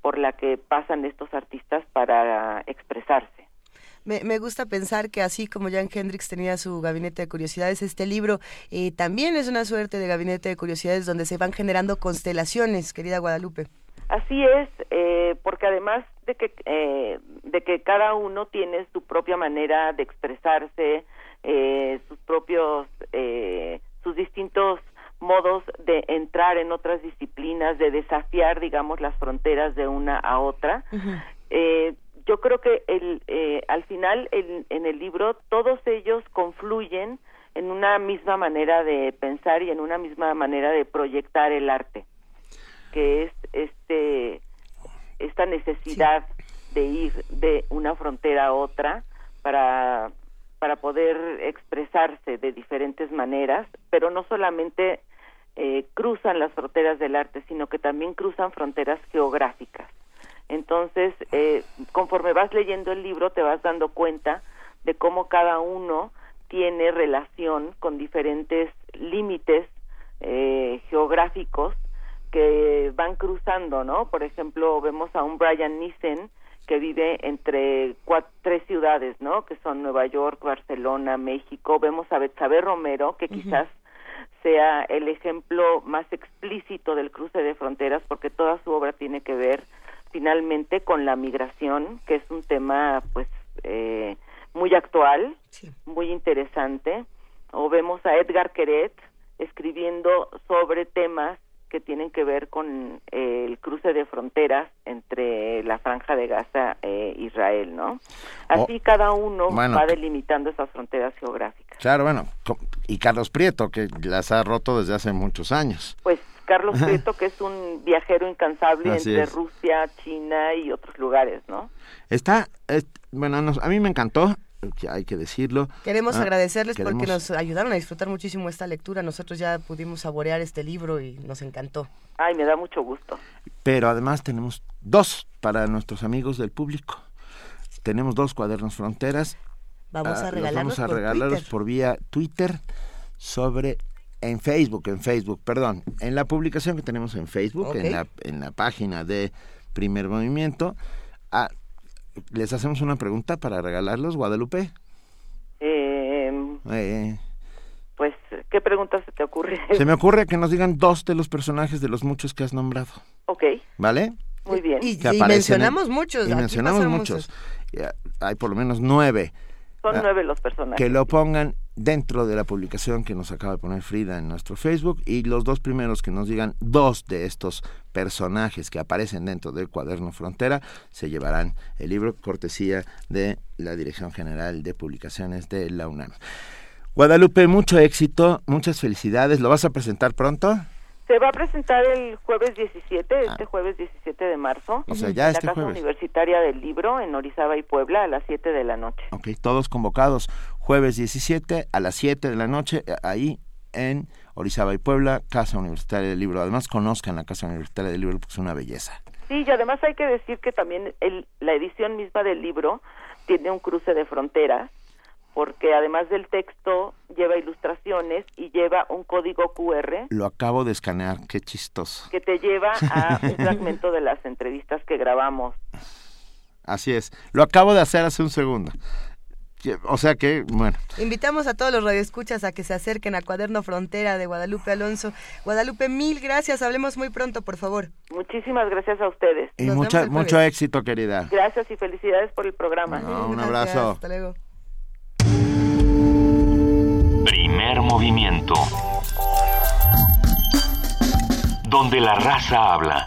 por la que pasan estos artistas para expresarse Me, me gusta pensar que así como Jan Hendrix tenía su gabinete de curiosidades, este libro eh, también es una suerte de gabinete de curiosidades donde se van generando constelaciones, querida Guadalupe. Así es, eh, porque además de que eh, de que cada uno tiene su propia manera de expresarse, eh, sus propios, eh, sus distintos modos de entrar en otras disciplinas, de desafiar, digamos, las fronteras de una a otra. Eh, yo creo que el, eh, al final el- en el libro todos ellos confluyen en una misma manera de pensar y en una misma manera de proyectar el arte que es este esta necesidad de ir de una frontera a otra para para poder expresarse de diferentes maneras, pero no solamente eh, cruzan las fronteras del arte, sino que también cruzan fronteras geográficas. Entonces, eh, conforme vas leyendo el libro, te vas dando cuenta de cómo cada uno tiene relación con diferentes límites eh, geográficos que van cruzando, ¿no? Por ejemplo, vemos a un Brian Nissen que vive entre cuat- tres ciudades, ¿no? Que son Nueva York, Barcelona, México. Vemos a Betsabe Romero, que quizás sea el ejemplo más explícito del cruce de fronteras, porque toda su obra tiene que ver finalmente con la migración, que es un tema, pues, eh, muy actual, muy interesante. O vemos a Edgar Queret escribiendo sobre temas que tienen que ver con eh, el cruce de fronteras entre la franja de Gaza e Israel, ¿no? Así cada uno bueno, va delimitando esas fronteras geográficas. Claro, bueno, y Carlos Prieto, que las ha roto desde hace muchos años. Pues Carlos Prieto, que es un viajero incansable Así entre es. Rusia, China y otros lugares, ¿no? Está, es- bueno, nos- a mí me encantó, que hay que decirlo. Queremos Ah, agradecerles porque nos ayudaron a disfrutar muchísimo esta lectura. Nosotros ya pudimos saborear este libro y nos encantó. Ay, me da mucho gusto. Pero además tenemos dos para nuestros amigos del público. Tenemos dos cuadernos fronteras. Vamos Ah, a los regalarlos vamos a por regalarlos Twitter. por vía Twitter sobre en Facebook, en Facebook, perdón, en la publicación que tenemos en Facebook, Ok. en la en la página de Primer Movimiento. Ah, les hacemos una pregunta para regalarlos, Guadalupe. Eh, Eh, pues, ¿qué pregunta se te ocurre? se me ocurre que nos digan dos de los personajes de los muchos que has nombrado, Ok, ¿vale? muy bien. Y, y en- mencionamos muchos. Y aquí mencionamos muchos. Hay por lo menos nueve. Son Ah, nueve los personajes. Que lo pongan dentro de la publicación que nos acaba de poner Frida en nuestro Facebook y los dos primeros que nos digan dos de estos personajes que aparecen dentro del cuaderno Frontera se llevarán el libro cortesía de la Dirección General de Publicaciones de la UNAM. Guadalupe, mucho éxito, muchas felicidades. ¿Lo vas a presentar pronto? Se va a presentar el jueves 17, este jueves 17 de marzo, Ah. O sea, ya en este la Casa jueves. Universitaria del Libro en Orizaba y Puebla a las 7 de la noche. Ok, todos convocados jueves 17 a las 7 de la noche, eh, ahí en Orizaba y Puebla, Casa Universitaria del Libro. Además, conozcan la Casa Universitaria del Libro porque es una belleza. Sí, y además hay que decir que también el, la edición misma del libro tiene un cruce de fronteras, porque además del texto lleva ilustraciones y lleva un código QR Lo acabo de escanear, qué chistoso. que te lleva a un fragmento de las entrevistas que grabamos. Así es, lo acabo de hacer hace un segundo. O sea que, bueno, Invitamos a todos los radioescuchas a que se acerquen a Cuaderno Frontera de Guadalupe Alonso. Guadalupe, mil gracias. Hablemos muy pronto, por favor. Muchísimas gracias a ustedes. y Nos mucha, mucho éxito, querida. Gracias y felicidades por el programa. No, un Gracias, abrazo. Hasta luego. Primer movimiento. Donde la raza habla.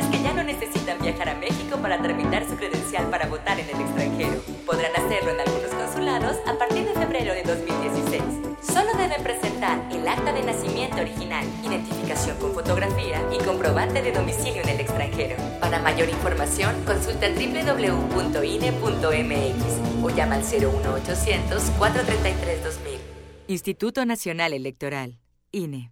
viajar a México para tramitar su credencial para votar en el extranjero. Podrán hacerlo en algunos consulados a partir de febrero de 2016. Solo deben presentar el acta de nacimiento original, identificación con fotografía y comprobante de domicilio en el extranjero. Para mayor información, consulta www.ine.mx o llama al 01800 433 2000. Instituto Nacional Electoral, INE.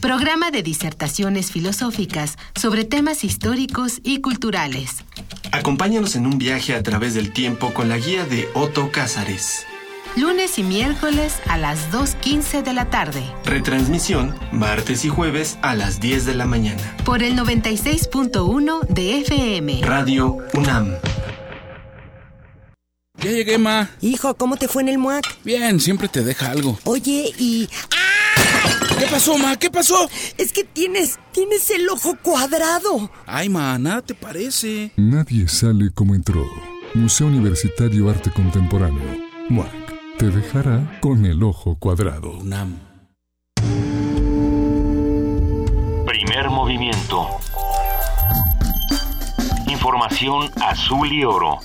Programa de disertaciones filosóficas sobre temas históricos y culturales. Acompáñanos en un viaje a través del tiempo con la guía de Otto Cázares. Lunes y miércoles a las 2.15 de la tarde. Retransmisión martes y jueves a las 10 de la mañana. Por el 96.1 de FM. Radio UNAM. Ya llegué, ma. Hijo, ¿cómo te fue en el MUAC? Bien, siempre te deja algo. Oye, y... ¿Qué pasó, ma? ¿Qué pasó? Es que tienes, tienes el ojo cuadrado. Ay, ma, nada te parece. Nadie sale como entró. Museo Universitario Arte Contemporáneo. MUAC. Te dejará con el ojo cuadrado. UNAM. Primer movimiento. Información azul y oro.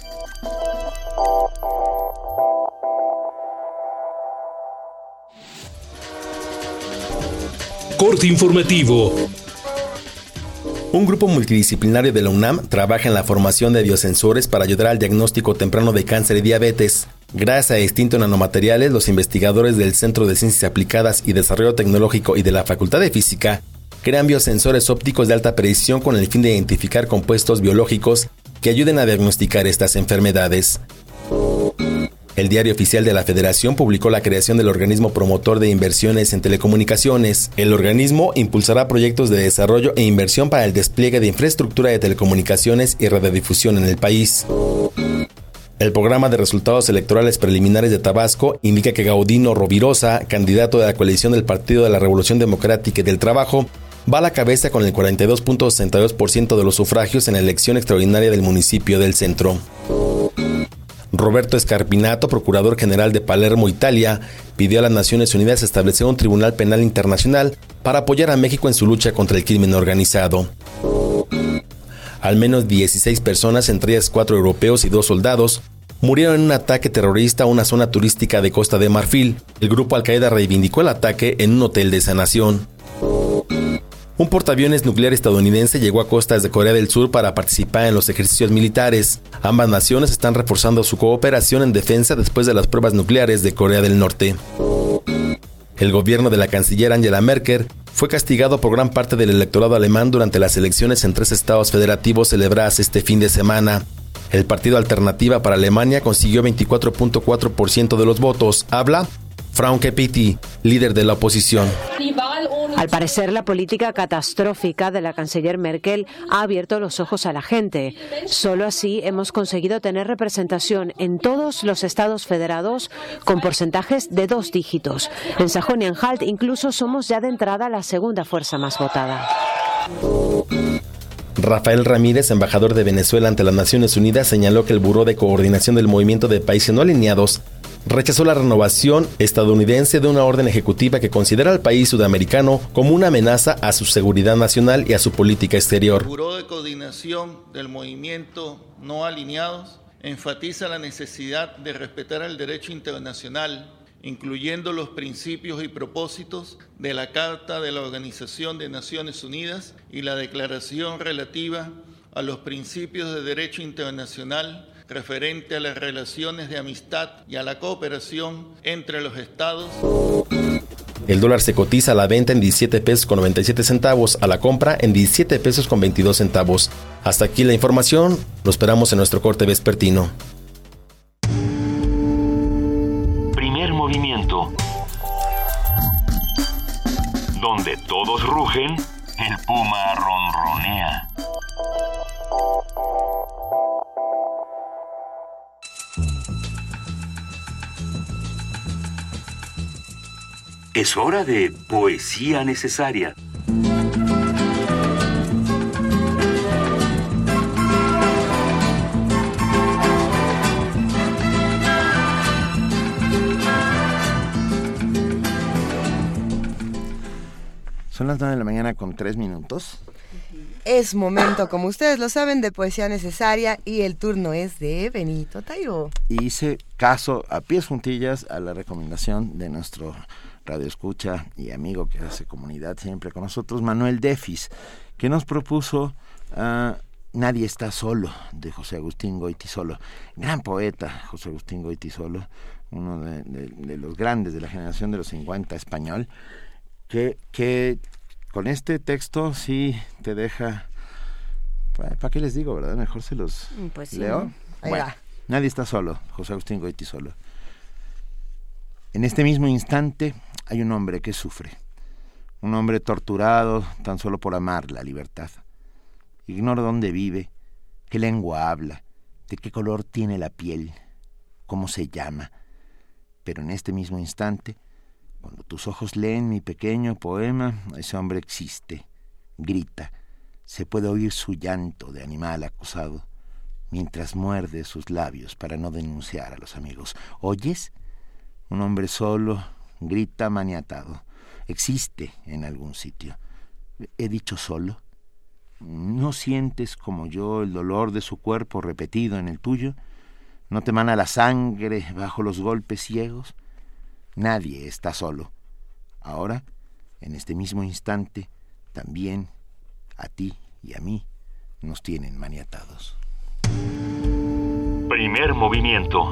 Corte informativo. Un grupo multidisciplinario de la UNAM trabaja en la formación de biosensores para ayudar al diagnóstico temprano de cáncer y diabetes. Gracias a distintos nanomateriales, los investigadores del Centro de Ciencias Aplicadas y Desarrollo Tecnológico y de la Facultad de Física crean biosensores ópticos de alta precisión con el fin de identificar compuestos biológicos que ayuden a diagnosticar estas enfermedades. El diario oficial de la Federación publicó la creación del organismo promotor de inversiones en telecomunicaciones. El organismo impulsará proyectos de desarrollo e inversión para el despliegue de infraestructura de telecomunicaciones y radiodifusión en el país. El programa de resultados electorales preliminares de Tabasco indica que Gaudino Rovirosa, candidato de la coalición del Partido de la Revolución Democrática y del Trabajo, va a la cabeza con el 42.62% de los sufragios en la elección extraordinaria del municipio del centro. Roberto Escarpinato, procurador general de Palermo, Italia, pidió a las Naciones Unidas establecer un tribunal penal internacional para apoyar a México en su lucha contra el crimen organizado. Al menos 16 personas, entre ellas cuatro europeos y dos soldados, murieron en un ataque terrorista a una zona turística de Costa de Marfil. El grupo Al-Qaeda reivindicó el ataque en un hotel de esa nación. Un portaaviones nuclear estadounidense llegó a costas de Corea del Sur para participar en los ejercicios militares. Ambas naciones están reforzando su cooperación en defensa después de las pruebas nucleares de Corea del Norte. El gobierno de la canciller Angela Merkel fue castigado por gran parte del electorado alemán durante las elecciones en tres estados federativos celebradas este fin de semana. El partido Alternativa para Alemania consiguió 24.4% de los votos. Habla Frauke Pitti, líder de la oposición. Al parecer, la política catastrófica de la canciller Merkel ha abierto los ojos a la gente. Solo así hemos conseguido tener representación en todos los estados federados con porcentajes de dos dígitos. En Sajonia-Anhalt incluso somos ya de entrada la segunda fuerza más votada. Rafael Ramírez, embajador de Venezuela ante las Naciones Unidas, señaló que el Buró de Coordinación del Movimiento de Países No Alineados rechazó la renovación estadounidense de una orden ejecutiva que considera al país sudamericano como una amenaza a su seguridad nacional y a su política exterior. El Buró de Coordinación del Movimiento No Alineados enfatiza la necesidad de respetar el derecho internacional, incluyendo los principios y propósitos de la Carta de la Organización de Naciones Unidas y la Declaración relativa a los principios de derecho internacional referente a las relaciones de amistad y a la cooperación entre los estados. El dólar se cotiza a la venta en 17 pesos con 97 centavos, a la compra en 17 pesos con 22 centavos. Hasta aquí la información, lo esperamos en nuestro corte vespertino. Primer movimiento. Donde todos rugen, el puma ronronea. Es hora de poesía necesaria. Son las 9 de la mañana con 3 minutos. Es momento, como ustedes lo saben, de poesía necesaria y el turno es de Benito Taibo. Y hice caso a pies juntillas a la recomendación de nuestro radio escucha y amigo que hace comunidad siempre con nosotros, Manuel Defis, que nos propuso uh, Nadie está solo, de José Agustín Goitisolo. Gran poeta, José Agustín Goitisolo, uno de, de, de, los grandes de la generación de los 50 español, que, que con este texto sí te deja... ¿Para qué les digo, verdad? Mejor se los pues sí, leo. Ahí bueno, va. Nadie está solo, José Agustín Goitisolo. En este mismo instante hay un hombre que sufre, un hombre torturado tan solo por amar la libertad. Ignoro dónde vive, qué lengua habla, de qué color tiene la piel, cómo se llama. Pero en este mismo instante, cuando tus ojos leen mi pequeño poema, ese hombre existe, grita, se puede oír su llanto de animal acusado, mientras muerde sus labios para no denunciar a los amigos. ¿Oyes? Un hombre solo grita maniatado. Existe en algún sitio. ¿He dicho solo? ¿No sientes como yo el dolor de su cuerpo repetido en el tuyo? ¿No te mana la sangre bajo los golpes ciegos? Nadie está solo. Ahora en este mismo instante, también a ti y a mí nos tienen maniatados. Primer movimiento.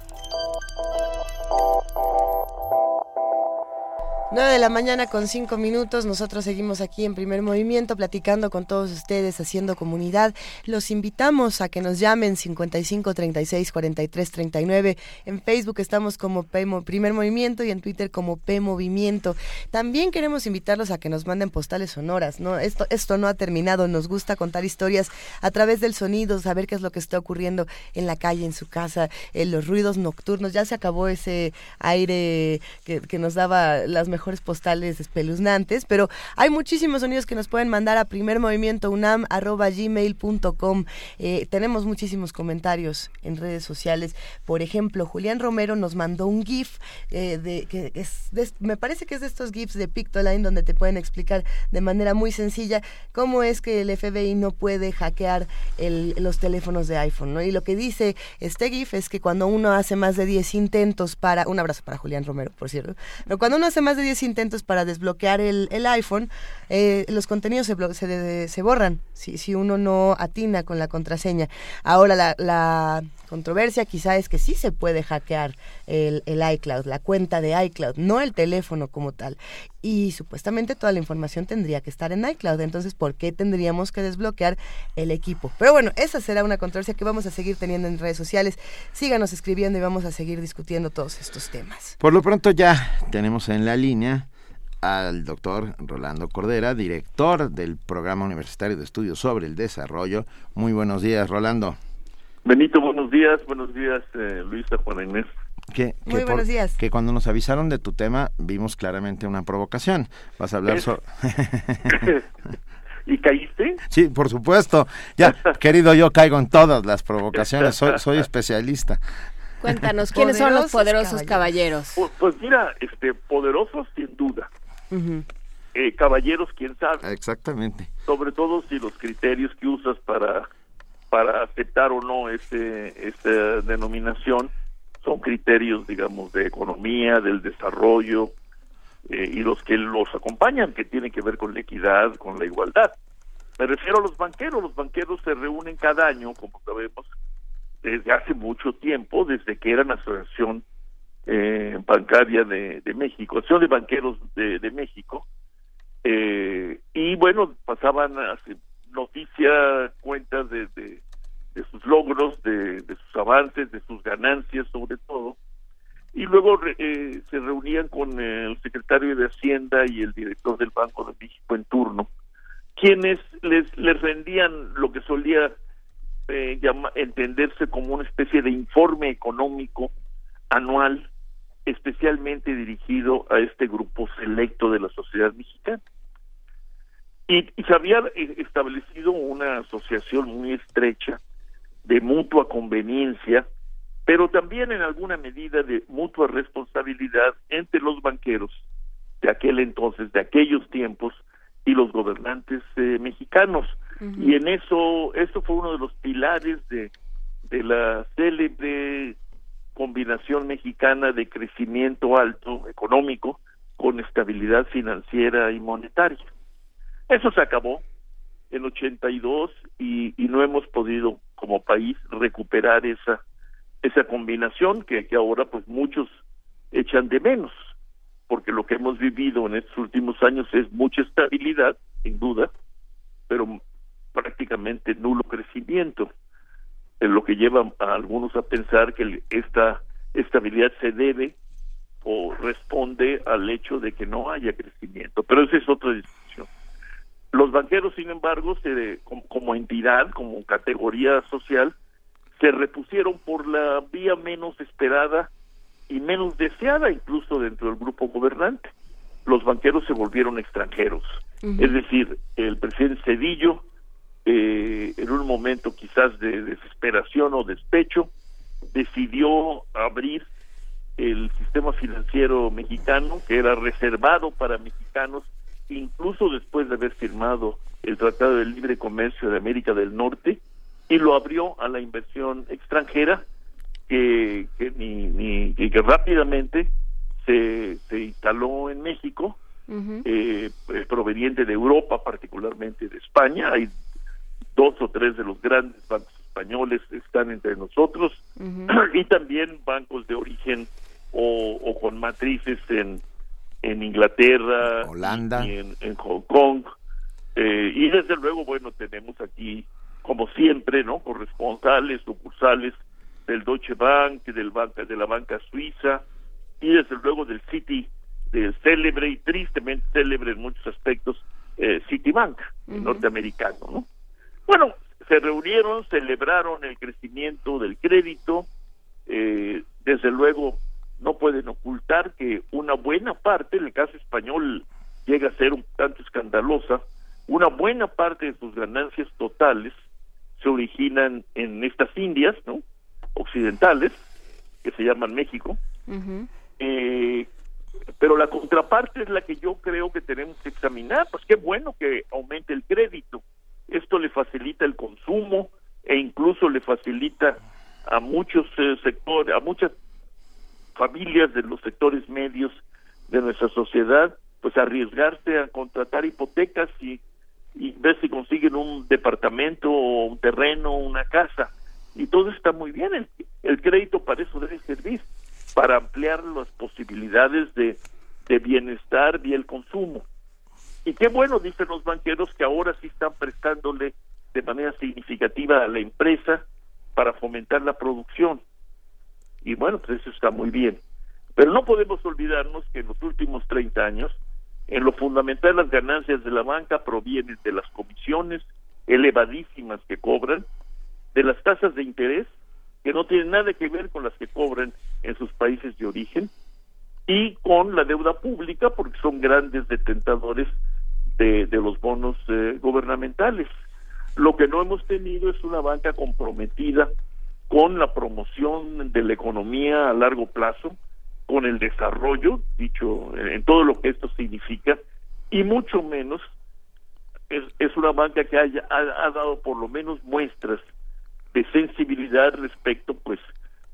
9 de la mañana con 5 minutos, nosotros seguimos aquí en primer movimiento platicando con todos ustedes, haciendo comunidad. Los invitamos a que nos llamen 55 36 43 39. En Facebook estamos como P primer movimiento y en Twitter como P Movimiento. También queremos invitarlos a que nos manden postales sonoras. ¿no? Esto, esto no ha terminado, nos gusta contar historias a través del sonido, saber qué es lo que está ocurriendo en la calle, en su casa, en los ruidos nocturnos. Ya se acabó ese aire que, que nos daba las mejores mejores postales espeluznantes, pero hay muchísimos sonidos que nos pueden mandar a primermovimientounam.gmail.com. Eh, tenemos muchísimos comentarios en redes sociales. Por ejemplo, Julián Romero nos mandó un GIF eh, de que es me parece que es de estos GIFs de Pictoline donde te pueden explicar de manera muy sencilla cómo es que el FBI no puede hackear los teléfonos de iPhone. Y lo que dice este GIF es que cuando uno hace más de 10 intentos para un abrazo para Julián Romero, por cierto. Pero cuando uno hace más de 10 intentos para desbloquear el, el iPhone, eh, los contenidos se, se, se, borran si, si uno no atina con la contraseña. Ahora la, la controversia quizá es que sí se puede hackear el, el, iCloud, la cuenta de iCloud, no el teléfono como tal. Y supuestamente toda la información tendría que estar en iCloud. Entonces, ¿por qué tendríamos que desbloquear el equipo? Pero bueno, esa será una controversia que vamos a seguir teniendo en redes sociales. Síganos escribiendo y vamos a seguir discutiendo todos estos temas. Por lo pronto ya tenemos en la línea al doctor Rolando Cordera, director del Programa Universitario de Estudios sobre el Desarrollo. Muy buenos días, Rolando. Benito, buenos días, buenos días, eh, Luisa, Juan Inés. Que, Muy buenos días. Que cuando nos avisaron de tu tema vimos claramente una provocación. Vas a hablar sobre... ¿Y caíste? Sí, por supuesto. Ya, querido, yo caigo en todas las provocaciones, soy, soy especialista. Cuéntanos, ¿quiénes son los poderosos caballeros? Pues, pues, mira, este, poderosos sin duda. eh, caballeros, quién sabe. Exactamente. Sobre todo si los criterios que usas para para aceptar o no este esta denominación son criterios, digamos, de economía, del desarrollo eh, y los que los acompañan, que tienen que ver con la equidad, con la igualdad. Me refiero a los banqueros. Los banqueros se reúnen cada año, como sabemos, desde hace mucho tiempo, desde que eran asociación eh, bancaria de, de, México, asociación de banqueros de, México, eh, y bueno, pasaban así, noticias, cuentas de, de, sus logros, de, de, sus avances, de sus ganancias sobre todo, y luego eh, se reunían con el secretario de Hacienda y el director del Banco de México en turno, quienes les, les rendían lo que solía eh, llama, entenderse como una especie de informe económico anual especialmente dirigido a este grupo selecto de la sociedad mexicana. Y, y, se había establecido una asociación muy estrecha de mutua conveniencia, pero también en alguna medida de mutua responsabilidad entre los banqueros de aquel entonces, de aquellos tiempos, y los gobernantes eh, mexicanos. Uh -huh. Y en eso, eso fue uno de los pilares de, de la célebre combinación mexicana de crecimiento alto económico con estabilidad financiera y monetaria. Eso se acabó en 82 y, y no hemos podido como país recuperar esa esa combinación que, que ahora pues muchos echan de menos porque lo que hemos vivido en estos últimos años es mucha estabilidad, sin duda, pero prácticamente nulo crecimiento, en lo que lleva a algunos a pensar que esta estabilidad se debe o responde al hecho de que no haya crecimiento, pero esa es otra. Los banqueros, sin embargo, se, como, como entidad, como categoría social, se repusieron por la vía menos esperada y menos deseada incluso dentro del grupo gobernante. Los banqueros se volvieron extranjeros. Uh -huh. Es decir, el presidente Cedillo, eh, en un momento quizás de desesperación o despecho, decidió abrir el sistema financiero mexicano, que era reservado para mexicanos, incluso después de haber firmado el Tratado de Libre Comercio de América del Norte, y lo abrió a la inversión extranjera, que, que ni, ni que, rápidamente se, se instaló en México, eh, eh, proveniente de Europa, particularmente de España. Hay dos o tres de los grandes bancos españoles están entre nosotros. Y también bancos de origen o, o con matrices en, en Inglaterra, Holanda, y en, en Hong Kong. Eh, y desde luego, bueno, tenemos aquí, como siempre, ¿no? Corresponsales, sucursales del Deutsche Bank, del banca, de la banca suiza y desde luego del City, del célebre y tristemente célebre en muchos aspectos eh, Citibank, norteamericano, ¿no? Bueno, se reunieron, celebraron el crecimiento del crédito, eh, desde luego no pueden ocultar que una buena parte, en el caso español llega a ser un tanto escandalosa, una buena parte de sus ganancias totales se originan en estas Indias, ¿no? Occidentales, que se llaman México, eh, pero la contraparte es la que yo creo que tenemos que examinar, pues qué bueno que aumente el crédito, esto le facilita el consumo e incluso le facilita a muchos eh, sectores, a muchas familias de los sectores medios de nuestra sociedad, pues arriesgarse a contratar hipotecas y, ver si consiguen un departamento o un terreno una casa. Y todo está muy bien, el, el crédito para eso debe servir, para ampliar las posibilidades de, de bienestar y el consumo. Y qué bueno, dicen los banqueros, que ahora sí están prestándole de manera significativa a la empresa para fomentar la producción. Y bueno, pues eso está muy bien. Pero no podemos olvidarnos que en los últimos 30 años, en lo fundamental, las ganancias de la banca provienen de las comisiones elevadísimas que cobran, de las tasas de interés, que no tienen nada que ver con las que cobran en sus países de origen, y con la deuda pública, porque son grandes detentadores de, de los bonos eh, gubernamentales. Lo que no hemos tenido es una banca comprometida con la promoción de la economía a largo plazo, con el desarrollo, dicho en todo lo que esto significa, y mucho menos es, una banca que haya, ha, ha dado por lo menos muestras de sensibilidad respecto pues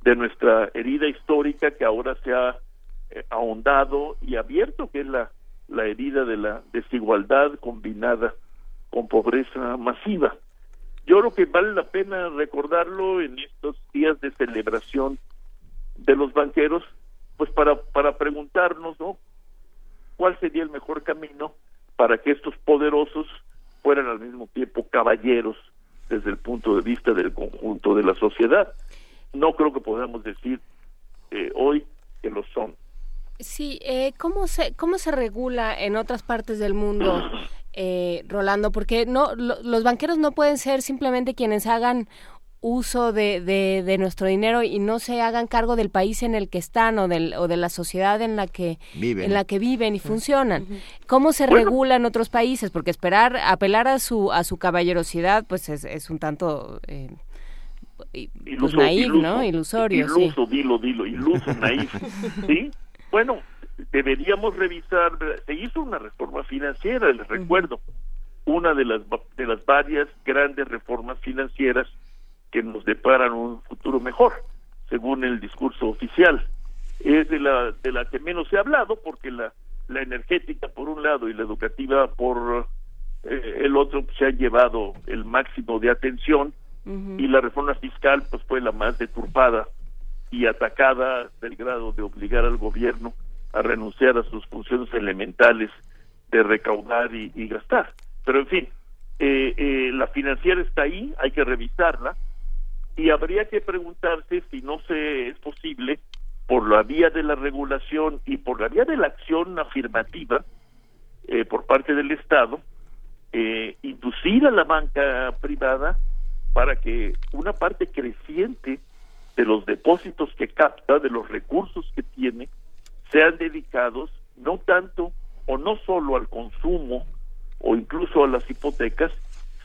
de nuestra herida histórica que ahora se ha eh, ahondado y abierto, que es la, la herida de la desigualdad combinada con pobreza masiva. Yo creo que vale la pena recordarlo en estos días de celebración de los banqueros, pues para, para preguntarnos, ¿no? ¿Cuál sería el mejor camino para que estos poderosos fueran al mismo tiempo caballeros desde el punto de vista del conjunto de la sociedad? No creo que podamos decir eh, hoy que lo son. Sí, eh, ¿cómo, se, ¿cómo se regula en otras partes del mundo, eh, Rolando? Porque no lo- los banqueros no pueden ser simplemente quienes hagan uso de, de, de nuestro dinero y no se hagan cargo del país en el que están o, del, o de la sociedad en la que Viven. en la que viven y funcionan. ¿Cómo se Bueno. regula en otros países? Porque esperar apelar a su a su caballerosidad pues es, es un tanto eh, y- pues Iluso- naif, iluso. ¿no? Ilusorio, sí. Iluso, dilo, dilo, iluso, naif. ¿Sí? Bueno, deberíamos revisar, se hizo una reforma financiera, les recuerdo, una de las, de las varias grandes reformas financieras que nos deparan un futuro mejor, según el discurso oficial. Es de la, de la que menos se ha hablado, porque la, la energética por un lado y la educativa por eh, el otro se han llevado el máximo de atención y la reforma fiscal pues fue la más deturpada y atacada del grado de obligar al gobierno a renunciar a sus funciones elementales de recaudar y, gastar. Pero en fin, eh, eh, la financiera está ahí, hay que revisarla y habría que preguntarse si no se es posible por la vía de la regulación y por la vía de la acción afirmativa eh, por parte del Estado eh, inducir a la banca privada para que una parte creciente de los depósitos que capta, de los recursos que tiene, sean dedicados no tanto o no solo al consumo o incluso a las hipotecas,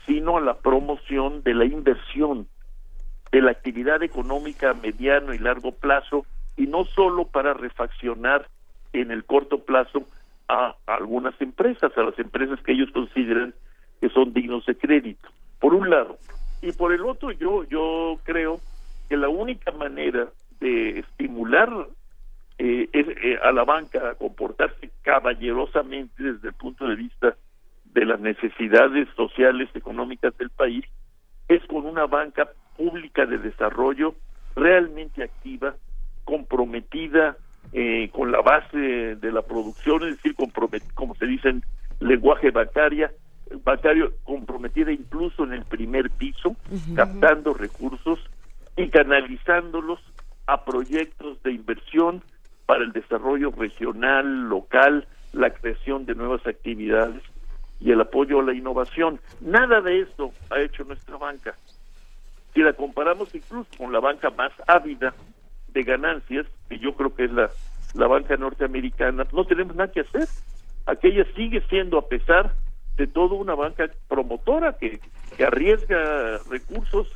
sino a la promoción de la inversión, de la actividad económica a mediano y largo plazo, y no solo para refaccionar en el corto plazo a algunas empresas, a las empresas que ellos consideran que son dignos de crédito, por un lado. Y por el otro, yo, yo creo que la única manera de estimular eh, es- eh, a la banca a comportarse caballerosamente desde el punto de vista de las necesidades sociales, económicas del país, es con una banca pública de desarrollo realmente activa, comprometida eh, con la base de la producción, es decir, como se dice en lenguaje bancaria, bancario comprometida incluso en el primer piso, captando recursos y canalizándolos a proyectos de inversión para el desarrollo regional, local, la creación de nuevas actividades y el apoyo a la innovación. Nada de esto ha hecho nuestra banca. Si la comparamos incluso con la banca más ávida de ganancias, que yo creo que es la, la banca norteamericana, no tenemos nada que hacer. Aquella sigue siendo, a pesar de todo, una banca promotora que, que arriesga recursos,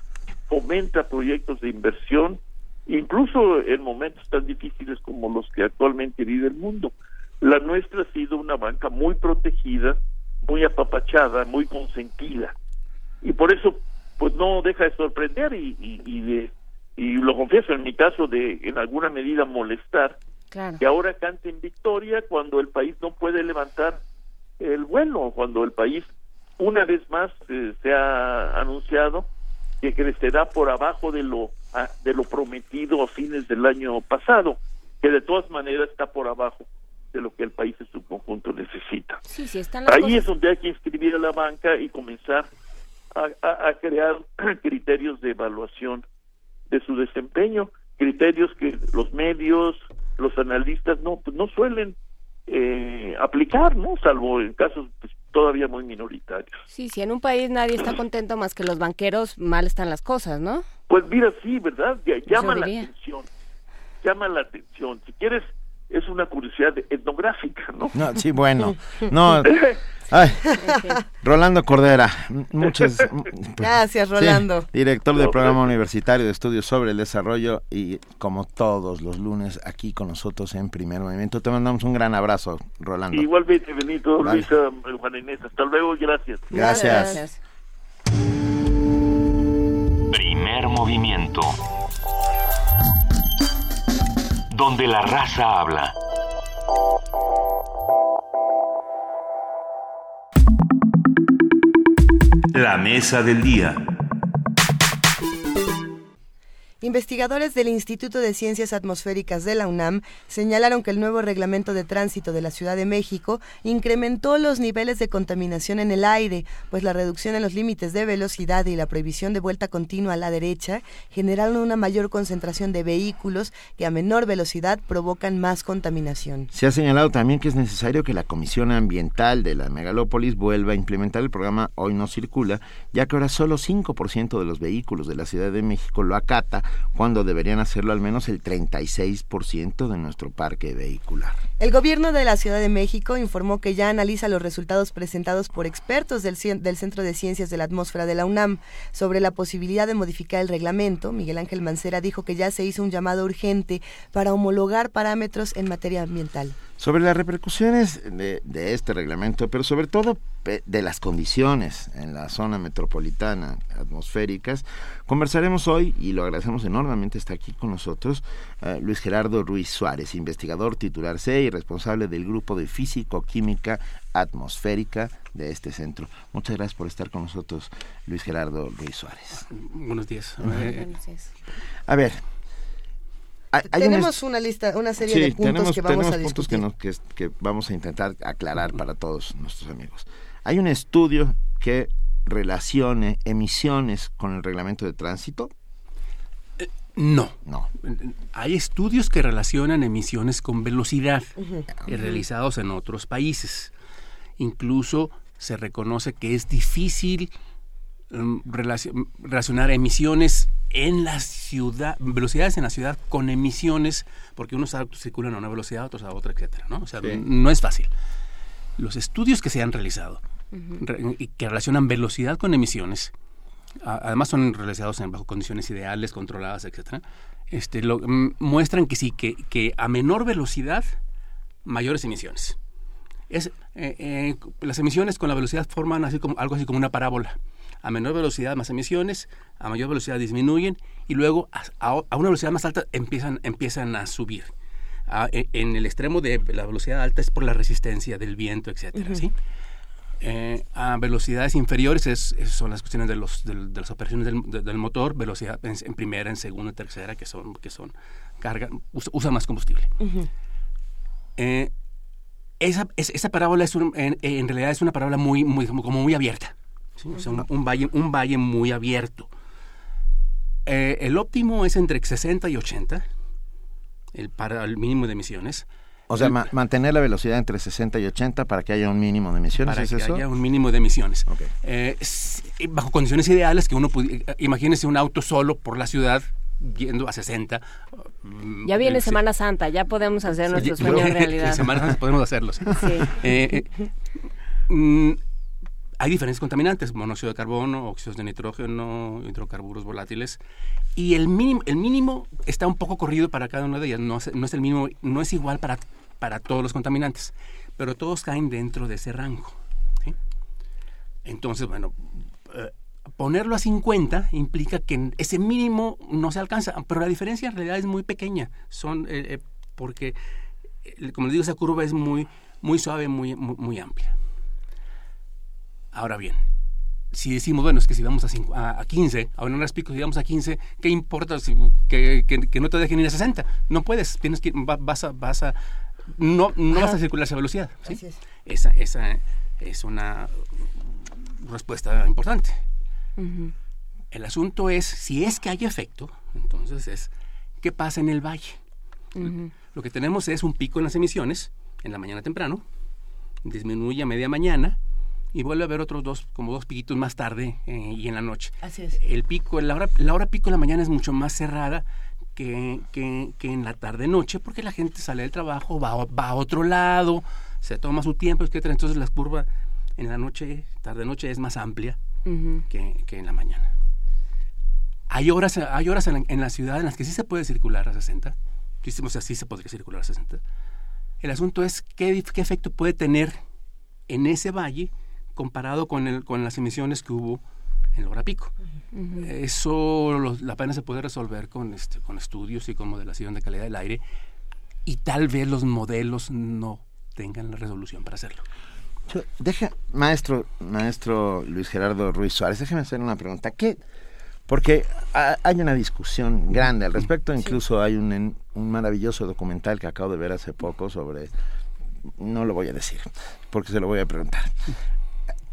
fomenta proyectos de inversión, incluso en momentos tan difíciles como los que actualmente vive el mundo. La nuestra ha sido una banca muy protegida, muy apapachada, muy consentida. Y por eso, pues no deja de sorprender y, y, y de, y lo confieso en mi caso de en alguna medida molestar Claro. que ahora cante en victoria cuando el país no puede levantar el vuelo, cuando el país una vez más eh, se ha anunciado que crecerá por abajo de lo a- de lo prometido a fines del año pasado, que de todas maneras está por abajo de lo que el país en su conjunto necesita. Sí, sí, están las Ahí cosas. es donde hay que inscribir a la banca y comenzar a, a- a crear criterios de evaluación de su desempeño, criterios que los medios, los analistas no pues no suelen eh, aplicar, ¿no? Salvo en casos pues, todavía muy minoritarios. Sí, sí, en un país nadie está contento más que los banqueros, mal están las cosas, ¿no? Pues mira, sí, ¿verdad? Llama la atención, llama la atención. Si quieres, es una curiosidad etnográfica, ¿no? No, sí, bueno. No. Ay, Rolando Cordera, muchas. Gracias, sí, Rolando. director del programa gracias. universitario de estudios sobre el desarrollo y como todos los lunes aquí con nosotros en Primer Movimiento. Te mandamos un gran abrazo, Rolando. Igualmente, Benito, Vale. Luisa, Juan Inés. Hasta luego y gracias. Gracias. Primer movimiento. Donde la raza habla. La mesa del día. Investigadores del Instituto de Ciencias Atmosféricas de la UNAM señalaron que el nuevo reglamento de tránsito de la Ciudad de México incrementó los niveles de contaminación en el aire, pues la reducción en los límites de velocidad y la prohibición de vuelta continua a la derecha generaron una mayor concentración de vehículos que a menor velocidad provocan más contaminación. Se ha señalado también que es necesario que la Comisión Ambiental de la megalópolis vuelva a implementar el programa Hoy no circula, ya que ahora solo 5% de los vehículos de la Ciudad de México lo acata, cuando deberían hacerlo al menos el 36% de nuestro parque vehicular. El gobierno de la Ciudad de México informó que ya analiza los resultados presentados por expertos del, del Centro de Ciencias de la Atmósfera de la UNAM sobre la posibilidad de modificar el reglamento. Miguel Ángel Mancera dijo que ya se hizo un llamado urgente para homologar parámetros en materia ambiental. Sobre las repercusiones de, de este reglamento, pero sobre todo de las condiciones en la zona metropolitana atmosféricas, conversaremos hoy, y lo agradecemos enormemente, está aquí con nosotros eh, Luis Gerardo Ruiz Suárez, investigador titular C y responsable del grupo de Físico-Química Atmosférica de este centro. Muchas gracias por estar con nosotros, Luis Gerardo Ruiz Suárez. Buenos días. Eh, A ver. hay- hay un Tenemos una lista, una serie Sí, de puntos tenemos, que vamos tenemos a puntos discutir. que, nos- que- que vamos a intentar aclarar para todos nuestros amigos. Hay un estudio que relacione emisiones con el reglamento de tránsito. No. No. Hay estudios que relacionan emisiones con velocidad, eh, realizados en otros países. Incluso se reconoce que es difícil mm, relaci- relacionar emisiones en la ciudad, velocidades en la ciudad con emisiones, porque unos autos circulan a una velocidad, otros a otra, etcétera, ¿no? O sea, Sí. no es fácil. Los estudios que se han realizado re- y que relacionan velocidad con emisiones, además son realizados en bajo condiciones ideales, controladas, etcétera, este, lo- mm, muestran que sí, que, que a menor velocidad, mayores emisiones. Es, eh, eh, las emisiones con la velocidad forman así como, algo así como una parábola. A menor velocidad más emisiones, a mayor velocidad disminuyen y luego a, a- a una velocidad más alta empiezan, empiezan a subir. E- en el extremo de la velocidad alta es por la resistencia del viento, etcétera, ¿sí? Eh, a velocidades inferiores es, es- son las cuestiones de, los, de las operaciones del, de- del motor, velocidad en, en primera, en segunda, en tercera, que son, que son carga, usa, usa más combustible. Eh, esa, es- esa parábola es un- en, en realidad es una parábola muy, muy, como muy abierta. ¿sí? O sea, un, un valle, un valle muy abierto. Eh, el óptimo es entre 60 y 80, el, para el mínimo de emisiones. O sea, ma- mantener la velocidad entre 60 y 80 para que haya un mínimo de emisiones, para ¿es que eso? haya un mínimo de emisiones. Eh, s- bajo condiciones ideales que uno eh, imagínese un auto solo por la ciudad yendo a 60. mm, Ya viene sí. Semana Santa, ya podemos hacer Sí, nuestro y- sueño en realidad. Semana Santa podemos hacerlo. sí. Eh, eh, mm, hay diferentes contaminantes, monóxido de carbono, óxidos de nitrógeno, hidrocarburos volátiles, y el mínimo, el mínimo está un poco corrido para cada una de ellas, no es, no es el mínimo, no es igual para, para todos los contaminantes, pero todos caen dentro de ese rango. Entonces, bueno, eh, ponerlo a 50 implica que ese mínimo no se alcanza, pero la diferencia en realidad es muy pequeña, son eh, eh, porque, eh, como les digo, esa curva es muy, muy suave, muy, muy amplia. Ahora bien, si decimos, bueno, es que si vamos a, cincu- a, a 15, a Picos, si vamos a 15, ¿qué importa si- que, que- que no te dejen ir a 60? No puedes, tienes que, ir- va- vas a, vas a, no, no vas a circular esa velocidad. ¿sí? Así es. Esa, esa es una respuesta importante. Ujú. El asunto es, si es que hay efecto, entonces es, ¿qué pasa en el valle? Ujú. Lo que tenemos es un pico en las emisiones, en la mañana temprano, disminuye a media mañana y vuelve a haber otros dos, como dos piquitos más tarde eh, y en la noche. Así es. El pico, la hora, la hora pico en la mañana es mucho más cerrada que, que, que en la tarde-noche porque la gente sale del trabajo, va, a- va a otro lado, se toma su tiempo, etcétera. Entonces la curva en la noche, tarde-noche es más amplia Ujú. que, que en la mañana. Hay horas, hay horas en, la, en la ciudad en las que sí se puede circular a 60. Sí, se- o sea, sí se podría circular a 60. El asunto es qué, qué efecto puede tener en ese valle comparado con, el, con las emisiones que hubo en la hora pico. Eso lo- la pena se puede resolver con, este, con estudios y con modelación de calidad del aire y tal vez los modelos no tengan la resolución para hacerlo. Yo- Deja, maestro, maestro Luis Gerardo Ruiz Suárez, déjeme hacer una pregunta. ¿Qué? Porque ha- hay una discusión grande al respecto, incluso hay un, un maravilloso documental que acabo de ver hace poco sobre, no lo voy a decir, porque se lo voy a preguntar.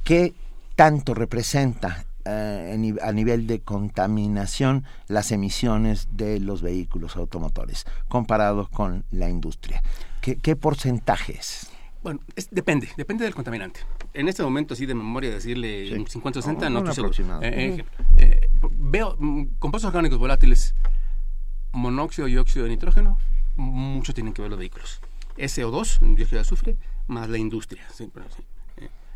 ¿Qué tanto representa eh, a nivel de contaminación las emisiones de los vehículos automotores comparado con la industria? ¿Qué, qué porcentaje es? Bueno, es- depende, depende del contaminante. En este momento, así de memoria, decirle Sí. 50-60, Un- no un estoy seguro. Eh, eh, veo mm, compuestos orgánicos volátiles, monóxido y óxido de nitrógeno, mucho tienen que ver los vehículos. SO2, dióxido de azufre, más la industria. sí, pero sí,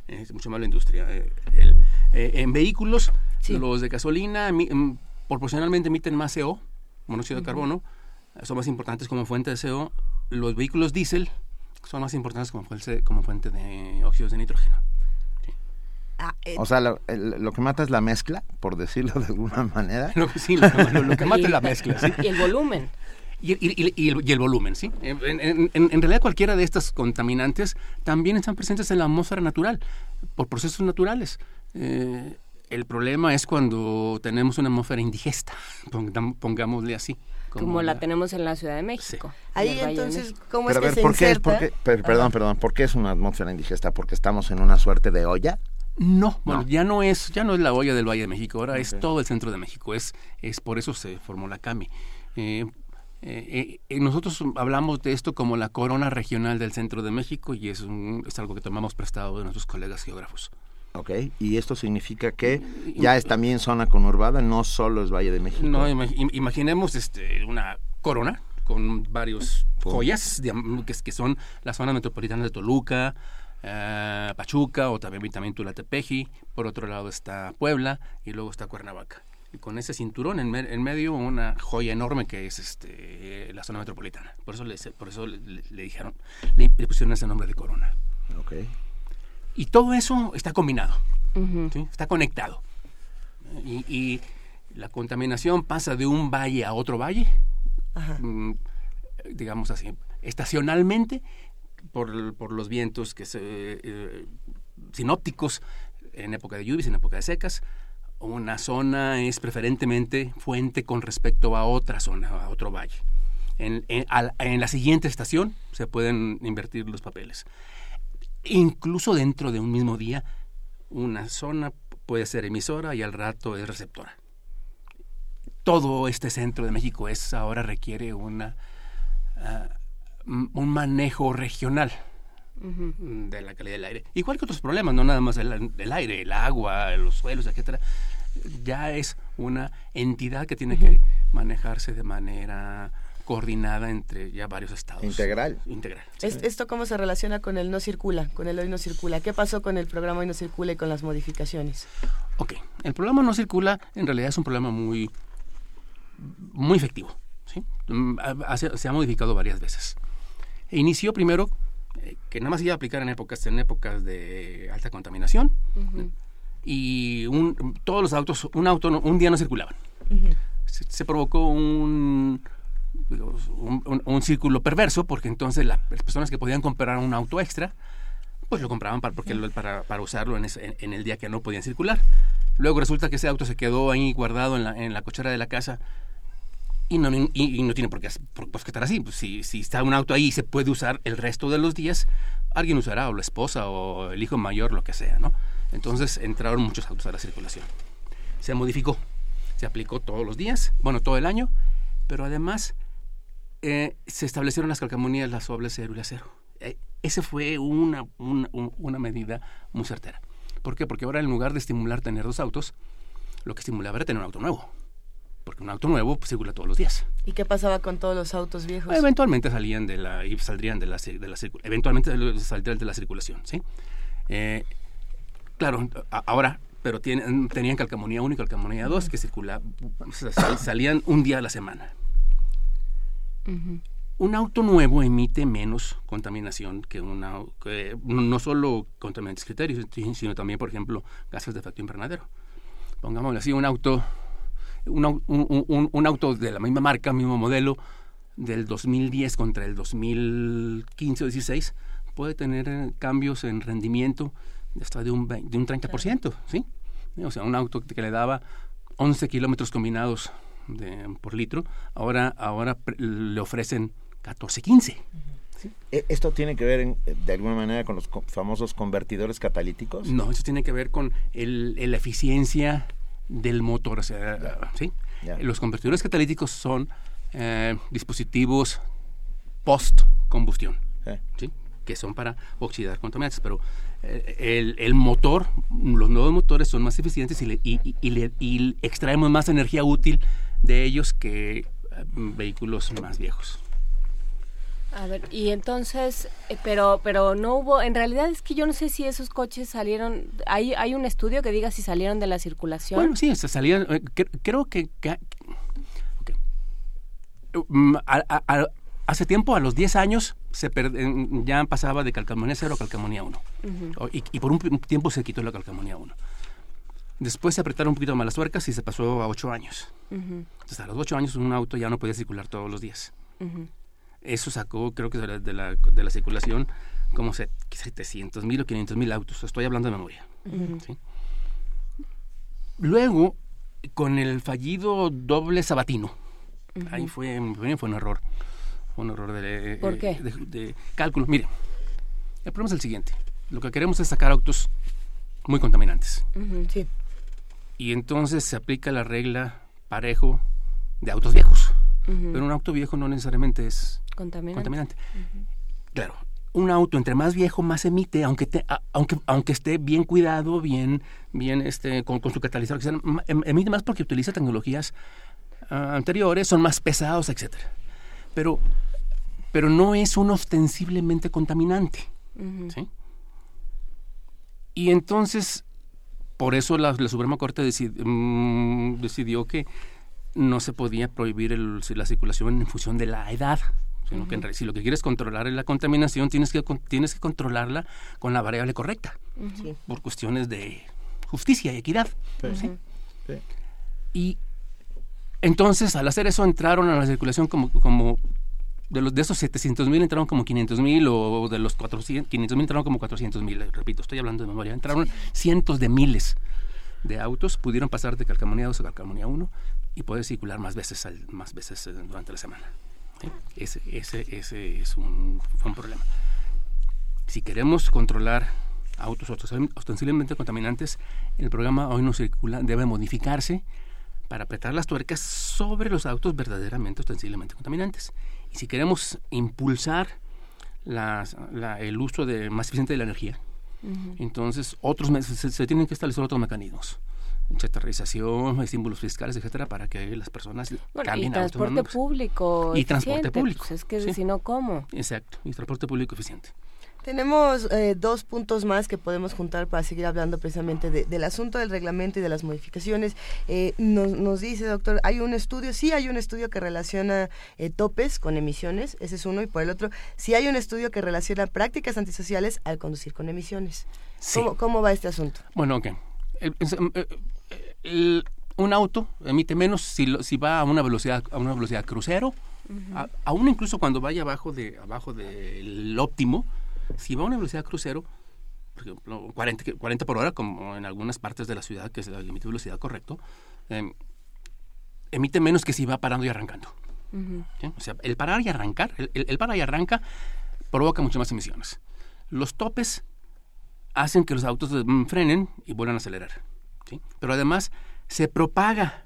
es mucho más la industria. Eh, el- eh, en vehículos, los de gasolina emi- mm, proporcionalmente emiten más CO, monóxido de carbono, son más importantes como fuente de CO. Los vehículos diésel son más importantes como fuente, como fuente de óxidos de nitrógeno. Ah, eh, O sea, lo, el- lo que mata es la mezcla, por decirlo de alguna manera. Lo que, sí, lo, que mata es la mezcla, ¿sí? Y el volumen. Y, el- y el- y el, y el volumen, ¿sí? En, en- en- en realidad cualquiera de estos contaminantes también están presentes en la atmósfera natural, por procesos naturales. Eh, el problema es cuando tenemos una atmósfera indigesta, pongámosle así. Como, la tenemos en la Ciudad de México. Ahí entonces, México. ¿cómo Pero a es que ver, se ¿por qué, inserta? por qué- per- perdón, perdón, ¿por qué es una atmósfera indigesta? ¿Porque estamos en una suerte de olla? No, bueno, ya no es ya no es la olla del Valle de México, ahora es todo el centro de México, es es por eso se formó la CAMI. Eh, eh, eh, nosotros hablamos de esto como la corona regional del centro de México y es, un- es algo que tomamos prestado de nuestros colegas geógrafos. Ok, y esto significa que ya es también zona conurbada, no solo es Valle de México. No, ima- im- imaginemos este, una corona con varios Pum. joyas que son la zona metropolitana de Toluca, eh, Pachuca o también, también Tulatepeji. Por otro lado está Puebla y luego está Cuernavaca. Con ese cinturón en, me- en medio una joya enorme que es este, la zona metropolitana. Por eso le, por eso le, le- le dijeron, le, le pusieron ese nombre de corona. Y todo eso está combinado, ¿sí? está conectado. Y, y la contaminación pasa de un valle a otro valle, mm, digamos así, estacionalmente, por, por los vientos que se, eh, sinópticos en época de lluvias, en época de secas. Una zona es preferentemente fuente con respecto a otra zona, a otro valle. En, la siguiente estación se pueden invertir los papeles. Incluso dentro de un mismo día, una zona puede ser emisora y al rato es receptora. Todo este centro de México es ahora requiere una ah, un manejo regional de la calidad del aire. Igual que otros problemas, no nada más el, el aire, el agua, los suelos, etcétera. Ya es una entidad que tiene que manejarse de manera coordinada entre ya varios estados. Integral. Integral. Es- ¿Esto cómo se relaciona con el no circula, con el hoy no circula? ¿Qué pasó con el programa hoy no circula y con las modificaciones? Ok, el programa no circula, en realidad es un programa muy, muy efectivo. ¿sí? Mm, se ha modificado varias veces. E inició primero eh, que nada más iba a aplicar en épocas, en épocas de alta contaminación y un- todos los autos, un auto, no- un día no circulaban. Se, se provocó un, un, un- un círculo perverso porque entonces la- las personas que podían comprar un auto extra pues lo compraban para, porque lo- para, para usarlo en, ese- en- en el día que no podían circular. Luego resulta que ese auto se quedó ahí guardado en la, en la cochera de la casa y no, y, y no tiene por qué, por, por qué estar así. Pues si, si está un auto ahí y se puede usar el resto de los días, alguien usará, o la esposa, o el hijo mayor, lo que sea, ¿no? Entonces entraron muchos autos a la circulación. Se modificó, se aplicó todos los días, bueno, todo el año, pero además eh, se establecieron las calcamonías, la doble cero y la cero. Eh, ese fue una, una, un- una medida muy certera. ¿Por qué? Porque ahora en lugar de estimular tener dos autos, lo que estimulaba era tener un auto nuevo. Porque un auto nuevo pues, circula todos los días. ¿Y qué pasaba con todos los autos viejos? Eventualmente salían de la y saldrían de la, de. Eventualmente saldrían de la circulación, ¿sí? Eh, claro, a- ahora, pero tienen, tenían calcamonía 1 y calcamonía 2 que circula, sal- salían un día a la semana. Un auto nuevo emite menos contaminación que una que no solo contaminantes criterios, sino también, por ejemplo, gases de efecto invernadero. Pongámoslo así, un auto un, un- un- un auto de la misma marca, mismo modelo, del 2010 contra el 2015 o 16, puede tener eh, cambios en rendimiento de hasta de un, vein- de un 30%, ¿sí? O sea, un auto que le daba 11 kilómetros combinados de- por litro, ahora, ahora le ofrecen 14, 15. E- ¿Esto tiene que ver en- de alguna manera con los co- famosos convertidores catalíticos? No, eso tiene que ver con el, el- la eficiencia del motor. O sea, ¿sí? Los convertidores catalíticos son eh, dispositivos post-combustión, ¿sí? que son para oxidar contaminantes, pero eh, el, el motor, los nuevos motores son más eficientes y, le- y- y- y le- y extraemos más energía útil de ellos que eh, vehículos más viejos. A ver, y entonces, eh, pero, pero no hubo, en realidad es que yo no sé si esos coches salieron, hay, hay un estudio que diga si salieron de la circulación. Bueno, sí, se salían, eh, cre- creo que... que- ok. Mm, a- a- a- hace tiempo, a los 10 años, se per- ya pasaba de calcamonía 0 a calcamonía 1. Ujú. O- y, y por un, tiempo se quitó la calcamonía 1. Después se apretaron un poquito más las tuercas y se pasó a 8 años. Ujú, Entonces, a los 8 años un auto ya no podía circular todos los días. ujú. Eso sacó, creo que de la, de la, de la circulación, como 700 mil o 500 mil autos. Estoy hablando de memoria. Luego, con el fallido doble sabatino, ahí fue, fue un error. Fue un error de, ¿Por eh, qué? de, de cálculo. Mire, el problema es el siguiente. Lo que queremos es sacar autos muy contaminantes. Sí. Y entonces se aplica la regla parejo de autos viejos. Pero un auto viejo no necesariamente es Contaminante. contaminante. Claro, un auto entre más viejo más emite, aunque te- a- aunque aunque esté bien cuidado, bien bien este con, con su catalizador, que em- emite más porque utiliza tecnologías ah, anteriores, son más pesados, etcétera. Pero pero no es un ostensiblemente contaminante. ¿sí? Y entonces por eso la, la Suprema Corte decid- mm, decidió que no se podía prohibir el- la circulación en función de la edad, sino que si lo que quieres controlar es la contaminación, tienes que, tienes que controlarla con la variable correcta, por cuestiones de justicia y equidad. ¿sí? Y entonces, al hacer eso, entraron a la circulación como, como de, los, de esos 700 mil entraron como 500 mil o de los 400, 500 mil entraron como 400 mil, repito, estoy hablando de memoria, entraron cientos de miles de autos, pudieron pasar de calcamonía 2 a calcamonía 1 y poder circular más veces, al- más veces eh, durante la semana. ¿Sí? Ese, ese, ese es un, un problema. Si queremos controlar autos ostensible- ostensiblemente contaminantes, el programa hoy no circula, debe modificarse para apretar las tuercas sobre los autos verdaderamente ostensiblemente contaminantes. Y si queremos impulsar las- la- el uso de, más eficiente de la energía, entonces otros se tienen que establecer otros mecanismos chatarrización, estímulos fiscales, etcétera, para que las personas Bueno, y cambien más transporte público. y transporte eficiente, público pues es que sí. si no, ¿cómo? exacto y transporte público eficiente Tenemos eh, dos puntos más que podemos juntar para seguir hablando precisamente de- del asunto del reglamento y de las modificaciones. Eh, nos, nos dice, doctor, hay un estudio, sí hay un estudio que relaciona eh, topes con emisiones, ese es uno, y por el otro, sí hay un estudio que relaciona prácticas antisociales al conducir con emisiones. Sí. ¿Cómo, cómo va este asunto? bueno ok El- un auto emite menos si, lo- si va a una velocidad a una velocidad crucero aún incluso cuando vaya abajo de abajo del óptimo si va a una velocidad crucero por ejemplo 40, que- 40 por hora como en algunas partes de la ciudad que es el límite de velocidad correcto em, emite menos que si va parando y arrancando ¿sí? O sea, el parar y arrancar, el, el- el parar y arranca provoca mucho más emisiones. Los topes hacen que los autos mm, frenen y vuelvan a acelerar. ¿Sí? Pero además se propaga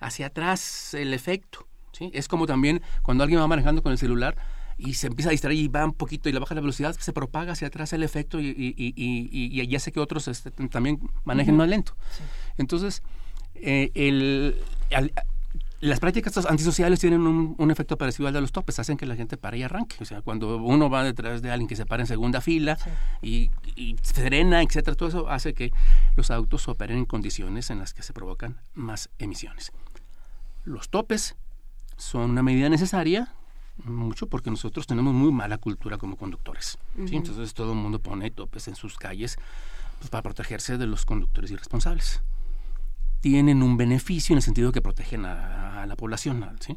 hacia atrás el efecto. ¿sí? Es como también cuando alguien va manejando con el celular y se empieza a distraer y va un poquito y le baja la velocidad, se propaga hacia atrás el efecto y, y, y- y- y ya hace que otros este, también manejen más lento. Entonces, eh, el, al- las prácticas antisociales tienen un, un efecto parecido al de los topes, hacen que la gente pare y arranque. O sea, cuando uno va detrás de alguien que se para en segunda fila y, y frena, etcétera, todo eso hace que los autos operen en condiciones en las que se provocan más emisiones. Los topes son una medida necesaria, mucho porque nosotros tenemos muy mala cultura como conductores. Entonces todo el mundo pone topes en sus calles pues, para protegerse de los conductores irresponsables. Tienen un beneficio en el sentido que protegen a, a la población, ¿sí?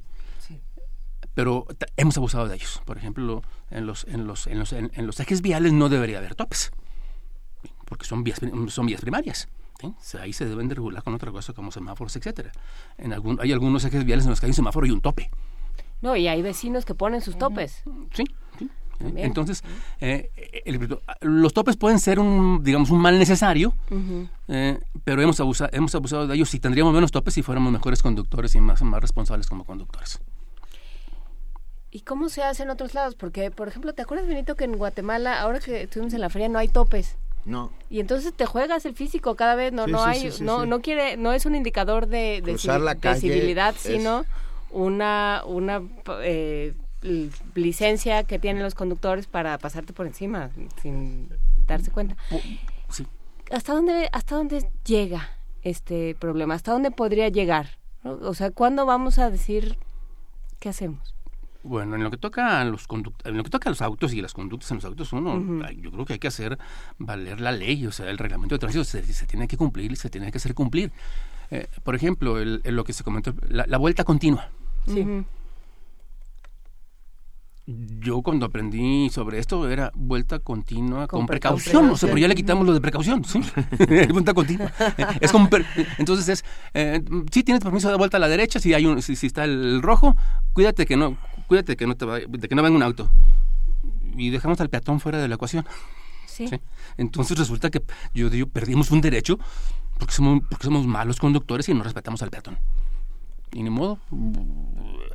Pero hemos abusado de ellos. Por ejemplo, en los, en los, en los, en, en los ejes viales no debería haber topes, porque son vías, son vías primarias. ¿sí? O sea, ahí se deben de regular con otra cosa como semáforos, etcétera. En algún, hay algunos ejes viales en los que hay un semáforo y un tope. No, y hay vecinos que ponen sus topes. Sí. También. Entonces, eh, el- los topes pueden ser un, digamos, un mal necesario, eh, pero hemos abusado, hemos abusado de ellos y tendríamos menos topes si fuéramos mejores conductores y más, más responsables como conductores. ¿Y cómo se hace en otros lados? Porque, por ejemplo, ¿te acuerdas, Benito, que en Guatemala, ahora que estuvimos en la feria, no hay topes? No. Y entonces te juegas el físico cada vez, no, Sí, no sí, hay, sí, sí, no, sí. no quiere, no es un indicador de, de, Cruzar la de calle civilidad, es- sino una, una eh, licencia que tienen los conductores para pasarte por encima sin darse cuenta. Sí. ¿Hasta dónde, hasta dónde llega este problema? ¿Hasta dónde podría llegar? O sea, ¿cuándo vamos a decir qué hacemos? Bueno, en lo que toca a los conduct- en lo que toca a los autos y las conductas en los autos, uno, yo creo que hay que hacer valer la ley, o sea, el reglamento de tránsito se, se tiene que cumplir y se tiene que hacer cumplir. Eh, por ejemplo, el- el- lo que se comentó, la, la vuelta continua. Sí. Yo cuando aprendí sobre esto era vuelta continua con, Con precaución, o sea, pero ya le quitamos lo de precaución, ¿sí? vuelta continua. Es como per- entonces es, eh, sí tienes permiso de vuelta a la derecha, si hay un, si, si está el rojo, cuídate que no, cuídate que no te va- de que no venga un auto. Y dejamos al peatón fuera de la ecuación. Sí. ¿sí? Entonces resulta que yo digo, perdimos un derecho porque somos, porque somos malos conductores y no respetamos al peatón. Y ni modo.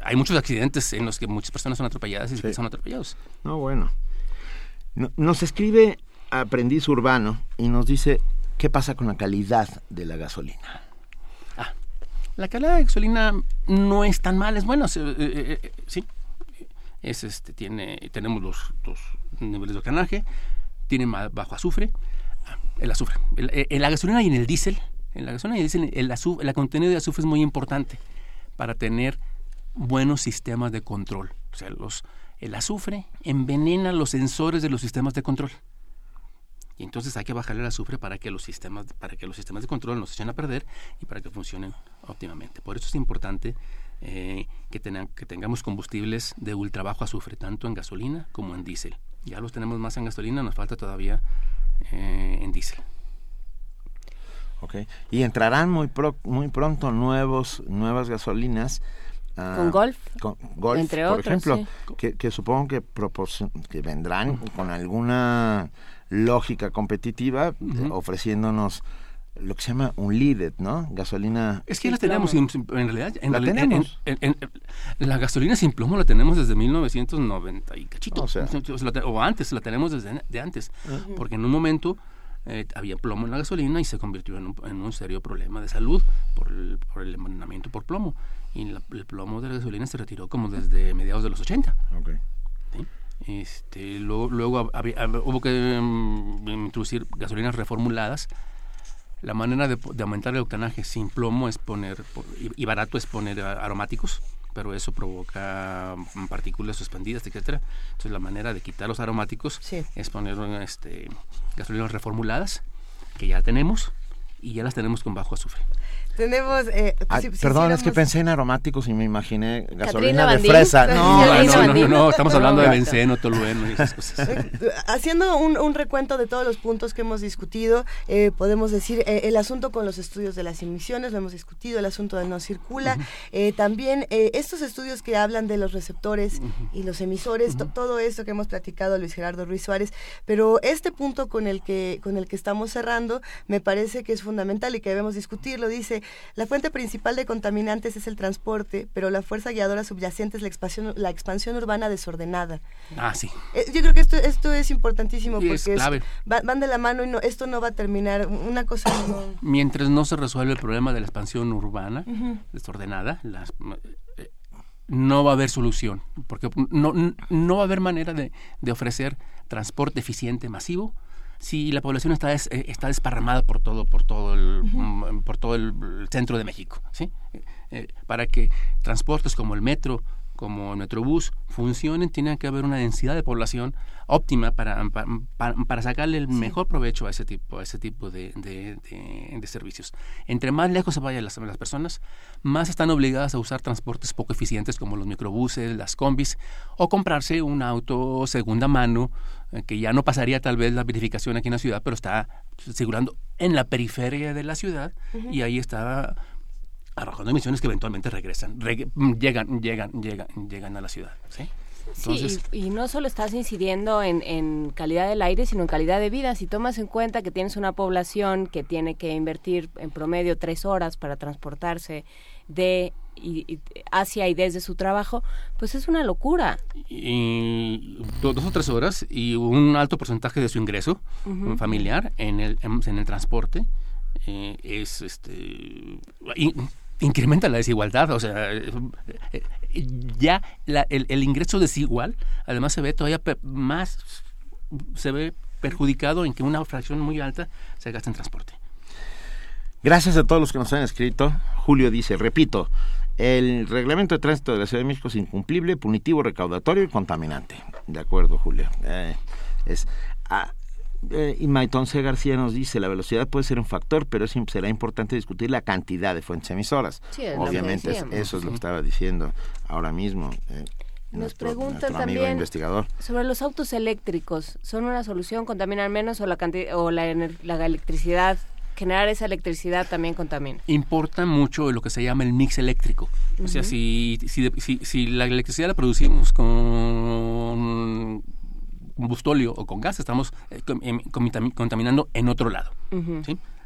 Hay muchos accidentes en los que muchas personas son atropelladas y Sí. son atropellados. No, bueno. No- nos escribe Aprendiz Urbano y nos dice qué pasa con la calidad de la gasolina. La calidad de gasolina no es tan mal, es bueno, se- eh, eh, eh, sí. Es este, tiene, tenemos los, los niveles de octanaje, tiene más bajo azufre, ah, el azufre. El- en la gasolina y en el diésel, en la gasolina y el diésel, el, azufre, el contenido de azufre es muy importante para tener buenos sistemas de control. O sea, los, el azufre envenena los sensores de los sistemas de control. Y entonces hay que bajarle el azufre para que los sistemas, para que los sistemas de control no se echen a perder y para que funcionen óptimamente. Por eso es importante eh, que, tengan, que tengamos combustibles de ultra bajo azufre, tanto en gasolina como en diésel. Ya los tenemos más en gasolina, nos falta todavía eh, en diésel. Ok. Y entrarán muy pro- muy pronto nuevos nuevas gasolinas. Ah, Con Golf, con Golf, entre por otros, ejemplo, sí. que, que supongo que, que vendrán con alguna lógica competitiva, ofreciéndonos lo que se llama un leaded, ¿no? Gasolina. Es que ya la tenemos, sin- en realidad, en La tenemos. en- en- en- la gasolina sin plomo la tenemos desde 1990 y cachito. O sea. O antes, la tenemos desde de antes. Porque en un momento eh, había plomo en la gasolina y se convirtió en un, en un serio problema de salud por el, por el envenenamiento por plomo. Y la- el plomo de la gasolina se retiró como desde mediados de los 80. Ok. ¿sí? Este, luego luego hab- hubo que mm, introducir gasolinas reformuladas. La manera de, de aumentar el octanaje sin plomo es poner, po- y, y barato es poner a- aromáticos, pero eso provoca mm, partículas suspendidas, etcétera. Entonces la manera de quitar los aromáticos es poner este, gasolinas reformuladas, que ya tenemos, y ya las tenemos con bajo azufre. Tenemos... eh, si- si perdón, es que pensé en aromáticos y me imaginé gasolina de fresa. No, No, no, no, no, no, no, estamos hablando de benceno, tolueno y esas cosas. Haciendo un, un recuento de todos los puntos que hemos discutido, eh, podemos decir eh, el asunto con los estudios de las emisiones, lo hemos discutido, el asunto de no circula, eh, también eh, estos estudios que hablan de los receptores y los emisores, to- todo eso que hemos platicado Luis Gerardo Ruiz Suárez, pero este punto con el que con el que estamos cerrando me parece que es fundamental y que debemos discutirlo. Dice la fuente principal de contaminantes es el transporte, pero la fuerza guiadora subyacente es la expansión la expansión urbana desordenada. Ah, sí. Eh, yo creo que esto, esto es importantísimo Sí, porque es es- clave. va- van de la mano y no, esto no va a terminar. Una cosa no. Mientras no se resuelve el problema de la expansión urbana desordenada, las- eh, no va a haber solución, porque no, no va a haber manera de, de ofrecer transporte eficiente masivo si la población está, des- eh, está desparramada por todo, por todo el, mm, por todo el, centro de México. ¿sí? Eh, eh, para que transportes como el metro, como el metrobús funcionen, tiene que haber una densidad de población óptima para, pa- pa- para, sacarle el mejor provecho a ese tipo, a ese tipo de, de- de- de servicios. Entre más lejos se vayan las, las personas, más están obligadas a usar transportes poco eficientes como los microbuses, las combis, o comprarse un auto segunda mano que ya no pasaría tal vez la verificación aquí en la ciudad, pero está circulando en la periferia de la ciudad y ahí está arrojando emisiones que eventualmente regresan, reg- llegan, llegan, llegan, llegan a la ciudad. ¿sí? Entonces, sí, y, y no solo estás incidiendo en, en calidad del aire, sino en calidad de vida. Si tomas en cuenta que tienes una población que tiene que invertir en promedio tres horas para transportarse de y, y- hacia y desde su trabajo, pues es una locura. y do- dos o tres horas y un alto porcentaje de su ingreso familiar en el, en, en el transporte eh, es este in- incrementa la desigualdad o sea eh, ya la- el, el ingreso desigual además se ve todavía pe- más se ve perjudicado en que una fracción muy alta se gasta en transporte Gracias a todos los que nos han escrito. Julio dice, repito, el reglamento de tránsito de la Ciudad de México es incumplible, punitivo, recaudatorio y contaminante. De acuerdo, Julio. Eh, es, ah, eh, y Maitón C. García nos dice, la velocidad puede ser un factor, pero es, será importante discutir la cantidad de fuentes emisoras. Sí, es Obviamente, es- eso es lo que estaba diciendo ahora mismo. eh, Nos nuestro- preguntan nuestro amigo también investigador. sobre los autos eléctricos. ¿Son una solución? ¿Contaminan menos o la, canti- o la, la electricidad? Generar esa electricidad también contamina. importa mucho lo que se llama el mix eléctrico. O sea, si, si, si, si la electricidad la producimos con combustóleo o con gas, estamos eh, em- contaminando en otro lado.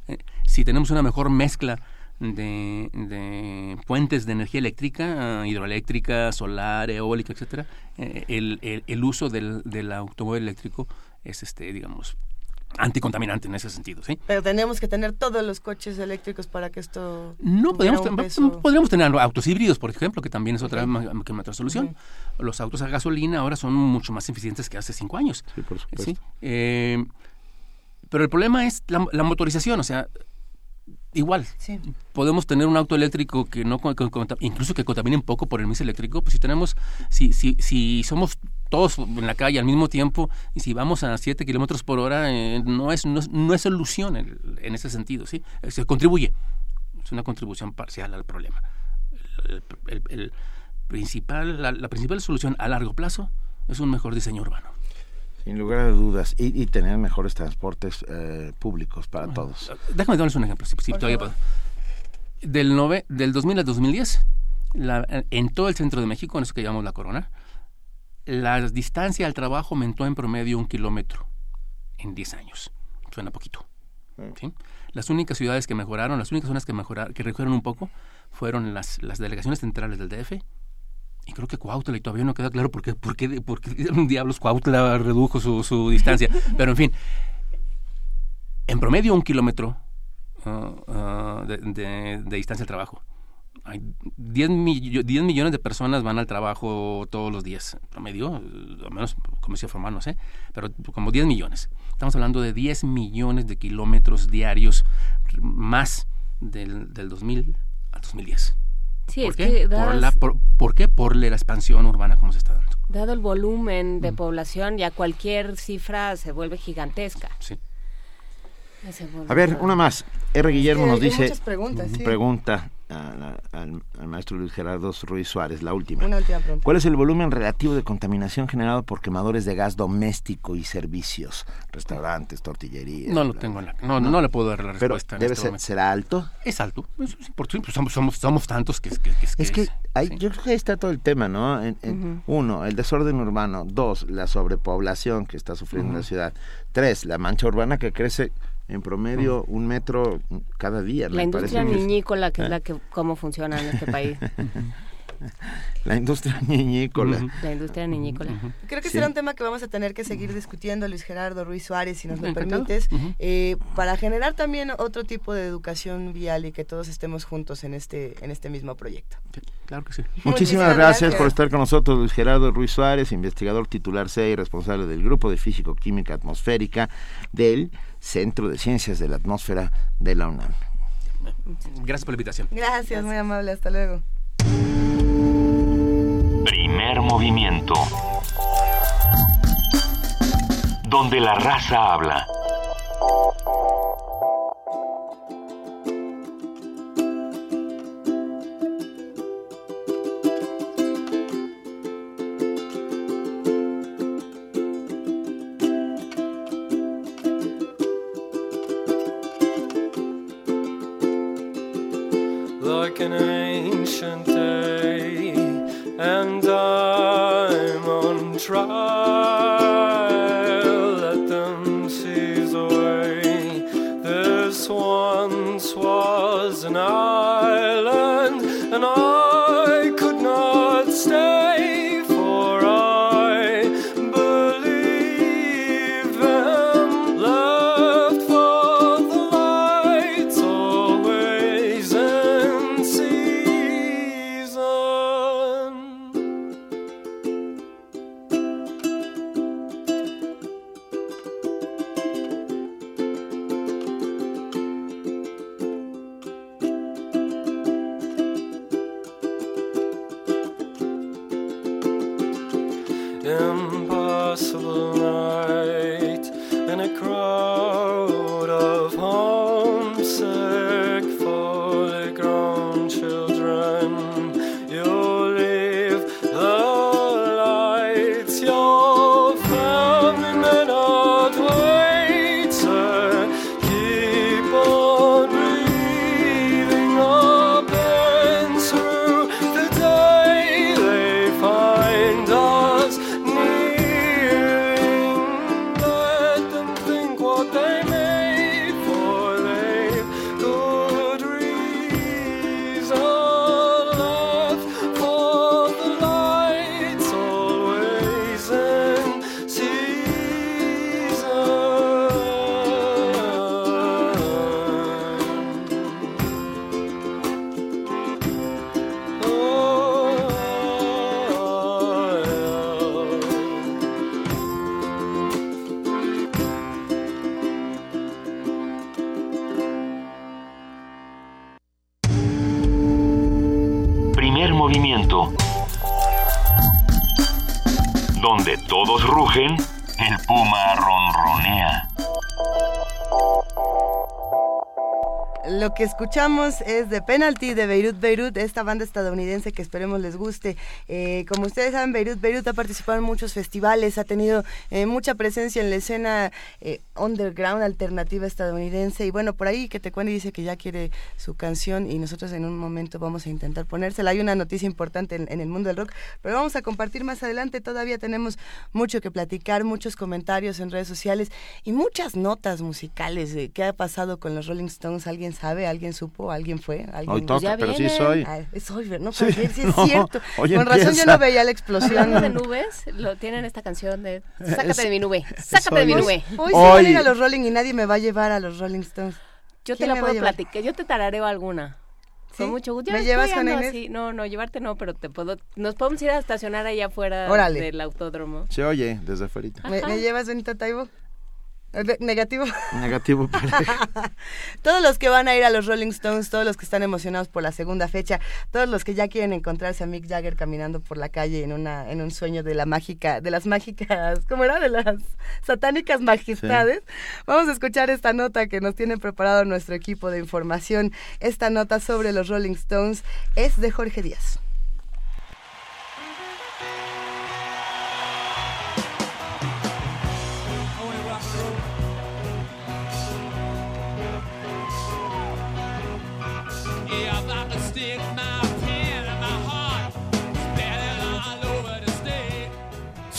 Eh, si tenemos una mejor mezcla de, de fuentes de energía eléctrica, ah, hidroeléctrica, solar, eólica, etcétera, eh, el, el- el uso del, del automóvil eléctrico es, este, digamos, anticontaminante en ese sentido, ¿sí? Pero tenemos que tener todos los coches eléctricos para que esto. No, peso. podríamos tener autos híbridos, por ejemplo, que también es otra, ma- que otra solución. Los autos a gasolina ahora son mucho más eficientes que hace cinco años. Sí, por supuesto. ¿sí? Eh, pero el problema es la, la motorización, o sea, igual. Sí. Podemos tener un auto eléctrico que no, con- con- incluso que contamine un poco por el mix eléctrico, pues si tenemos, si, si, si somos todos en la calle al mismo tiempo, y si vamos a 7 kilómetros por hora, eh, no, es, no, es, no es solución en, en ese sentido, ¿sí? Se contribuye, es una contribución parcial al problema. El, el- el principal, la, la principal solución a largo plazo es un mejor diseño urbano. Sin lugar a dudas. Y, y tener mejores transportes eh, públicos para todos. Déjame darles un ejemplo, si, si todavía puedo. Del, nove- del 2000 al 2010, la- en todo el centro de México, en eso que llamamos la corona, la distancia al trabajo aumentó en promedio un kilómetro en 10 años. Suena poquito. ¿sí? Las únicas ciudades que mejoraron, las únicas zonas que mejoraron, que redujeron un poco, fueron las, las delegaciones centrales del DF. Y creo que Cuautla, y todavía no queda claro por qué, por qué, por qué diablos Cuautla redujo su, su distancia. Pero en fin, en promedio un kilómetro ah, de, de- de distancia al trabajo. Hay 10, millo- 10 millones de personas van al trabajo todos los días, promedio, eh, al menos comercio formal, no sé, pero como 10 millones. Estamos hablando de 10 millones de kilómetros diarios más del, del 2000 al 2010. Sí, ¿Por es qué? que por, la, por, ¿Por qué? Por la expansión urbana como se está dando. Dado el volumen Mm. de población, ya cualquier cifra se vuelve gigantesca. Sí. A ver, una más. R. Guillermo nos dice... muchas preguntas, sí. Pregunta a la- al, al maestro Luis Gerardo Ruiz Suárez, la última. Una última pregunta. ¿Cuál es el volumen relativo de contaminación generado por quemadores de gas doméstico y servicios? Restaurantes, tortillerías. No lo bla, tengo la- bla. no, no le puedo dar la Pero respuesta debe este ser. ¿será alto? Es alto. Eso es importante. Pues somos, somos, somos tantos que... que, que- Es que hay, yo creo que ahí está todo el tema, ¿no? En- en- Uno, el desorden urbano. Dos, la sobrepoblación que está sufriendo la ciudad. Tres, la mancha urbana que crece en promedio un metro cada día. La me industria parece niñícola, que es ¿Eh? la que cómo funciona en este país. La industria niñícola. La industria niñícola. Creo que Sí. será un tema que vamos a tener que seguir discutiendo, Luis Gerardo Ruiz Suárez, si nos lo permites, eh, para generar también otro tipo de educación vial y que todos estemos juntos en este, en este mismo proyecto. Claro que sí. Muchísimas gracias, por estar con nosotros, Luis Gerardo Ruiz Suárez, investigador titular C y responsable del Grupo de Físico-Química Atmosférica del Centro de Ciencias de la Atmósfera de la UNAM. Gracias por la invitación. Gracias, muy amable, hasta luego. Primer movimiento. Donde la raza habla. Todos que escuchamos es The Penalty de Beirut Beirut, esta banda estadounidense que esperemos les guste. Eh, como ustedes saben, Beirut Beirut ha participado en muchos festivales, ha tenido eh, mucha presencia en la escena eh, underground alternativa estadounidense. Y bueno, por ahí que te cuente dice que ya quiere su canción y nosotros en un momento vamos a intentar ponérsela. Hay una noticia importante en, en el mundo del rock, pero vamos a compartir más adelante. Todavía tenemos mucho que platicar, muchos comentarios en redes sociales y muchas notas musicales de qué ha pasado con los Rolling Stones. ¿Alguien sabe? ¿Alguien supo? ¿Alguien fue? ¿Alguien... Hoy toca, pero sí soy. Ay, soy, no, Sí, ver si es no, cierto. Con razón yo empieza. no veía la explosión. De nubes, lo tienen esta canción de Sácate Es- de mi nube, sácate de mi nube. hoy sí van a ir a los Rolling y nadie me va a llevar a los Rolling Stones. Yo te ¿Quién la puedo platicar, yo te tarareo alguna. ¿Sí? Con mucho gusto. Ya ¿Me llevas, ando Inés? así. No, no, llevarte no, pero te puedo. Nos podemos ir a estacionar allá afuera Órale. del autódromo. Se oye desde afuera. ¿Me, me llevas, Benita Taibo? Eh, Negativo. Negativo para todos los que van a ir a los Rolling Stones, todos los que están emocionados por la segunda fecha, todos los que ya quieren encontrarse a Mick Jagger caminando por la calle en una en un sueño de la mágica, de las mágicas, ¿cómo era? De las satánicas majestades. Vamos a escuchar esta nota que nos tiene preparado nuestro equipo de información. Esta nota sobre los Rolling Stones es de Jorge Díaz.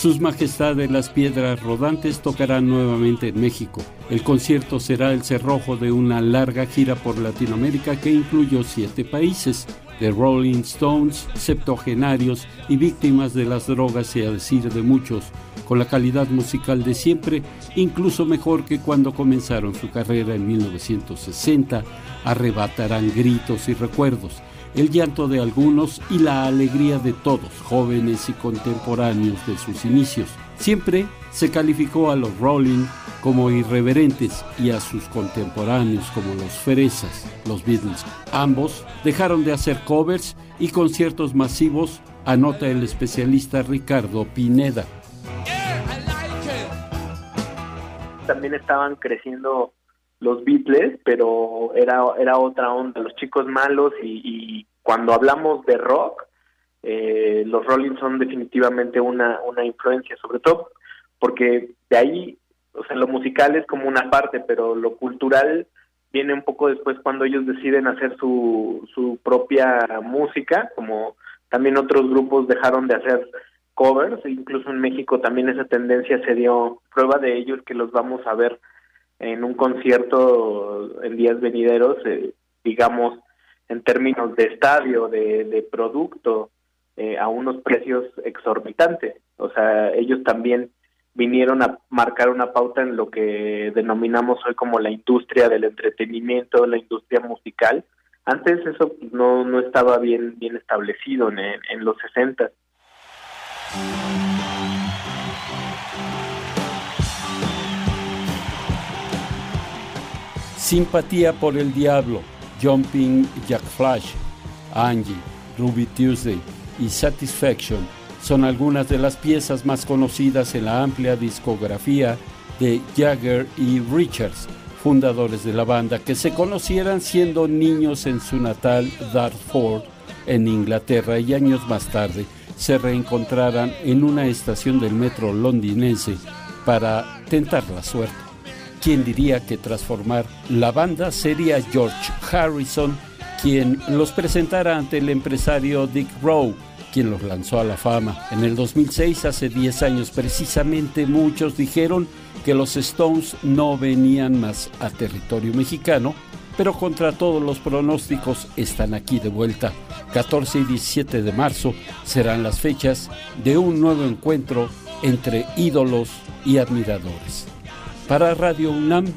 Sus Majestades las Piedras Rodantes tocarán nuevamente en México. El concierto será el cerrojo de una larga gira por Latinoamérica que incluyó siete países. The Rolling Stones, septuagenarios y víctimas de las drogas y a decir de muchos, con la calidad musical de siempre, incluso mejor que cuando comenzaron su carrera en 1960, arrebatarán gritos y recuerdos el llanto de algunos y la alegría de todos, jóvenes y contemporáneos de sus inicios. Siempre se calificó a los Rolling como irreverentes y a sus contemporáneos como los Fresas, los Beatles. Ambos dejaron de hacer covers y conciertos masivos, anota el especialista Ricardo Pineda. también estaban creciendo los Beatles, pero era, era otra onda, los chicos malos y, y cuando hablamos de rock, eh, los Rolling son definitivamente una, una influencia, sobre todo porque de ahí, o sea, lo musical es como una parte, pero lo cultural viene un poco después cuando ellos deciden hacer su, su propia música, como también otros grupos dejaron de hacer covers, incluso en México también esa tendencia se dio, prueba de ello es que los vamos a ver en un concierto en días venideros, eh, digamos, en términos de estadio, de, producto, eh, a unos precios exorbitantes. O sea, ellos también vinieron a marcar una pauta en lo que denominamos hoy como la industria del entretenimiento, la industria musical. Antes eso no, no estaba bien, bien establecido en, en los 60. Simpatía por el Diablo, Jumping Jack Flash, Angie, Ruby Tuesday y Satisfaction son algunas de las piezas más conocidas en la amplia discografía de Jagger y Richards, fundadores de la banda, que se conocieran siendo niños en su natal Dartford, en Inglaterra, y años más tarde se reencontraran en una estación del metro londinense para tentar la suerte. ¿Quién diría que tras formar la banda sería George Harrison quien los presentara ante el empresario Dick Rowe, quien los lanzó a la fama? En el 2006, hace 10 años precisamente, muchos dijeron que los Stones no venían más a territorio mexicano, pero contra todos los pronósticos están aquí de vuelta. 14 y 17 de marzo serán las fechas de un nuevo encuentro entre ídolos y admiradores. Para Radio UNAM,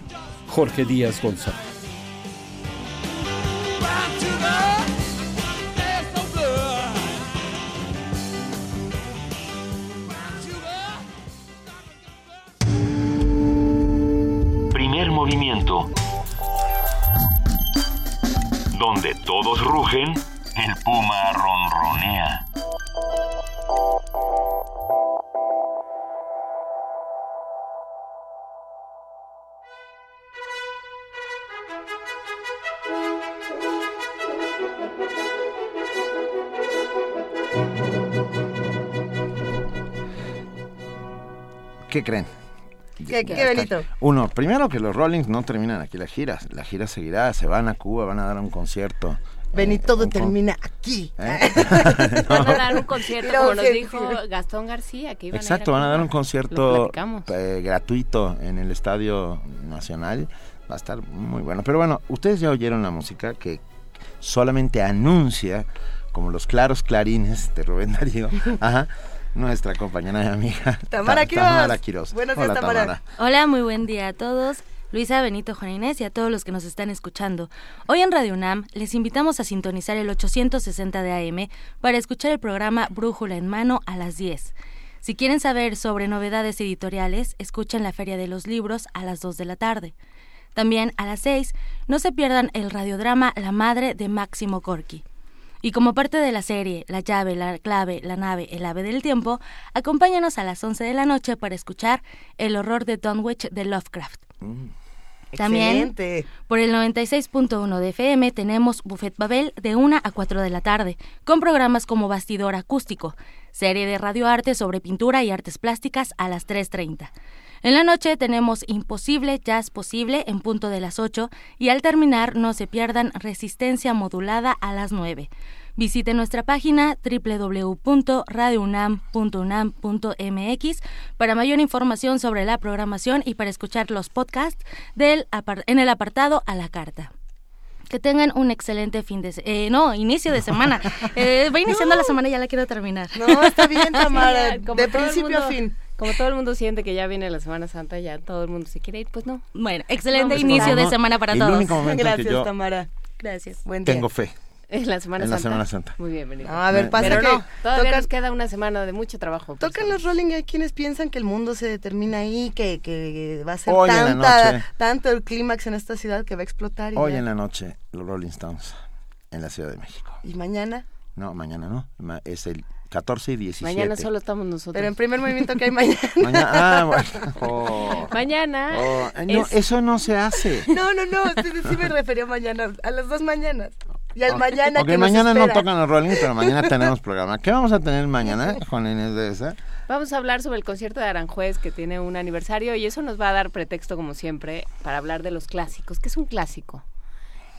Jorge Díaz González. Primer movimiento. Donde todos rugen, el puma ronronea. ¿Qué creen? ¿Qué, qué. Benito? Uno, primero que los Rollings no terminan aquí la gira. La gira seguirá, se van a Cuba, van a dar un concierto. Benito, con- termina aquí. ¿Eh? Van a dar un concierto, como nos dijo. Gastón García, que iban Exacto, a van a dar un concierto platicamos. eh, gratuito en el Estadio Nacional. Va a estar muy bueno. Pero bueno, ustedes ya oyeron la música que solamente anuncia, como los claros clarines de Rubén Darío, ajá, nuestra compañera y amiga Tamara Ta- Quiroz. Tamara Quiroz. Buenos días, Hola, Tamara. Hola, muy buen día a todos. Luisa, Benito, Juan Inés y a todos los que nos están escuchando. Hoy en Radio UNAM les invitamos a sintonizar el 860 de AM para escuchar el programa Brújula en Mano a las 10. Si quieren saber sobre novedades editoriales, escuchen la Feria de los Libros a las 2 de la tarde. También a las 6, no se pierdan el radiodrama La Madre de Máximo Gorki. Y como parte de la serie La llave, la clave, la nave, el ave del tiempo, acompáñanos a las 11 de la noche para escuchar El horror de Dunwich de Lovecraft. También Excelente. por el 96.1 de FM tenemos Buffet Babel de 1 a 4 de la tarde, con programas como Bastidor Acústico, serie de radioarte sobre pintura y artes plásticas a las 3.30. En la noche tenemos Imposible, Jazz Posible en punto de las 8 y al terminar no se pierdan Resistencia Modulada a las 9. Visite nuestra página www.radiounam.unam.mx para mayor información sobre la programación y para escuchar los podcasts del en el apartado a la carta. Que tengan un excelente fin de se- eh, no, inicio de semana. Eh, va iniciando la semana y ya la quiero terminar. No, está bien, Tamara. De principio a fin. Como todo el mundo siente que ya viene la Semana Santa, ya todo el mundo se quiere ir, pues no. Bueno, excelente inicio de semana para el todos. único momento en que Gracias, yo Tamara. Gracias. Buen día. tengo fe. En la Semana En la Santa. Semana Santa. Muy bien, Benito. No, a ver, pasa Pero que no, todavía tocan- nos queda una semana de mucho trabajo. Tocan los Rolling y hay quienes piensan que el mundo se determina ahí, que, que va a ser Hoy tanta, tanto el clímax en esta ciudad que va a explotar. Y, Hoy ya. en la noche, los Rolling Stones en la Ciudad de México. y mañana. No, mañana no. ma- Es el 14 y 17. Mañana solo estamos nosotros. Pero en primer movimiento que hay mañana. Mañana, ah, bueno. Oh. Mañana. Oh, no, es- eso no se hace. No, no, no, sí, sí me refería mañana, a las dos mañanas. Y al mañana Ok, que nos mañana no tocan los Rolling, pero mañana tenemos programa. ¿Qué vamos a tener mañana, Juan Inés de esa? Vamos a hablar sobre el concierto de Aranjuez que tiene un aniversario y eso nos va a dar pretexto, como siempre, para hablar de los clásicos. ¿Qué es un clásico?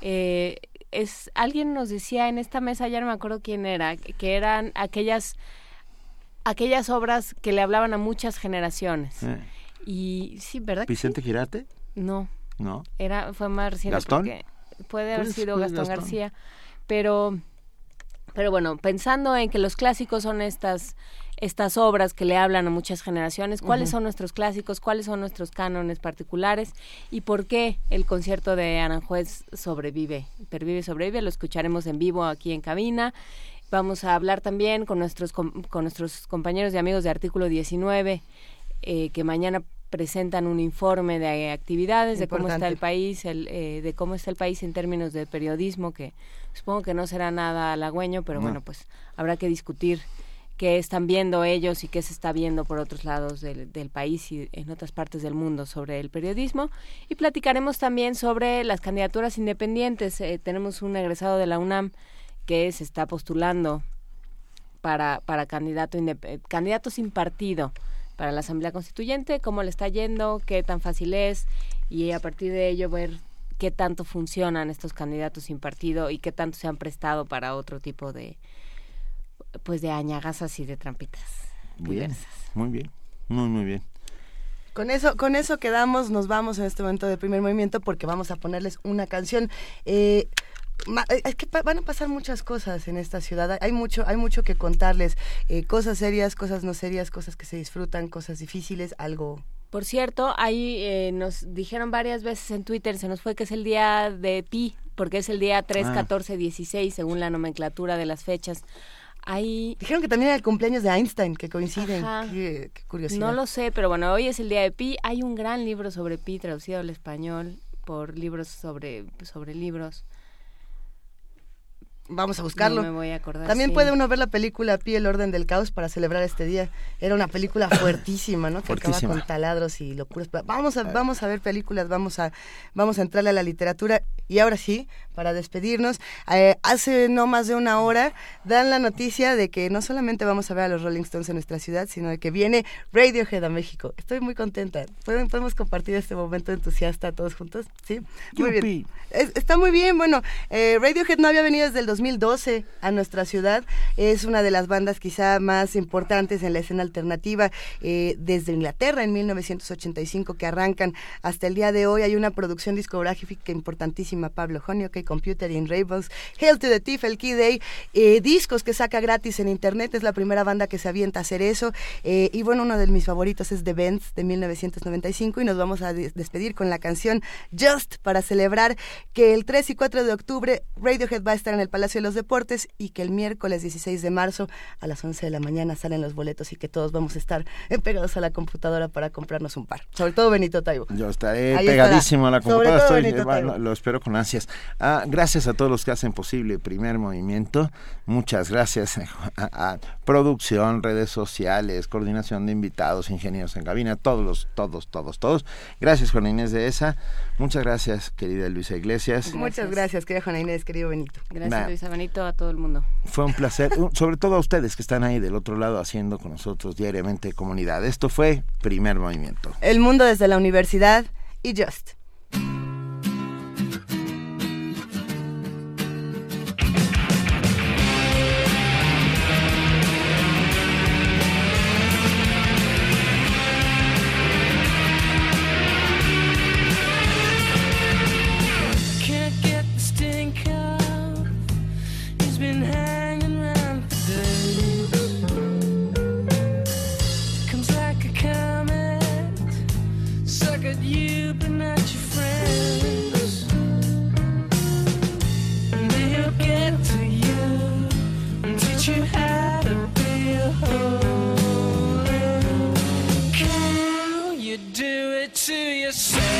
Eh, es alguien nos decía en esta mesa, ya no me acuerdo quién era, que eran aquellas aquellas obras que le hablaban a muchas generaciones. Eh, Y sí, ¿verdad? sí? ¿Vicente Girarte? No, No. era fue más reciente ¿Gastón? porque puede haber Pues, sido pues, Gastón, Gastón. García, pero pero bueno, pensando en que los clásicos son estas estas obras que le hablan a muchas generaciones, ¿cuáles son nuestros clásicos? ¿Cuáles son nuestros cánones particulares? ¿Y por qué el concierto de Aranjuez sobrevive? Pervive y sobrevive, lo escucharemos en vivo aquí en cabina. Vamos a hablar también con nuestros com- con nuestros compañeros y amigos de Artículo 19 eh, que mañana presentan un informe de actividades, de cómo está el país, el, eh, de cómo está el país en términos de periodismo, que supongo que no será nada halagüeño, pero No. bueno, pues habrá que discutir qué están viendo ellos y qué se está viendo por otros lados del, del país y en otras partes del mundo sobre el periodismo. Y platicaremos también sobre las candidaturas independientes. Eh, tenemos un egresado de la UNAM que se está postulando para, para candidato, eh, candidato sin partido para la Asamblea Constituyente, cómo le está yendo, qué tan fácil es y a partir de ello ver qué tanto funcionan estos candidatos sin partido y qué tanto se han prestado para otro tipo de pues de añagazas y de trampitas. Bien, diversas. muy bien, muy, muy bien. Con eso, con eso quedamos, nos vamos en este momento de primer movimiento porque vamos a ponerles una canción. Eh, eh, es que van a pasar muchas cosas en esta ciudad. Hay mucho, hay mucho que contarles. Eh, cosas serias, cosas no serias, cosas que se disfrutan, cosas difíciles, algo. Por cierto, ahí eh, nos dijeron varias veces en Twitter, se nos fue que es el día de Pi, porque es el día 3, Ah. 14, 16, según la nomenclatura de las fechas. Ahí Dijeron que también era el cumpleaños de Einstein, que coinciden. Qué, qué curiosidad. No lo sé, pero bueno, hoy es el día de Pi. Hay un gran libro sobre Pi traducido al español por libros sobre, sobre libros. Vamos a buscarlo. No me voy a acordar. También sí. puede uno ver la película Pi, el orden del caos para celebrar este día. Era una película fuertísima, ¿no? Que Fuertísima. acaba con taladros y locuras. Vamos a, vamos a ver películas, vamos a, vamos a entrarle a la literatura. Y ahora sí, para despedirnos, eh, hace no más de una hora dan la noticia de que no solamente vamos a ver a los Rolling Stones en nuestra ciudad, sino de que viene Radiohead a México. Estoy muy contenta. ¿Podemos, podemos compartir este momento entusiasta todos juntos? Sí. Muy bien. Es- está muy bien. Bueno, eh, Radiohead no había venido desde el 2012 a nuestra ciudad. Es una de las bandas quizá más importantes en la escena alternativa eh, desde Inglaterra en 1985 que arrancan hasta el día de hoy. Hay una producción discográfica importantísima, Pablo Honey, OK Computer in Ravens, Hail to the Thief, el Key Day, eh, discos que saca gratis en internet. Es la primera banda que se avienta a hacer eso. Eh, y bueno, uno de mis favoritos es The Bends de 1995 y nos vamos a des- despedir con la canción Just para celebrar que el 3 y 4 de octubre Radiohead va a estar en el Palacio de los Deportes y que el miércoles 16 de marzo a las 11 de la mañana salen los boletos y que todos vamos a estar eh, pegados a la computadora para comprarnos un par. Sobre todo Benito Taibo. Yo estaré Ahí pegadísimo a la computadora. Estoy, Benito bueno, lo espero con ansias. Ah, gracias a todos los que hacen posible el primer movimiento. Muchas gracias a, a producción, redes sociales, coordinación de invitados, ingenieros en cabina, todos los, todos, todos, todos. Gracias, Juana Inés de esa. Muchas gracias, querida Luisa Iglesias. Muchas gracias, querida Juana Inés, querido Benito. Gracias, Nah. Luisa Benito, a todo el mundo. Fue un placer, sobre todo a ustedes que están ahí del otro lado haciendo con nosotros diariamente comunidad. Esto fue Primer Movimiento. El mundo desde la universidad y Just. To yourself.